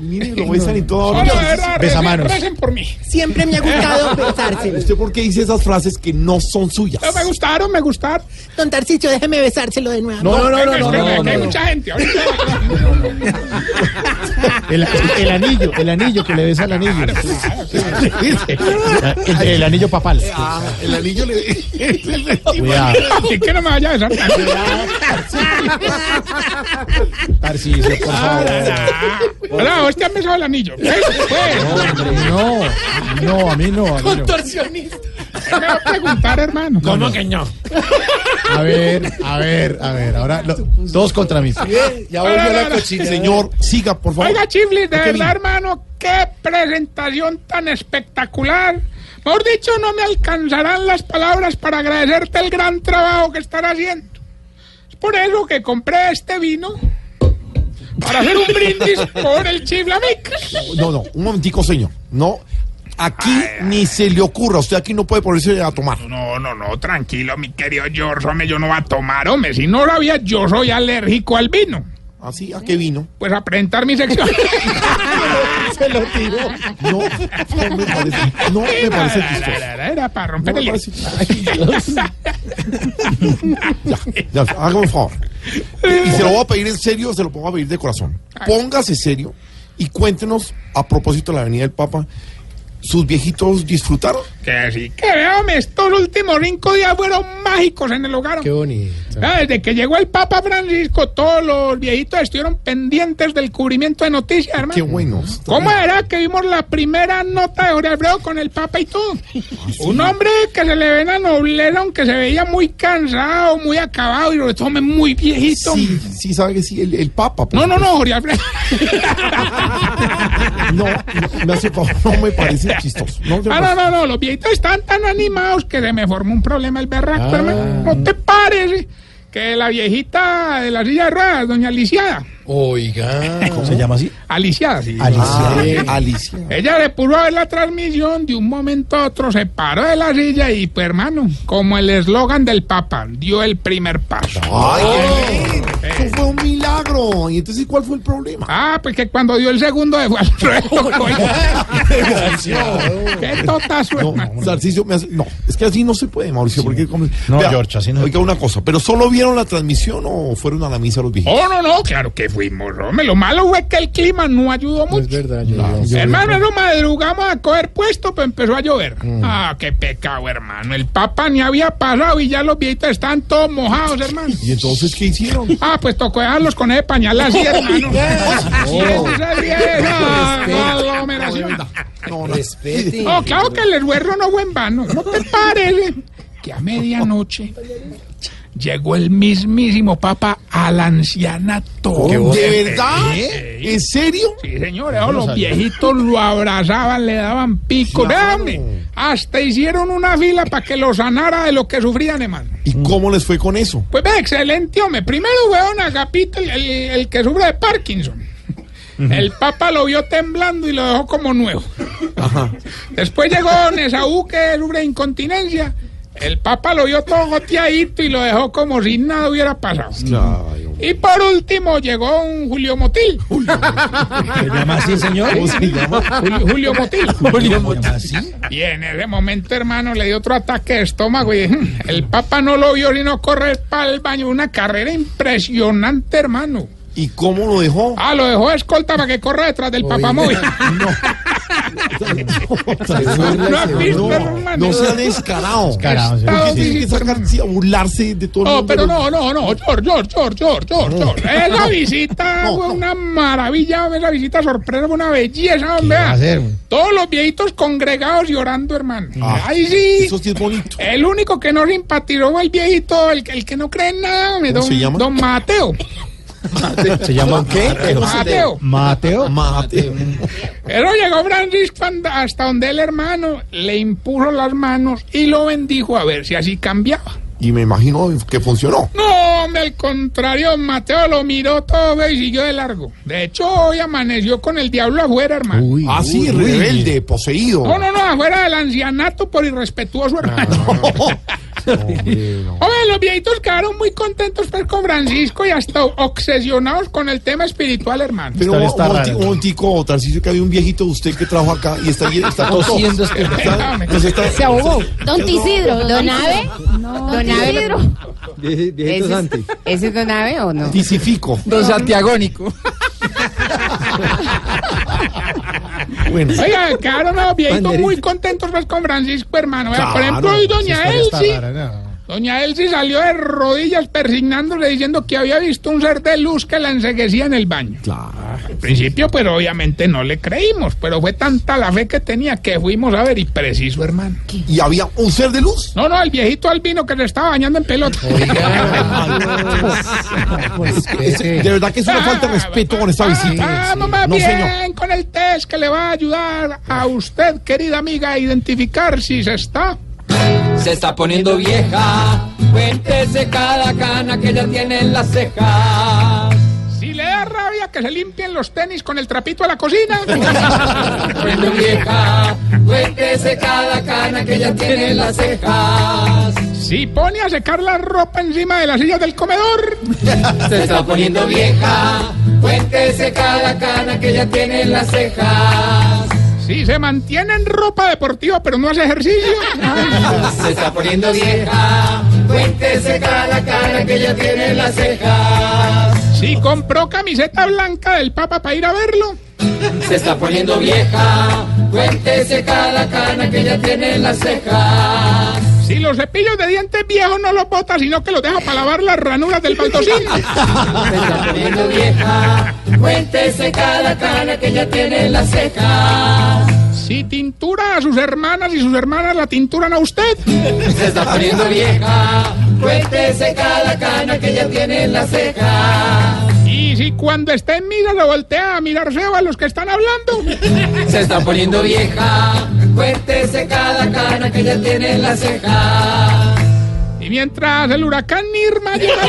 Mire, lo besan y todo ahora. Besamanos. recen- recen por mí. Siempre me ha gustado besarse. ¿Usted por qué dice esas frases que no son suyas? No, me gustaron, me gustaron. Don Tarcicio, déjeme besárselo de nuevo. No, no, no, no, hay no. mucha gente. El, el anillo, el anillo que le besa el anillo. El, el anillo papal. Ah, el anillo le. Cuidado. ¿Y qué no me vaya a besar? Tarcisio, por favor. Hola, hostia, han besado el anillo. Pues. Hombre, no, no, a mí no, a mí no. Contorsionista. Me va a preguntar, hermano. ¿Cómo que no? A ver, a ver, a ver. Ahora, lo- todos contra mí. Ya volvió la cochina. Señor, siga, por favor. Oiga, Chiflis, de ¿Qué verdad, hermano, qué presentación tan espectacular. Mejor dicho, no me alcanzarán las palabras para agradecerte el gran trabajo que estás haciendo. Es por eso que compré este vino para hacer un brindis por el Chiflamix. No, no, un momentico, señor. No, aquí ni se le ocurra. Usted aquí no puede ponerse a tomar. No, no, no, tranquilo, mi querido George, hombre, yo no voy a tomar, hombre. Si no lo había, yo soy alérgico al vino. ¿Así? ¿A qué vino? Pues a presentar mi sección. Se lo tiró. No, no me parece, no me parece chistoso. era, para romper No el parece Ya, hágame un favor. Y se lo voy a pedir en serio, se lo voy a pedir de corazón. Póngase serio y cuéntenos, a propósito de la Avenida del Papa, ¿sus viejitos disfrutaron? Que sí, que veame, estos últimos cinco días fueron mágicos en el hogar. Qué bonito. Ah, Desde que llegó el Papa Francisco, todos los viejitos estuvieron pendientes del cubrimiento de noticias, hermano. Qué bueno. ¿Cómo era que vimos la primera nota de Jorge Alfredo con el Papa y todo? Un hombre que se le ve la nobleza, aunque se veía muy cansado, muy acabado y sobre todo muy viejito. Sí, sí, sabe que sí, el, el Papa. por No, no, no, Jorge Alfredo. No, no, me hace favor, no me parece chistoso. No, Ah, no, no, no, los viejitos están tan animados que se me formó un problema el berraco, Ah. hermano. ¿No te parece que la viejita de la silla de ruedas, doña Aliciada? Oiga. ¿Cómo se llama así? Aliciada, sí. Alicia. Ah, Alicia. Ella le pudo ver la transmisión, de un momento a otro se paró de la silla y, pues, hermano, como el eslogan del Papa, dio el primer paso. Ay, qué bien. Eso fue un milagro. ¿Y entonces cuál fue el problema? Ah, pues que cuando dio el segundo de al. Qué totazo, No, hermano. Me hace- no, es que así no se puede, Mauricio, porque como- No, George, así no Oiga, una cosa, ¿pero solo vieron la transmisión o fueron a la misa los viejitos? Oh, no, no, claro que fuimos, hombre. Lo malo fue que el clima no ayudó mucho. Es verdad, yo, yo- hermano, no madrugamos a coger puesto, pero empezó a llover. Ah, qué pecado, hermano. El papa ni había pasado y ya los viejitos estaban todos mojados, hermano. ¿Y entonces qué hicieron? Ah, pues tocó dejarlos con ese pañal así, hermano. Vieja aglomeración. No, no. No, claro que el esfuerzo no fue en vano. ¿No te parece que a medianoche llegó el mismísimo papa al ancianato? ¿De verdad? ¿Eh? ¿En serio? Sí, señores, los viejitos lo abrazaban, le daban pico. Claro. Hasta hicieron una fila para que lo sanara de lo que sufrían, hermano. ¿Y cómo les fue con eso? Pues ve, excelente, hombre. Primero, weón, Agapito, el, el- el que sufre de Parkinson. El papa lo vio temblando y lo dejó como nuevo. Después llegó Nesaú, que sufre de incontinencia. El papa lo vio todo goteadito y lo dejó como si nada hubiera pasado. Y por último llegó un Julio Motil. ¿Se llama así, señor? ¿Cómo se llama? Julio, Julio Motil. Julio Motil. ¿Así? Y en ese momento, hermano, le dio otro ataque de estómago y mm, el papa no lo vio sino correr para el baño. Una carrera impresionante, hermano. ¿Y cómo lo dejó? Ah, lo dejó de escolta para que corra detrás del papamóvil. No. No sean descarados. Descarados, sí. ¿Por qué Sí, tienen que sí, sacarse a burlarse de todo el No, pero no, no, no, George, George, George, George, George, George. Esa visita una maravilla, esa visita sorpresa, una belleza, hombre. Todos los viejitos congregados y orando, hermano. Ah, Ay, sí. Eso sí es bonito. El único que no simpatizó fue el viejito, el, que- el que no cree en nada, hombre, ¿Cómo don, se llama? don Mateo. ¿Se llama qué? Mateo. Mateo. Mate. Pero llegó Francisco hasta donde el hermano le impuso las manos y lo bendijo a ver si así cambiaba. Y me imagino que funcionó. No, hombre, al contrario, Mateo lo miró todo y siguió de largo. De hecho, hoy amaneció con el diablo afuera, hermano. Uy, Ah, sí, uy, uy. rebelde, poseído. No, no, no, afuera del ancianato por irrespetuoso, hermano. Hombre, los viejitos quedaron muy contentos pues, con Francisco y hasta obsesionados con el tema espiritual, hermano. Pero un está momenti- rara. un momentico, Tarcisio, que había un viejito de usted que trabaja acá y está, está Tosiendo, es que- Está- nos está- Se ahogó. Don Tisidro. ¿Don Ave? ¿Don Ave? Viejito Santi. ¿Ese es Don Ave o no? Tisifico. Don Santiagónico. Bueno, Oiga, quedaron los viejitos muy contentos pues, con Francisco, hermano. Por Claro, ejemplo, hoy doña Elsie no. Doña Elsie salió de rodillas persignándole diciendo que había visto un ser de luz que la enseguecía en el baño. Al principio, pues obviamente no le creímos, pero fue tanta la fe que tenía que fuimos a ver y preciso, hermano. ¿Y había un ser de luz? No, no, el viejito albino que se estaba bañando en pelota. De verdad que es una falta de respeto con esta visita. Vamos más No, bien señor. con el test que le va a ayudar a usted, querida amiga, a identificar si se está. Se está poniendo vieja, cuéntese cada cana que ya tiene en las cejas. Da rabia que se limpien los tenis con el trapito a la cocina. Poniendo vieja, cuéntese cada cana que ya tiene en las cejas. Si pone a secar la ropa encima de las sillas del comedor. Se está poniendo vieja, cuéntese cada cana que ya tiene en las cejas. Si se mantiene en ropa deportiva pero no hace ejercicio. Se está poniendo vieja, cuéntese cada cana que ya tiene en las cejas. Si compró camiseta blanca del Papa para ir a verlo. Se está poniendo vieja, cuéntese cada cana que ya tiene en las cejas. Si los cepillos de dientes viejos no los bota, sino que los deja para lavar las ranuras del baldosín. Se está poniendo vieja, cuéntese cada cana que ya tiene en las cejas. Si tintura a sus hermanas y sus hermanas la tinturan a usted. Se está poniendo vieja, cuéntese cada cana que ya tiene en las cejas. Y si cuando está en mira lo voltea a mirarse a los que están hablando. Se está poniendo vieja, cuéntese cada cana que ya tiene en las cejas. Y mientras el huracán Irma llega a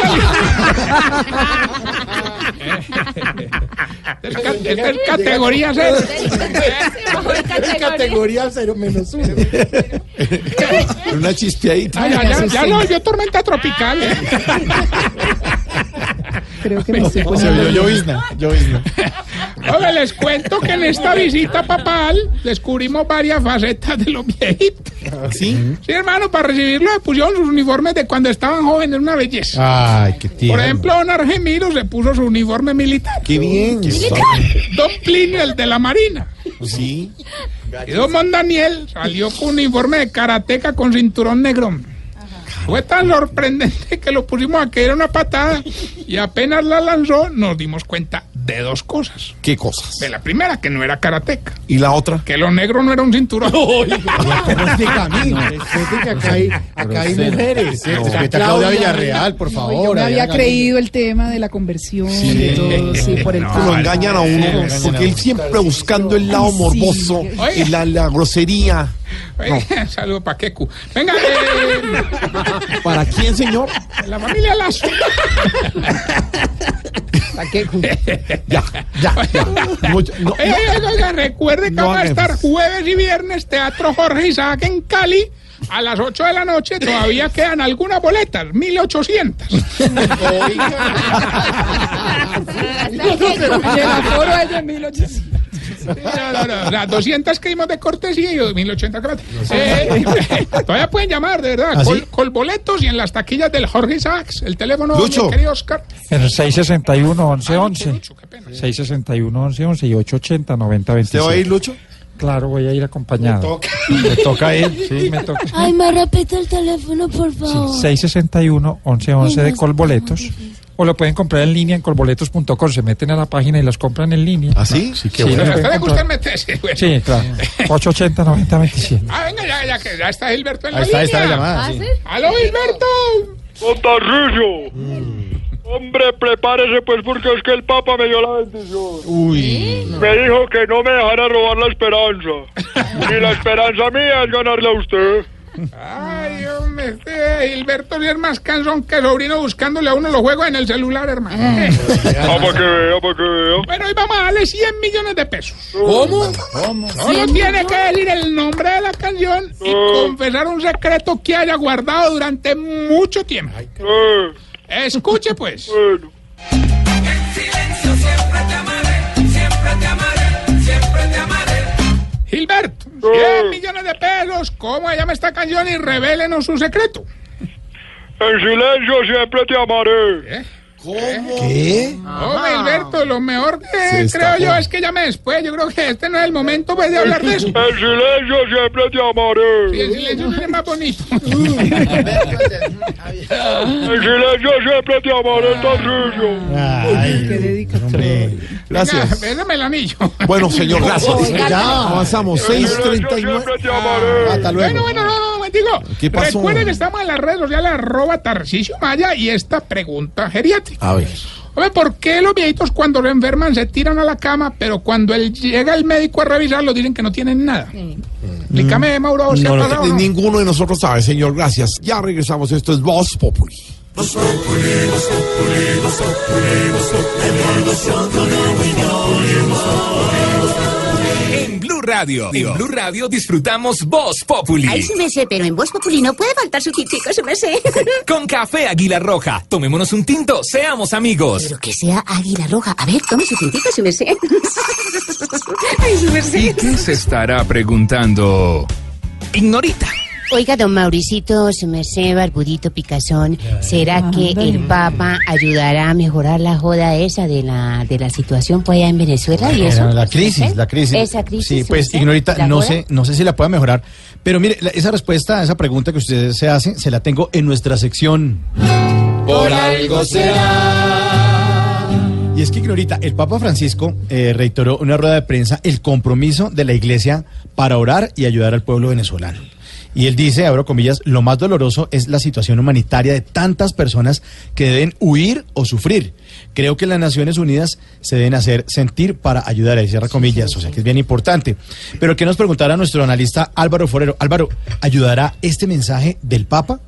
la... es, ca- esta es categoría cero. Es categoría cero menos uno. Una chispeadita. Ya, lo volvió tormenta tropical. ¿eh? Creo que me estoy Se poniendo llovizna, llovizna. Oye, les cuento que en esta visita papal descubrimos varias facetas de los viejitos. ¿Sí? Sí, hermano, para recibirlo pusieron sus uniformes de cuando estaban jóvenes, una belleza. Ay, qué tío. Por ejemplo, don Argemiro se puso su uniforme militar. Qué bien. Don Plinio, el de la Marina. Sí. Y don Mon Daniel salió con un uniforme de karateca con cinturón negro. Fue tan sorprendente que lo pusimos a caer una patada y apenas la lanzó nos dimos cuenta de dos cosas. ¿Qué cosas? De la primera, que no era karateca. ¿Y la otra? Que lo negro no era un cinturón. Respete que acá hay, acá hay mujeres. ¿eh? Respeta a Claudia Villarreal, por favor. Yo me había creído el tema de la conversión, de todo, sí, por el Que lo engañan a uno, a porque él siempre buscando el lado morboso y la, la grosería. Oye, Saludos para Keku. Venga, eh, ¿Para quién, señor? la familia Lazo. Ya, ya, ya. Mucho- no, Oiga, oiga, oiga, recuerde que No vamos a estar jueves y viernes Teatro Jorge Isaac en Cali a las 8 de la noche. Todavía quedan algunas boletas, 1800. Y el aforo es de 1800. No, no, no, o sea, 200 que dimos de cortesía y 1800 gratis. Eh, todavía pueden llamar, de verdad, ¿Ah, col, sí? col boletos y en las taquillas del Jorge Isaacs. El teléfono, Lucho. mi querido Oscar. En el 661 11 Ay, 11. Lucho, qué pena. 661 11 11 y 880 90 ¿Te 26. va a ir, Lucho? Claro, voy a ir acompañado. Le toca ir. Sí, me toca. Ay, me repite el teléfono, por favor. 661 11 11 de Colboletos. O lo pueden comprar en línea en colboletos.com. Se meten a la página y los compran en línea. ¿Ah, sí? Sí, qué Sí, bueno. los ¿A usted pueden le gusta comprar. meterse? güey? Sí, claro. 880 90 27. Ah, venga, ya, ya, que ya está Gilberto en la Ahí está, ahí línea. está la llamada. sí. ¡Aló, Gilberto! Montarrillo. Hombre, prepárese pues porque es que el Papa me dio la bendición. Uy. Me dijo que no me dejara robar la esperanza. Y la esperanza mía es ganarle a usted. Ay, hombre, este Gilberto es más cansón que sobrino buscándole a uno los juegos en el celular, hermano. Ah, para que vea, para que vea. Bueno, hoy vamos a darle 100 millones de pesos. ¿Cómo? Solo tiene que decir el nombre de la canción y confesar un secreto que haya guardado durante mucho tiempo. Eh, Escuche, pues. bueno. Gilberto, 100 millones de pesos. ¿Cómo llama esta canción? Y revélenos su secreto. En silencio siempre te amaré. ¿Eh? ¿Qué? Hombre, Alberto, lo mejor que Se creo yo es que llame después. Yo creo que este no es el momento pues, de hablar de eso. El silencio siempre te amaré. Sí, el silencio es más bonito. El silencio siempre te amaré, Tarrillo. Ay, hombre. Gracias. Venga, el anillo. Bueno, señor, gracias. Oiga, Ya avanzamos. El silencio 6.39. siempre te amaré. Hasta luego. Bueno, bueno, no, no, momentico. ¿Qué pasó? Recuerden que estamos en las redes sociales arroba Tarcisio Maya y esta pregunta geriátrica. A ver. Hombre, ¿por qué los viejitos cuando se enferman se tiran a la cama, pero cuando el- llega el médico a revisarlo dicen que no tienen nada? Explícame, Mauro, ¿se ha No, no, no? ninguno de nosotros sabe, señor. Gracias. Ya regresamos. Esto es Voz Populi. En Blue Radio, en Blue Radio disfrutamos Voz Populi. Ay, sí me sé, pero en Voz Populi no puede faltar su tintico, sí me sé. Con café Águila Roja. Tomémonos un tinto, seamos amigos. Pero que sea águila roja. A ver, tome su tintico, sí me sé. Ay, sí me ¿Y qué se estará preguntando? Ignorita. Oiga, don Mauricito, su merced, barbudito, picazón, ¿será que el Papa ayudará a mejorar la joda esa de la, de la situación pues allá en Venezuela y eso? La crisis, la crisis. Esa crisis. Sí, pues ignorita, ¿La no sé, no sé si la pueda mejorar, pero mire, la- esa respuesta a esa pregunta que usted se hace, se la tengo en nuestra sección. Por algo será. Y es que ignorita, el Papa Francisco eh, reiteró en una rueda de prensa el compromiso de la Iglesia para orar y ayudar al pueblo venezolano. Y él dice, abro comillas, lo más doloroso es la situación humanitaria de tantas personas que deben huir o sufrir. Creo que las Naciones Unidas se deben hacer sentir para ayudar a cierra comillas, o sea que es bien importante. Pero que nos preguntara nuestro analista Álvaro Forero. Álvaro, ¿ayudará este mensaje del Papa?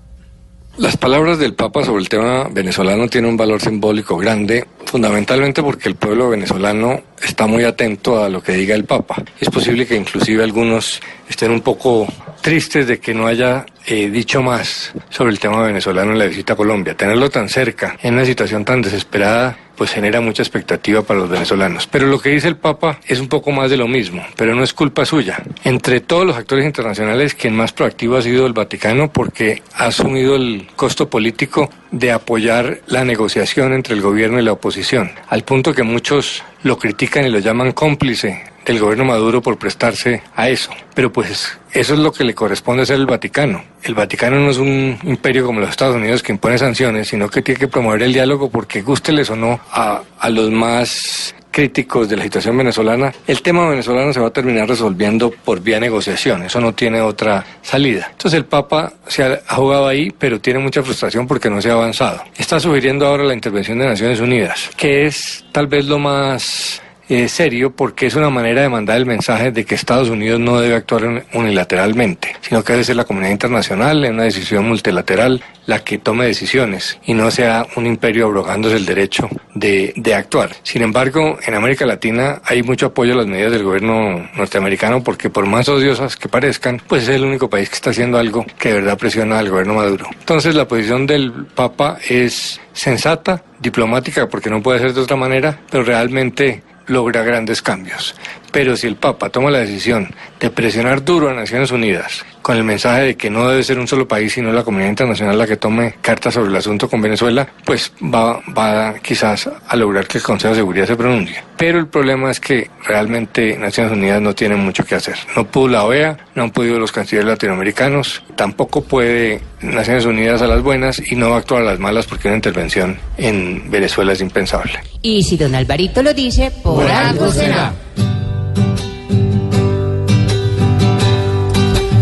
Las palabras del Papa sobre el tema venezolano tienen un valor simbólico grande, fundamentalmente porque el pueblo venezolano está muy atento a lo que diga el Papa. Es posible que inclusive algunos estén un poco tristes de que no haya eh, dicho más sobre el tema venezolano en la visita a Colombia. Tenerlo tan cerca, en una situación tan desesperada, pues genera mucha expectativa para los venezolanos. Pero lo que dice el Papa es un poco más de lo mismo, pero no es culpa suya. Entre todos los actores internacionales, quien más proactivo ha sido el Vaticano porque ha asumido el costo político de apoyar la negociación entre el gobierno y la oposición, al punto que muchos lo critican y lo llaman cómplice del gobierno Maduro por prestarse a eso. Pero pues eso es lo que le corresponde hacer el Vaticano. El Vaticano no es un imperio como los Estados Unidos que impone sanciones, sino que tiene que promover el diálogo porque gústeles o no a, a los más críticos de la situación venezolana, el tema venezolano se va a terminar resolviendo por vía negociación, eso no tiene otra salida. Entonces el Papa se ha, jugado ahí, pero tiene mucha frustración porque no se ha avanzado. Está sugiriendo ahora la intervención de Naciones Unidas, que es tal vez lo más eh, serio porque es una manera de mandar el mensaje de que Estados Unidos no debe actuar un- unilateralmente, sino que debe ser la comunidad internacional en una decisión multilateral la que tome decisiones y no sea un imperio abrogándose el derecho de, de actuar. Sin embargo, en América Latina hay mucho apoyo a las medidas del gobierno norteamericano porque por más odiosas que parezcan, pues es el único país que está haciendo algo que de verdad presiona al gobierno Maduro. Entonces la posición del Papa es sensata, diplomática, porque no puede ser de otra manera, pero realmente logra grandes cambios. Pero si el Papa toma la decisión de presionar duro a Naciones Unidas con el mensaje de que no debe ser un solo país, sino la comunidad internacional la que tome cartas sobre el asunto con Venezuela, pues va, va quizás a lograr que el Consejo de Seguridad se pronuncie. Pero el problema es que realmente Naciones Unidas no tiene mucho que hacer. No pudo la OEA, no han podido los cancilleres latinoamericanos, tampoco puede Naciones Unidas a las buenas y no va a actuar a las malas porque una intervención en Venezuela es impensable. Y si don Alvarito lo dice, por, Por algo será.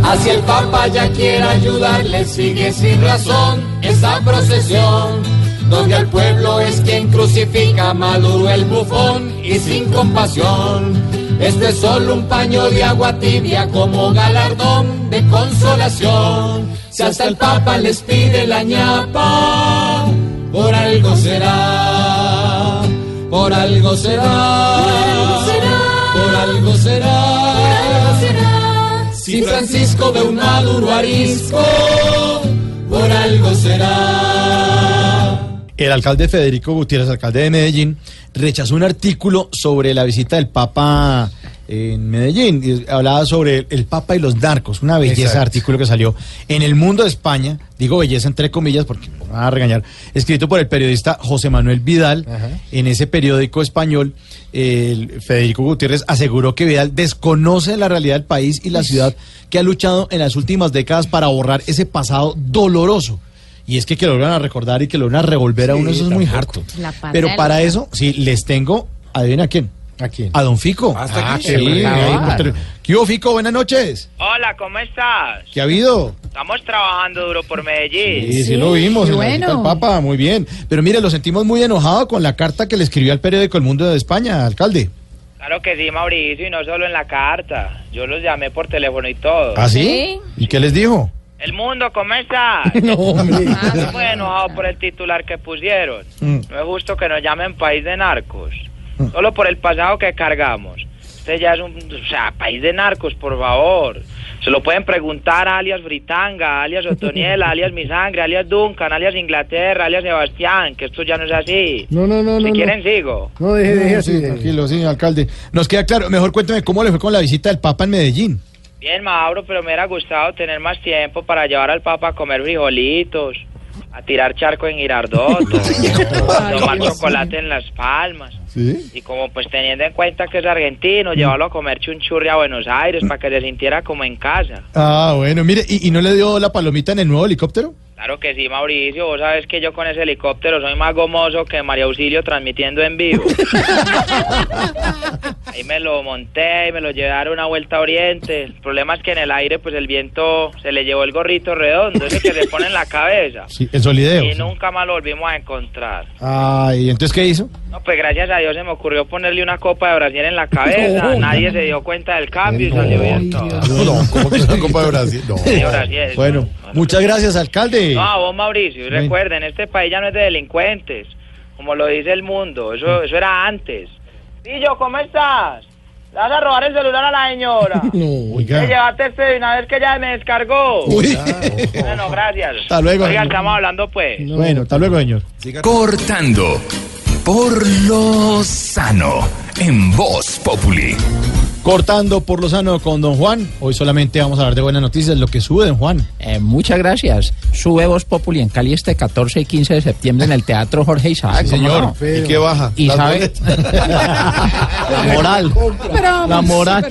Así el Papa ya quiere ayudarle, sigue sin razón esa procesión, donde al pueblo es quien crucifica a Maduro el bufón y sin compasión. Este es solo un paño de agua tibia como galardón de consolación. Si hasta el Papa les pide la ñapa, por algo será, por algo será, Si Francisco ve un maduro arisco, por algo será. El alcalde Federico Gutiérrez, alcalde de Medellín, rechazó un artículo sobre la visita del Papa en Medellín. Y hablaba sobre el, Papa y los narcos, una belleza Exacto. artículo que salió en El Mundo de España, digo belleza entre comillas porque me van a regañar, escrito por el periodista José Manuel Vidal. En ese periódico español, el Federico Gutiérrez aseguró que Vidal desconoce la realidad del país y la ciudad que ha luchado en las últimas décadas para borrar ese pasado doloroso. Y es que que lo van a recordar y que lo van a revolver a uno, eso es muy harto. Pero para eso, sí, les tengo, adivina quién. ¿A quién? A don Fico. ¿Hasta aquí? sí, Qué ahí bueno. por tele- ¿Qué hubo, Fico? Buenas noches. Hola, ¿cómo estás? ¿Qué ha habido? Estamos trabajando duro por Medellín. Sí, sí, lo vimos. visita del Papa, muy bien. Pero mire, lo sentimos muy enojado con la carta que le escribió al periódico El Mundo de España, alcalde. Claro que sí, Mauricio, y no solo en la carta. Yo los llamé por teléfono y todo. ¿Ah, sí? ¿Y qué les dijo? El mundo, ¿cómo estás? No, hombre. Ah, enojado por el titular que pusieron. Mm. No es justo que nos llamen país de narcos. Solo por el pasado que cargamos. Este ya es un... O sea, país de narcos, por favor. Se lo pueden preguntar a alias Britanga, alias Otoniela, alias Mi Sangre, alias Duncan, alias Inglaterra, alias Sebastián, que esto ya no es así. No, no, no, Si no, quieren, sigo. No, deje, deje así. tranquilo, sí, alcalde. Nos queda claro. Mejor cuénteme cómo le fue con la visita del Papa en Medellín. Bien, Mauro, pero me hubiera gustado tener más tiempo para llevar al Papa a comer frijolitos, a tirar charco en Girardot, a tomar chocolate en Las Palmas. ¿Sí? Y como pues teniendo en cuenta que es argentino, llevarlo a comer chunchurri a Buenos Aires para que se sintiera como en casa. Ah, bueno, mire, ¿y, y no le dio la palomita en el nuevo helicóptero? Claro que sí, Mauricio, vos sabes que yo con ese helicóptero soy más gomoso que María Auxilio transmitiendo en vivo. Ahí me lo monté y me lo llevé a dar una vuelta a Oriente. El problema es que en el aire pues el viento se le llevó el gorrito redondo, ese que se pone en la cabeza. Sí, el solideo. Y sí. nunca más lo volvimos a encontrar. Ay, ¿entonces qué hizo? No, pues gracias a Dios se me ocurrió ponerle una copa de Brasil en la cabeza. No. Nadie se dio cuenta del cambio y salió bien todo. No, ¿cómo que una Copa de Brasil? No. Sí, Brasil. Bueno, muchas gracias, alcalde. No, a vos Mauricio, y recuerden, este país ya no es de delincuentes, como lo dice el mundo, eso, eso era antes. Pillo, ¿cómo estás? ¿Le vas a robar el celular a la señora? No, Te llevaste este de una vez que ya me descargó. Uy. Bueno, gracias. Hasta luego, Oiga, señor. estamos hablando pues. Bueno, hasta luego, señor. Cortando por lo sano en Voz Populi. Cortando por lo sano con don Juan. Hoy solamente vamos a hablar de buenas noticias, lo que sube don Juan. Eh, muchas gracias. Sube Voz Populi en Cali este 14 y 15 de septiembre en el Teatro Jorge Isaac. Sí, ¿cómo señor. no? ¿Y qué baja? Y Las sabe... La moral. La moral.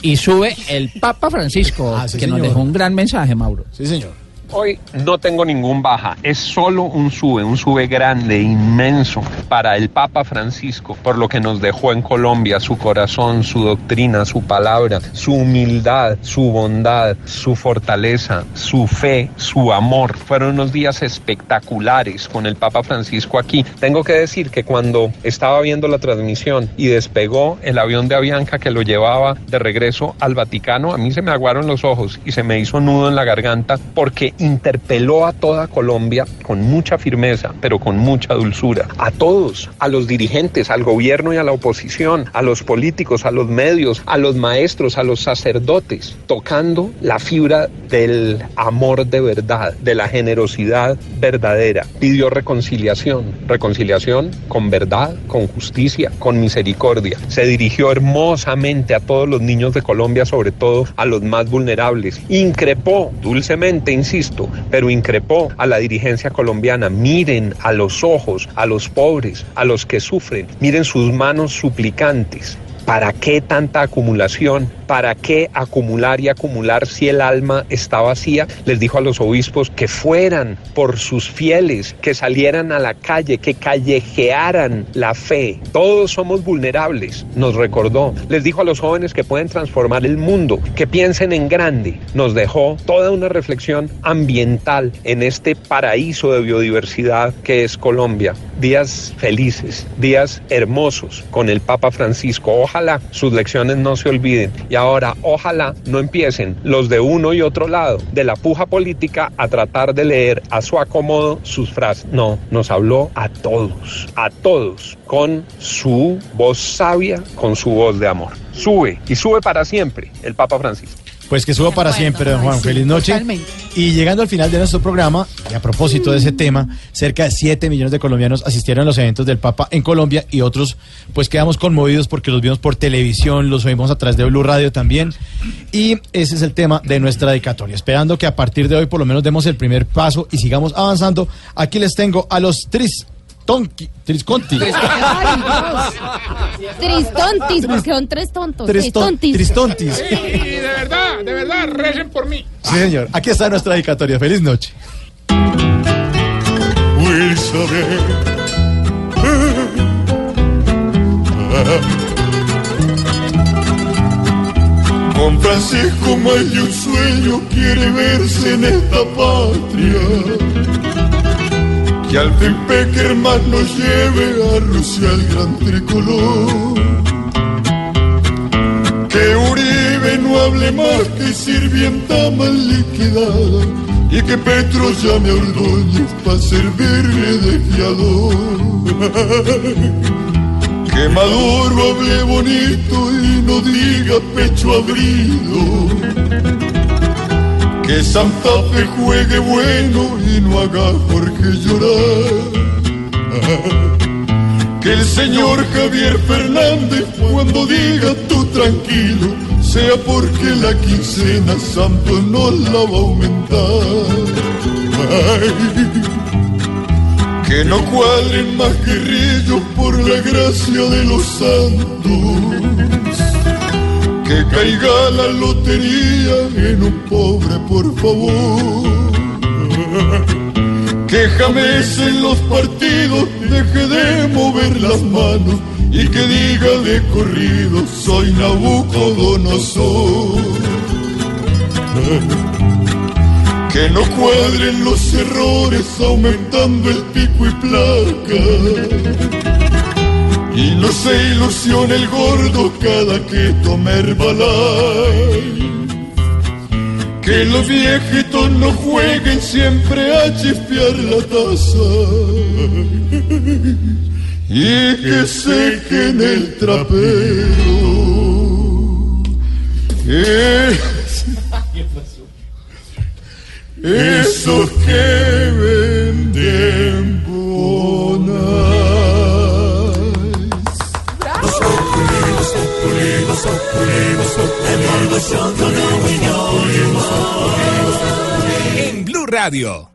y sube el Papa Francisco, Ah, sí, que nos dejó un gran mensaje, Mauro. Sí, señor. Hoy no tengo ningún baja, es solo un sube, un sube grande, inmenso para el Papa Francisco, por lo que nos dejó en Colombia, su corazón, su doctrina, su palabra, su humildad, su bondad, su fortaleza, su fe, su amor. Fueron unos días espectaculares con el Papa Francisco aquí. Tengo que decir que cuando estaba viendo la transmisión y despegó el avión de Avianca que lo llevaba de regreso al Vaticano, a mí se me aguaron los ojos y se me hizo nudo en la garganta porque interpeló a toda Colombia con mucha firmeza, pero con mucha dulzura. A todos, a los dirigentes, al gobierno y a la oposición, a los políticos, a los medios, a los maestros, a los sacerdotes, tocando la fibra del amor de verdad, de la generosidad verdadera. Pidió reconciliación, reconciliación con verdad, con justicia, con misericordia. Se dirigió hermosamente a todos los niños de Colombia, sobre todo a los más vulnerables. Increpó, dulcemente, insisto, pero increpó a la dirigencia colombiana. Miren a los ojos, a los pobres, a los que sufren. Miren sus manos suplicantes. ¿Para qué tanta acumulación? ¿Para qué acumular y acumular si el alma está vacía? Les dijo a los obispos que fueran por sus fieles, que salieran a la calle, que callejearan la fe. Todos somos vulnerables, nos recordó. Les dijo a los jóvenes que pueden transformar el mundo, que piensen en grande. Nos dejó toda una reflexión ambiental en este paraíso de biodiversidad que es Colombia. Días felices, días hermosos con el Papa Francisco. Ojalá sus lecciones no se olviden. Y ahora, ojalá no empiecen los de uno y otro lado de la puja política a tratar de leer a su acomodo sus frases. No, nos habló a todos, a todos, con su voz sabia, con su voz de amor. Sube y sube para siempre el Papa Francisco. Pues que suba para siempre, don Juan. Feliz noche. totalmente. Y llegando al final de nuestro programa, y a propósito de ese tema, cerca de 7 millones de colombianos asistieron a los eventos del Papa en Colombia y otros pues quedamos conmovidos porque los vimos por televisión, los oímos a través de Blue Radio también. Y ese es el tema de nuestra dedicatoria. Esperando que a partir de hoy por lo menos demos el primer paso y sigamos avanzando. Aquí les tengo a los Tris Tonki, Trisconti. Tristontis, porque son tres tontos. Tristontis. Tristontis. Sí, de verdad, de verdad, recen por mí. Sí, señor. Aquí está nuestra dedicatoria. Feliz noche. Con Francisco más de un sueño quiere verse en esta patria. Que al fin Peckerman nos lleve a Rusia el gran tricolor. Que Uribe no hable más que sirvienta mal liquidada. Y que Petro llame a Ordóñez para servirle de fiador. Que Maduro hable bonito y no diga pecho abrido. Que Santa Fe juegue bueno y no haga Jorge llorar. Que el señor Javier Fernández cuando diga tú tranquilo sea porque la quincena Santo no la va a aumentar. Que no cuadren más guerrillos por la gracia de los santos. Que caiga la lotería en un pobre, por favor. Que jamás en los partidos deje de mover las manos y que diga de corrido soy Nabucodonosor. Que no cuadren los errores aumentando el pico y placa. Y no se ilusione el gordo cada que tome Herbalife. Que los viejitos no jueguen siempre a chispear la taza. Y que sequen el trapero. Es- esos que venden En Blue Radio.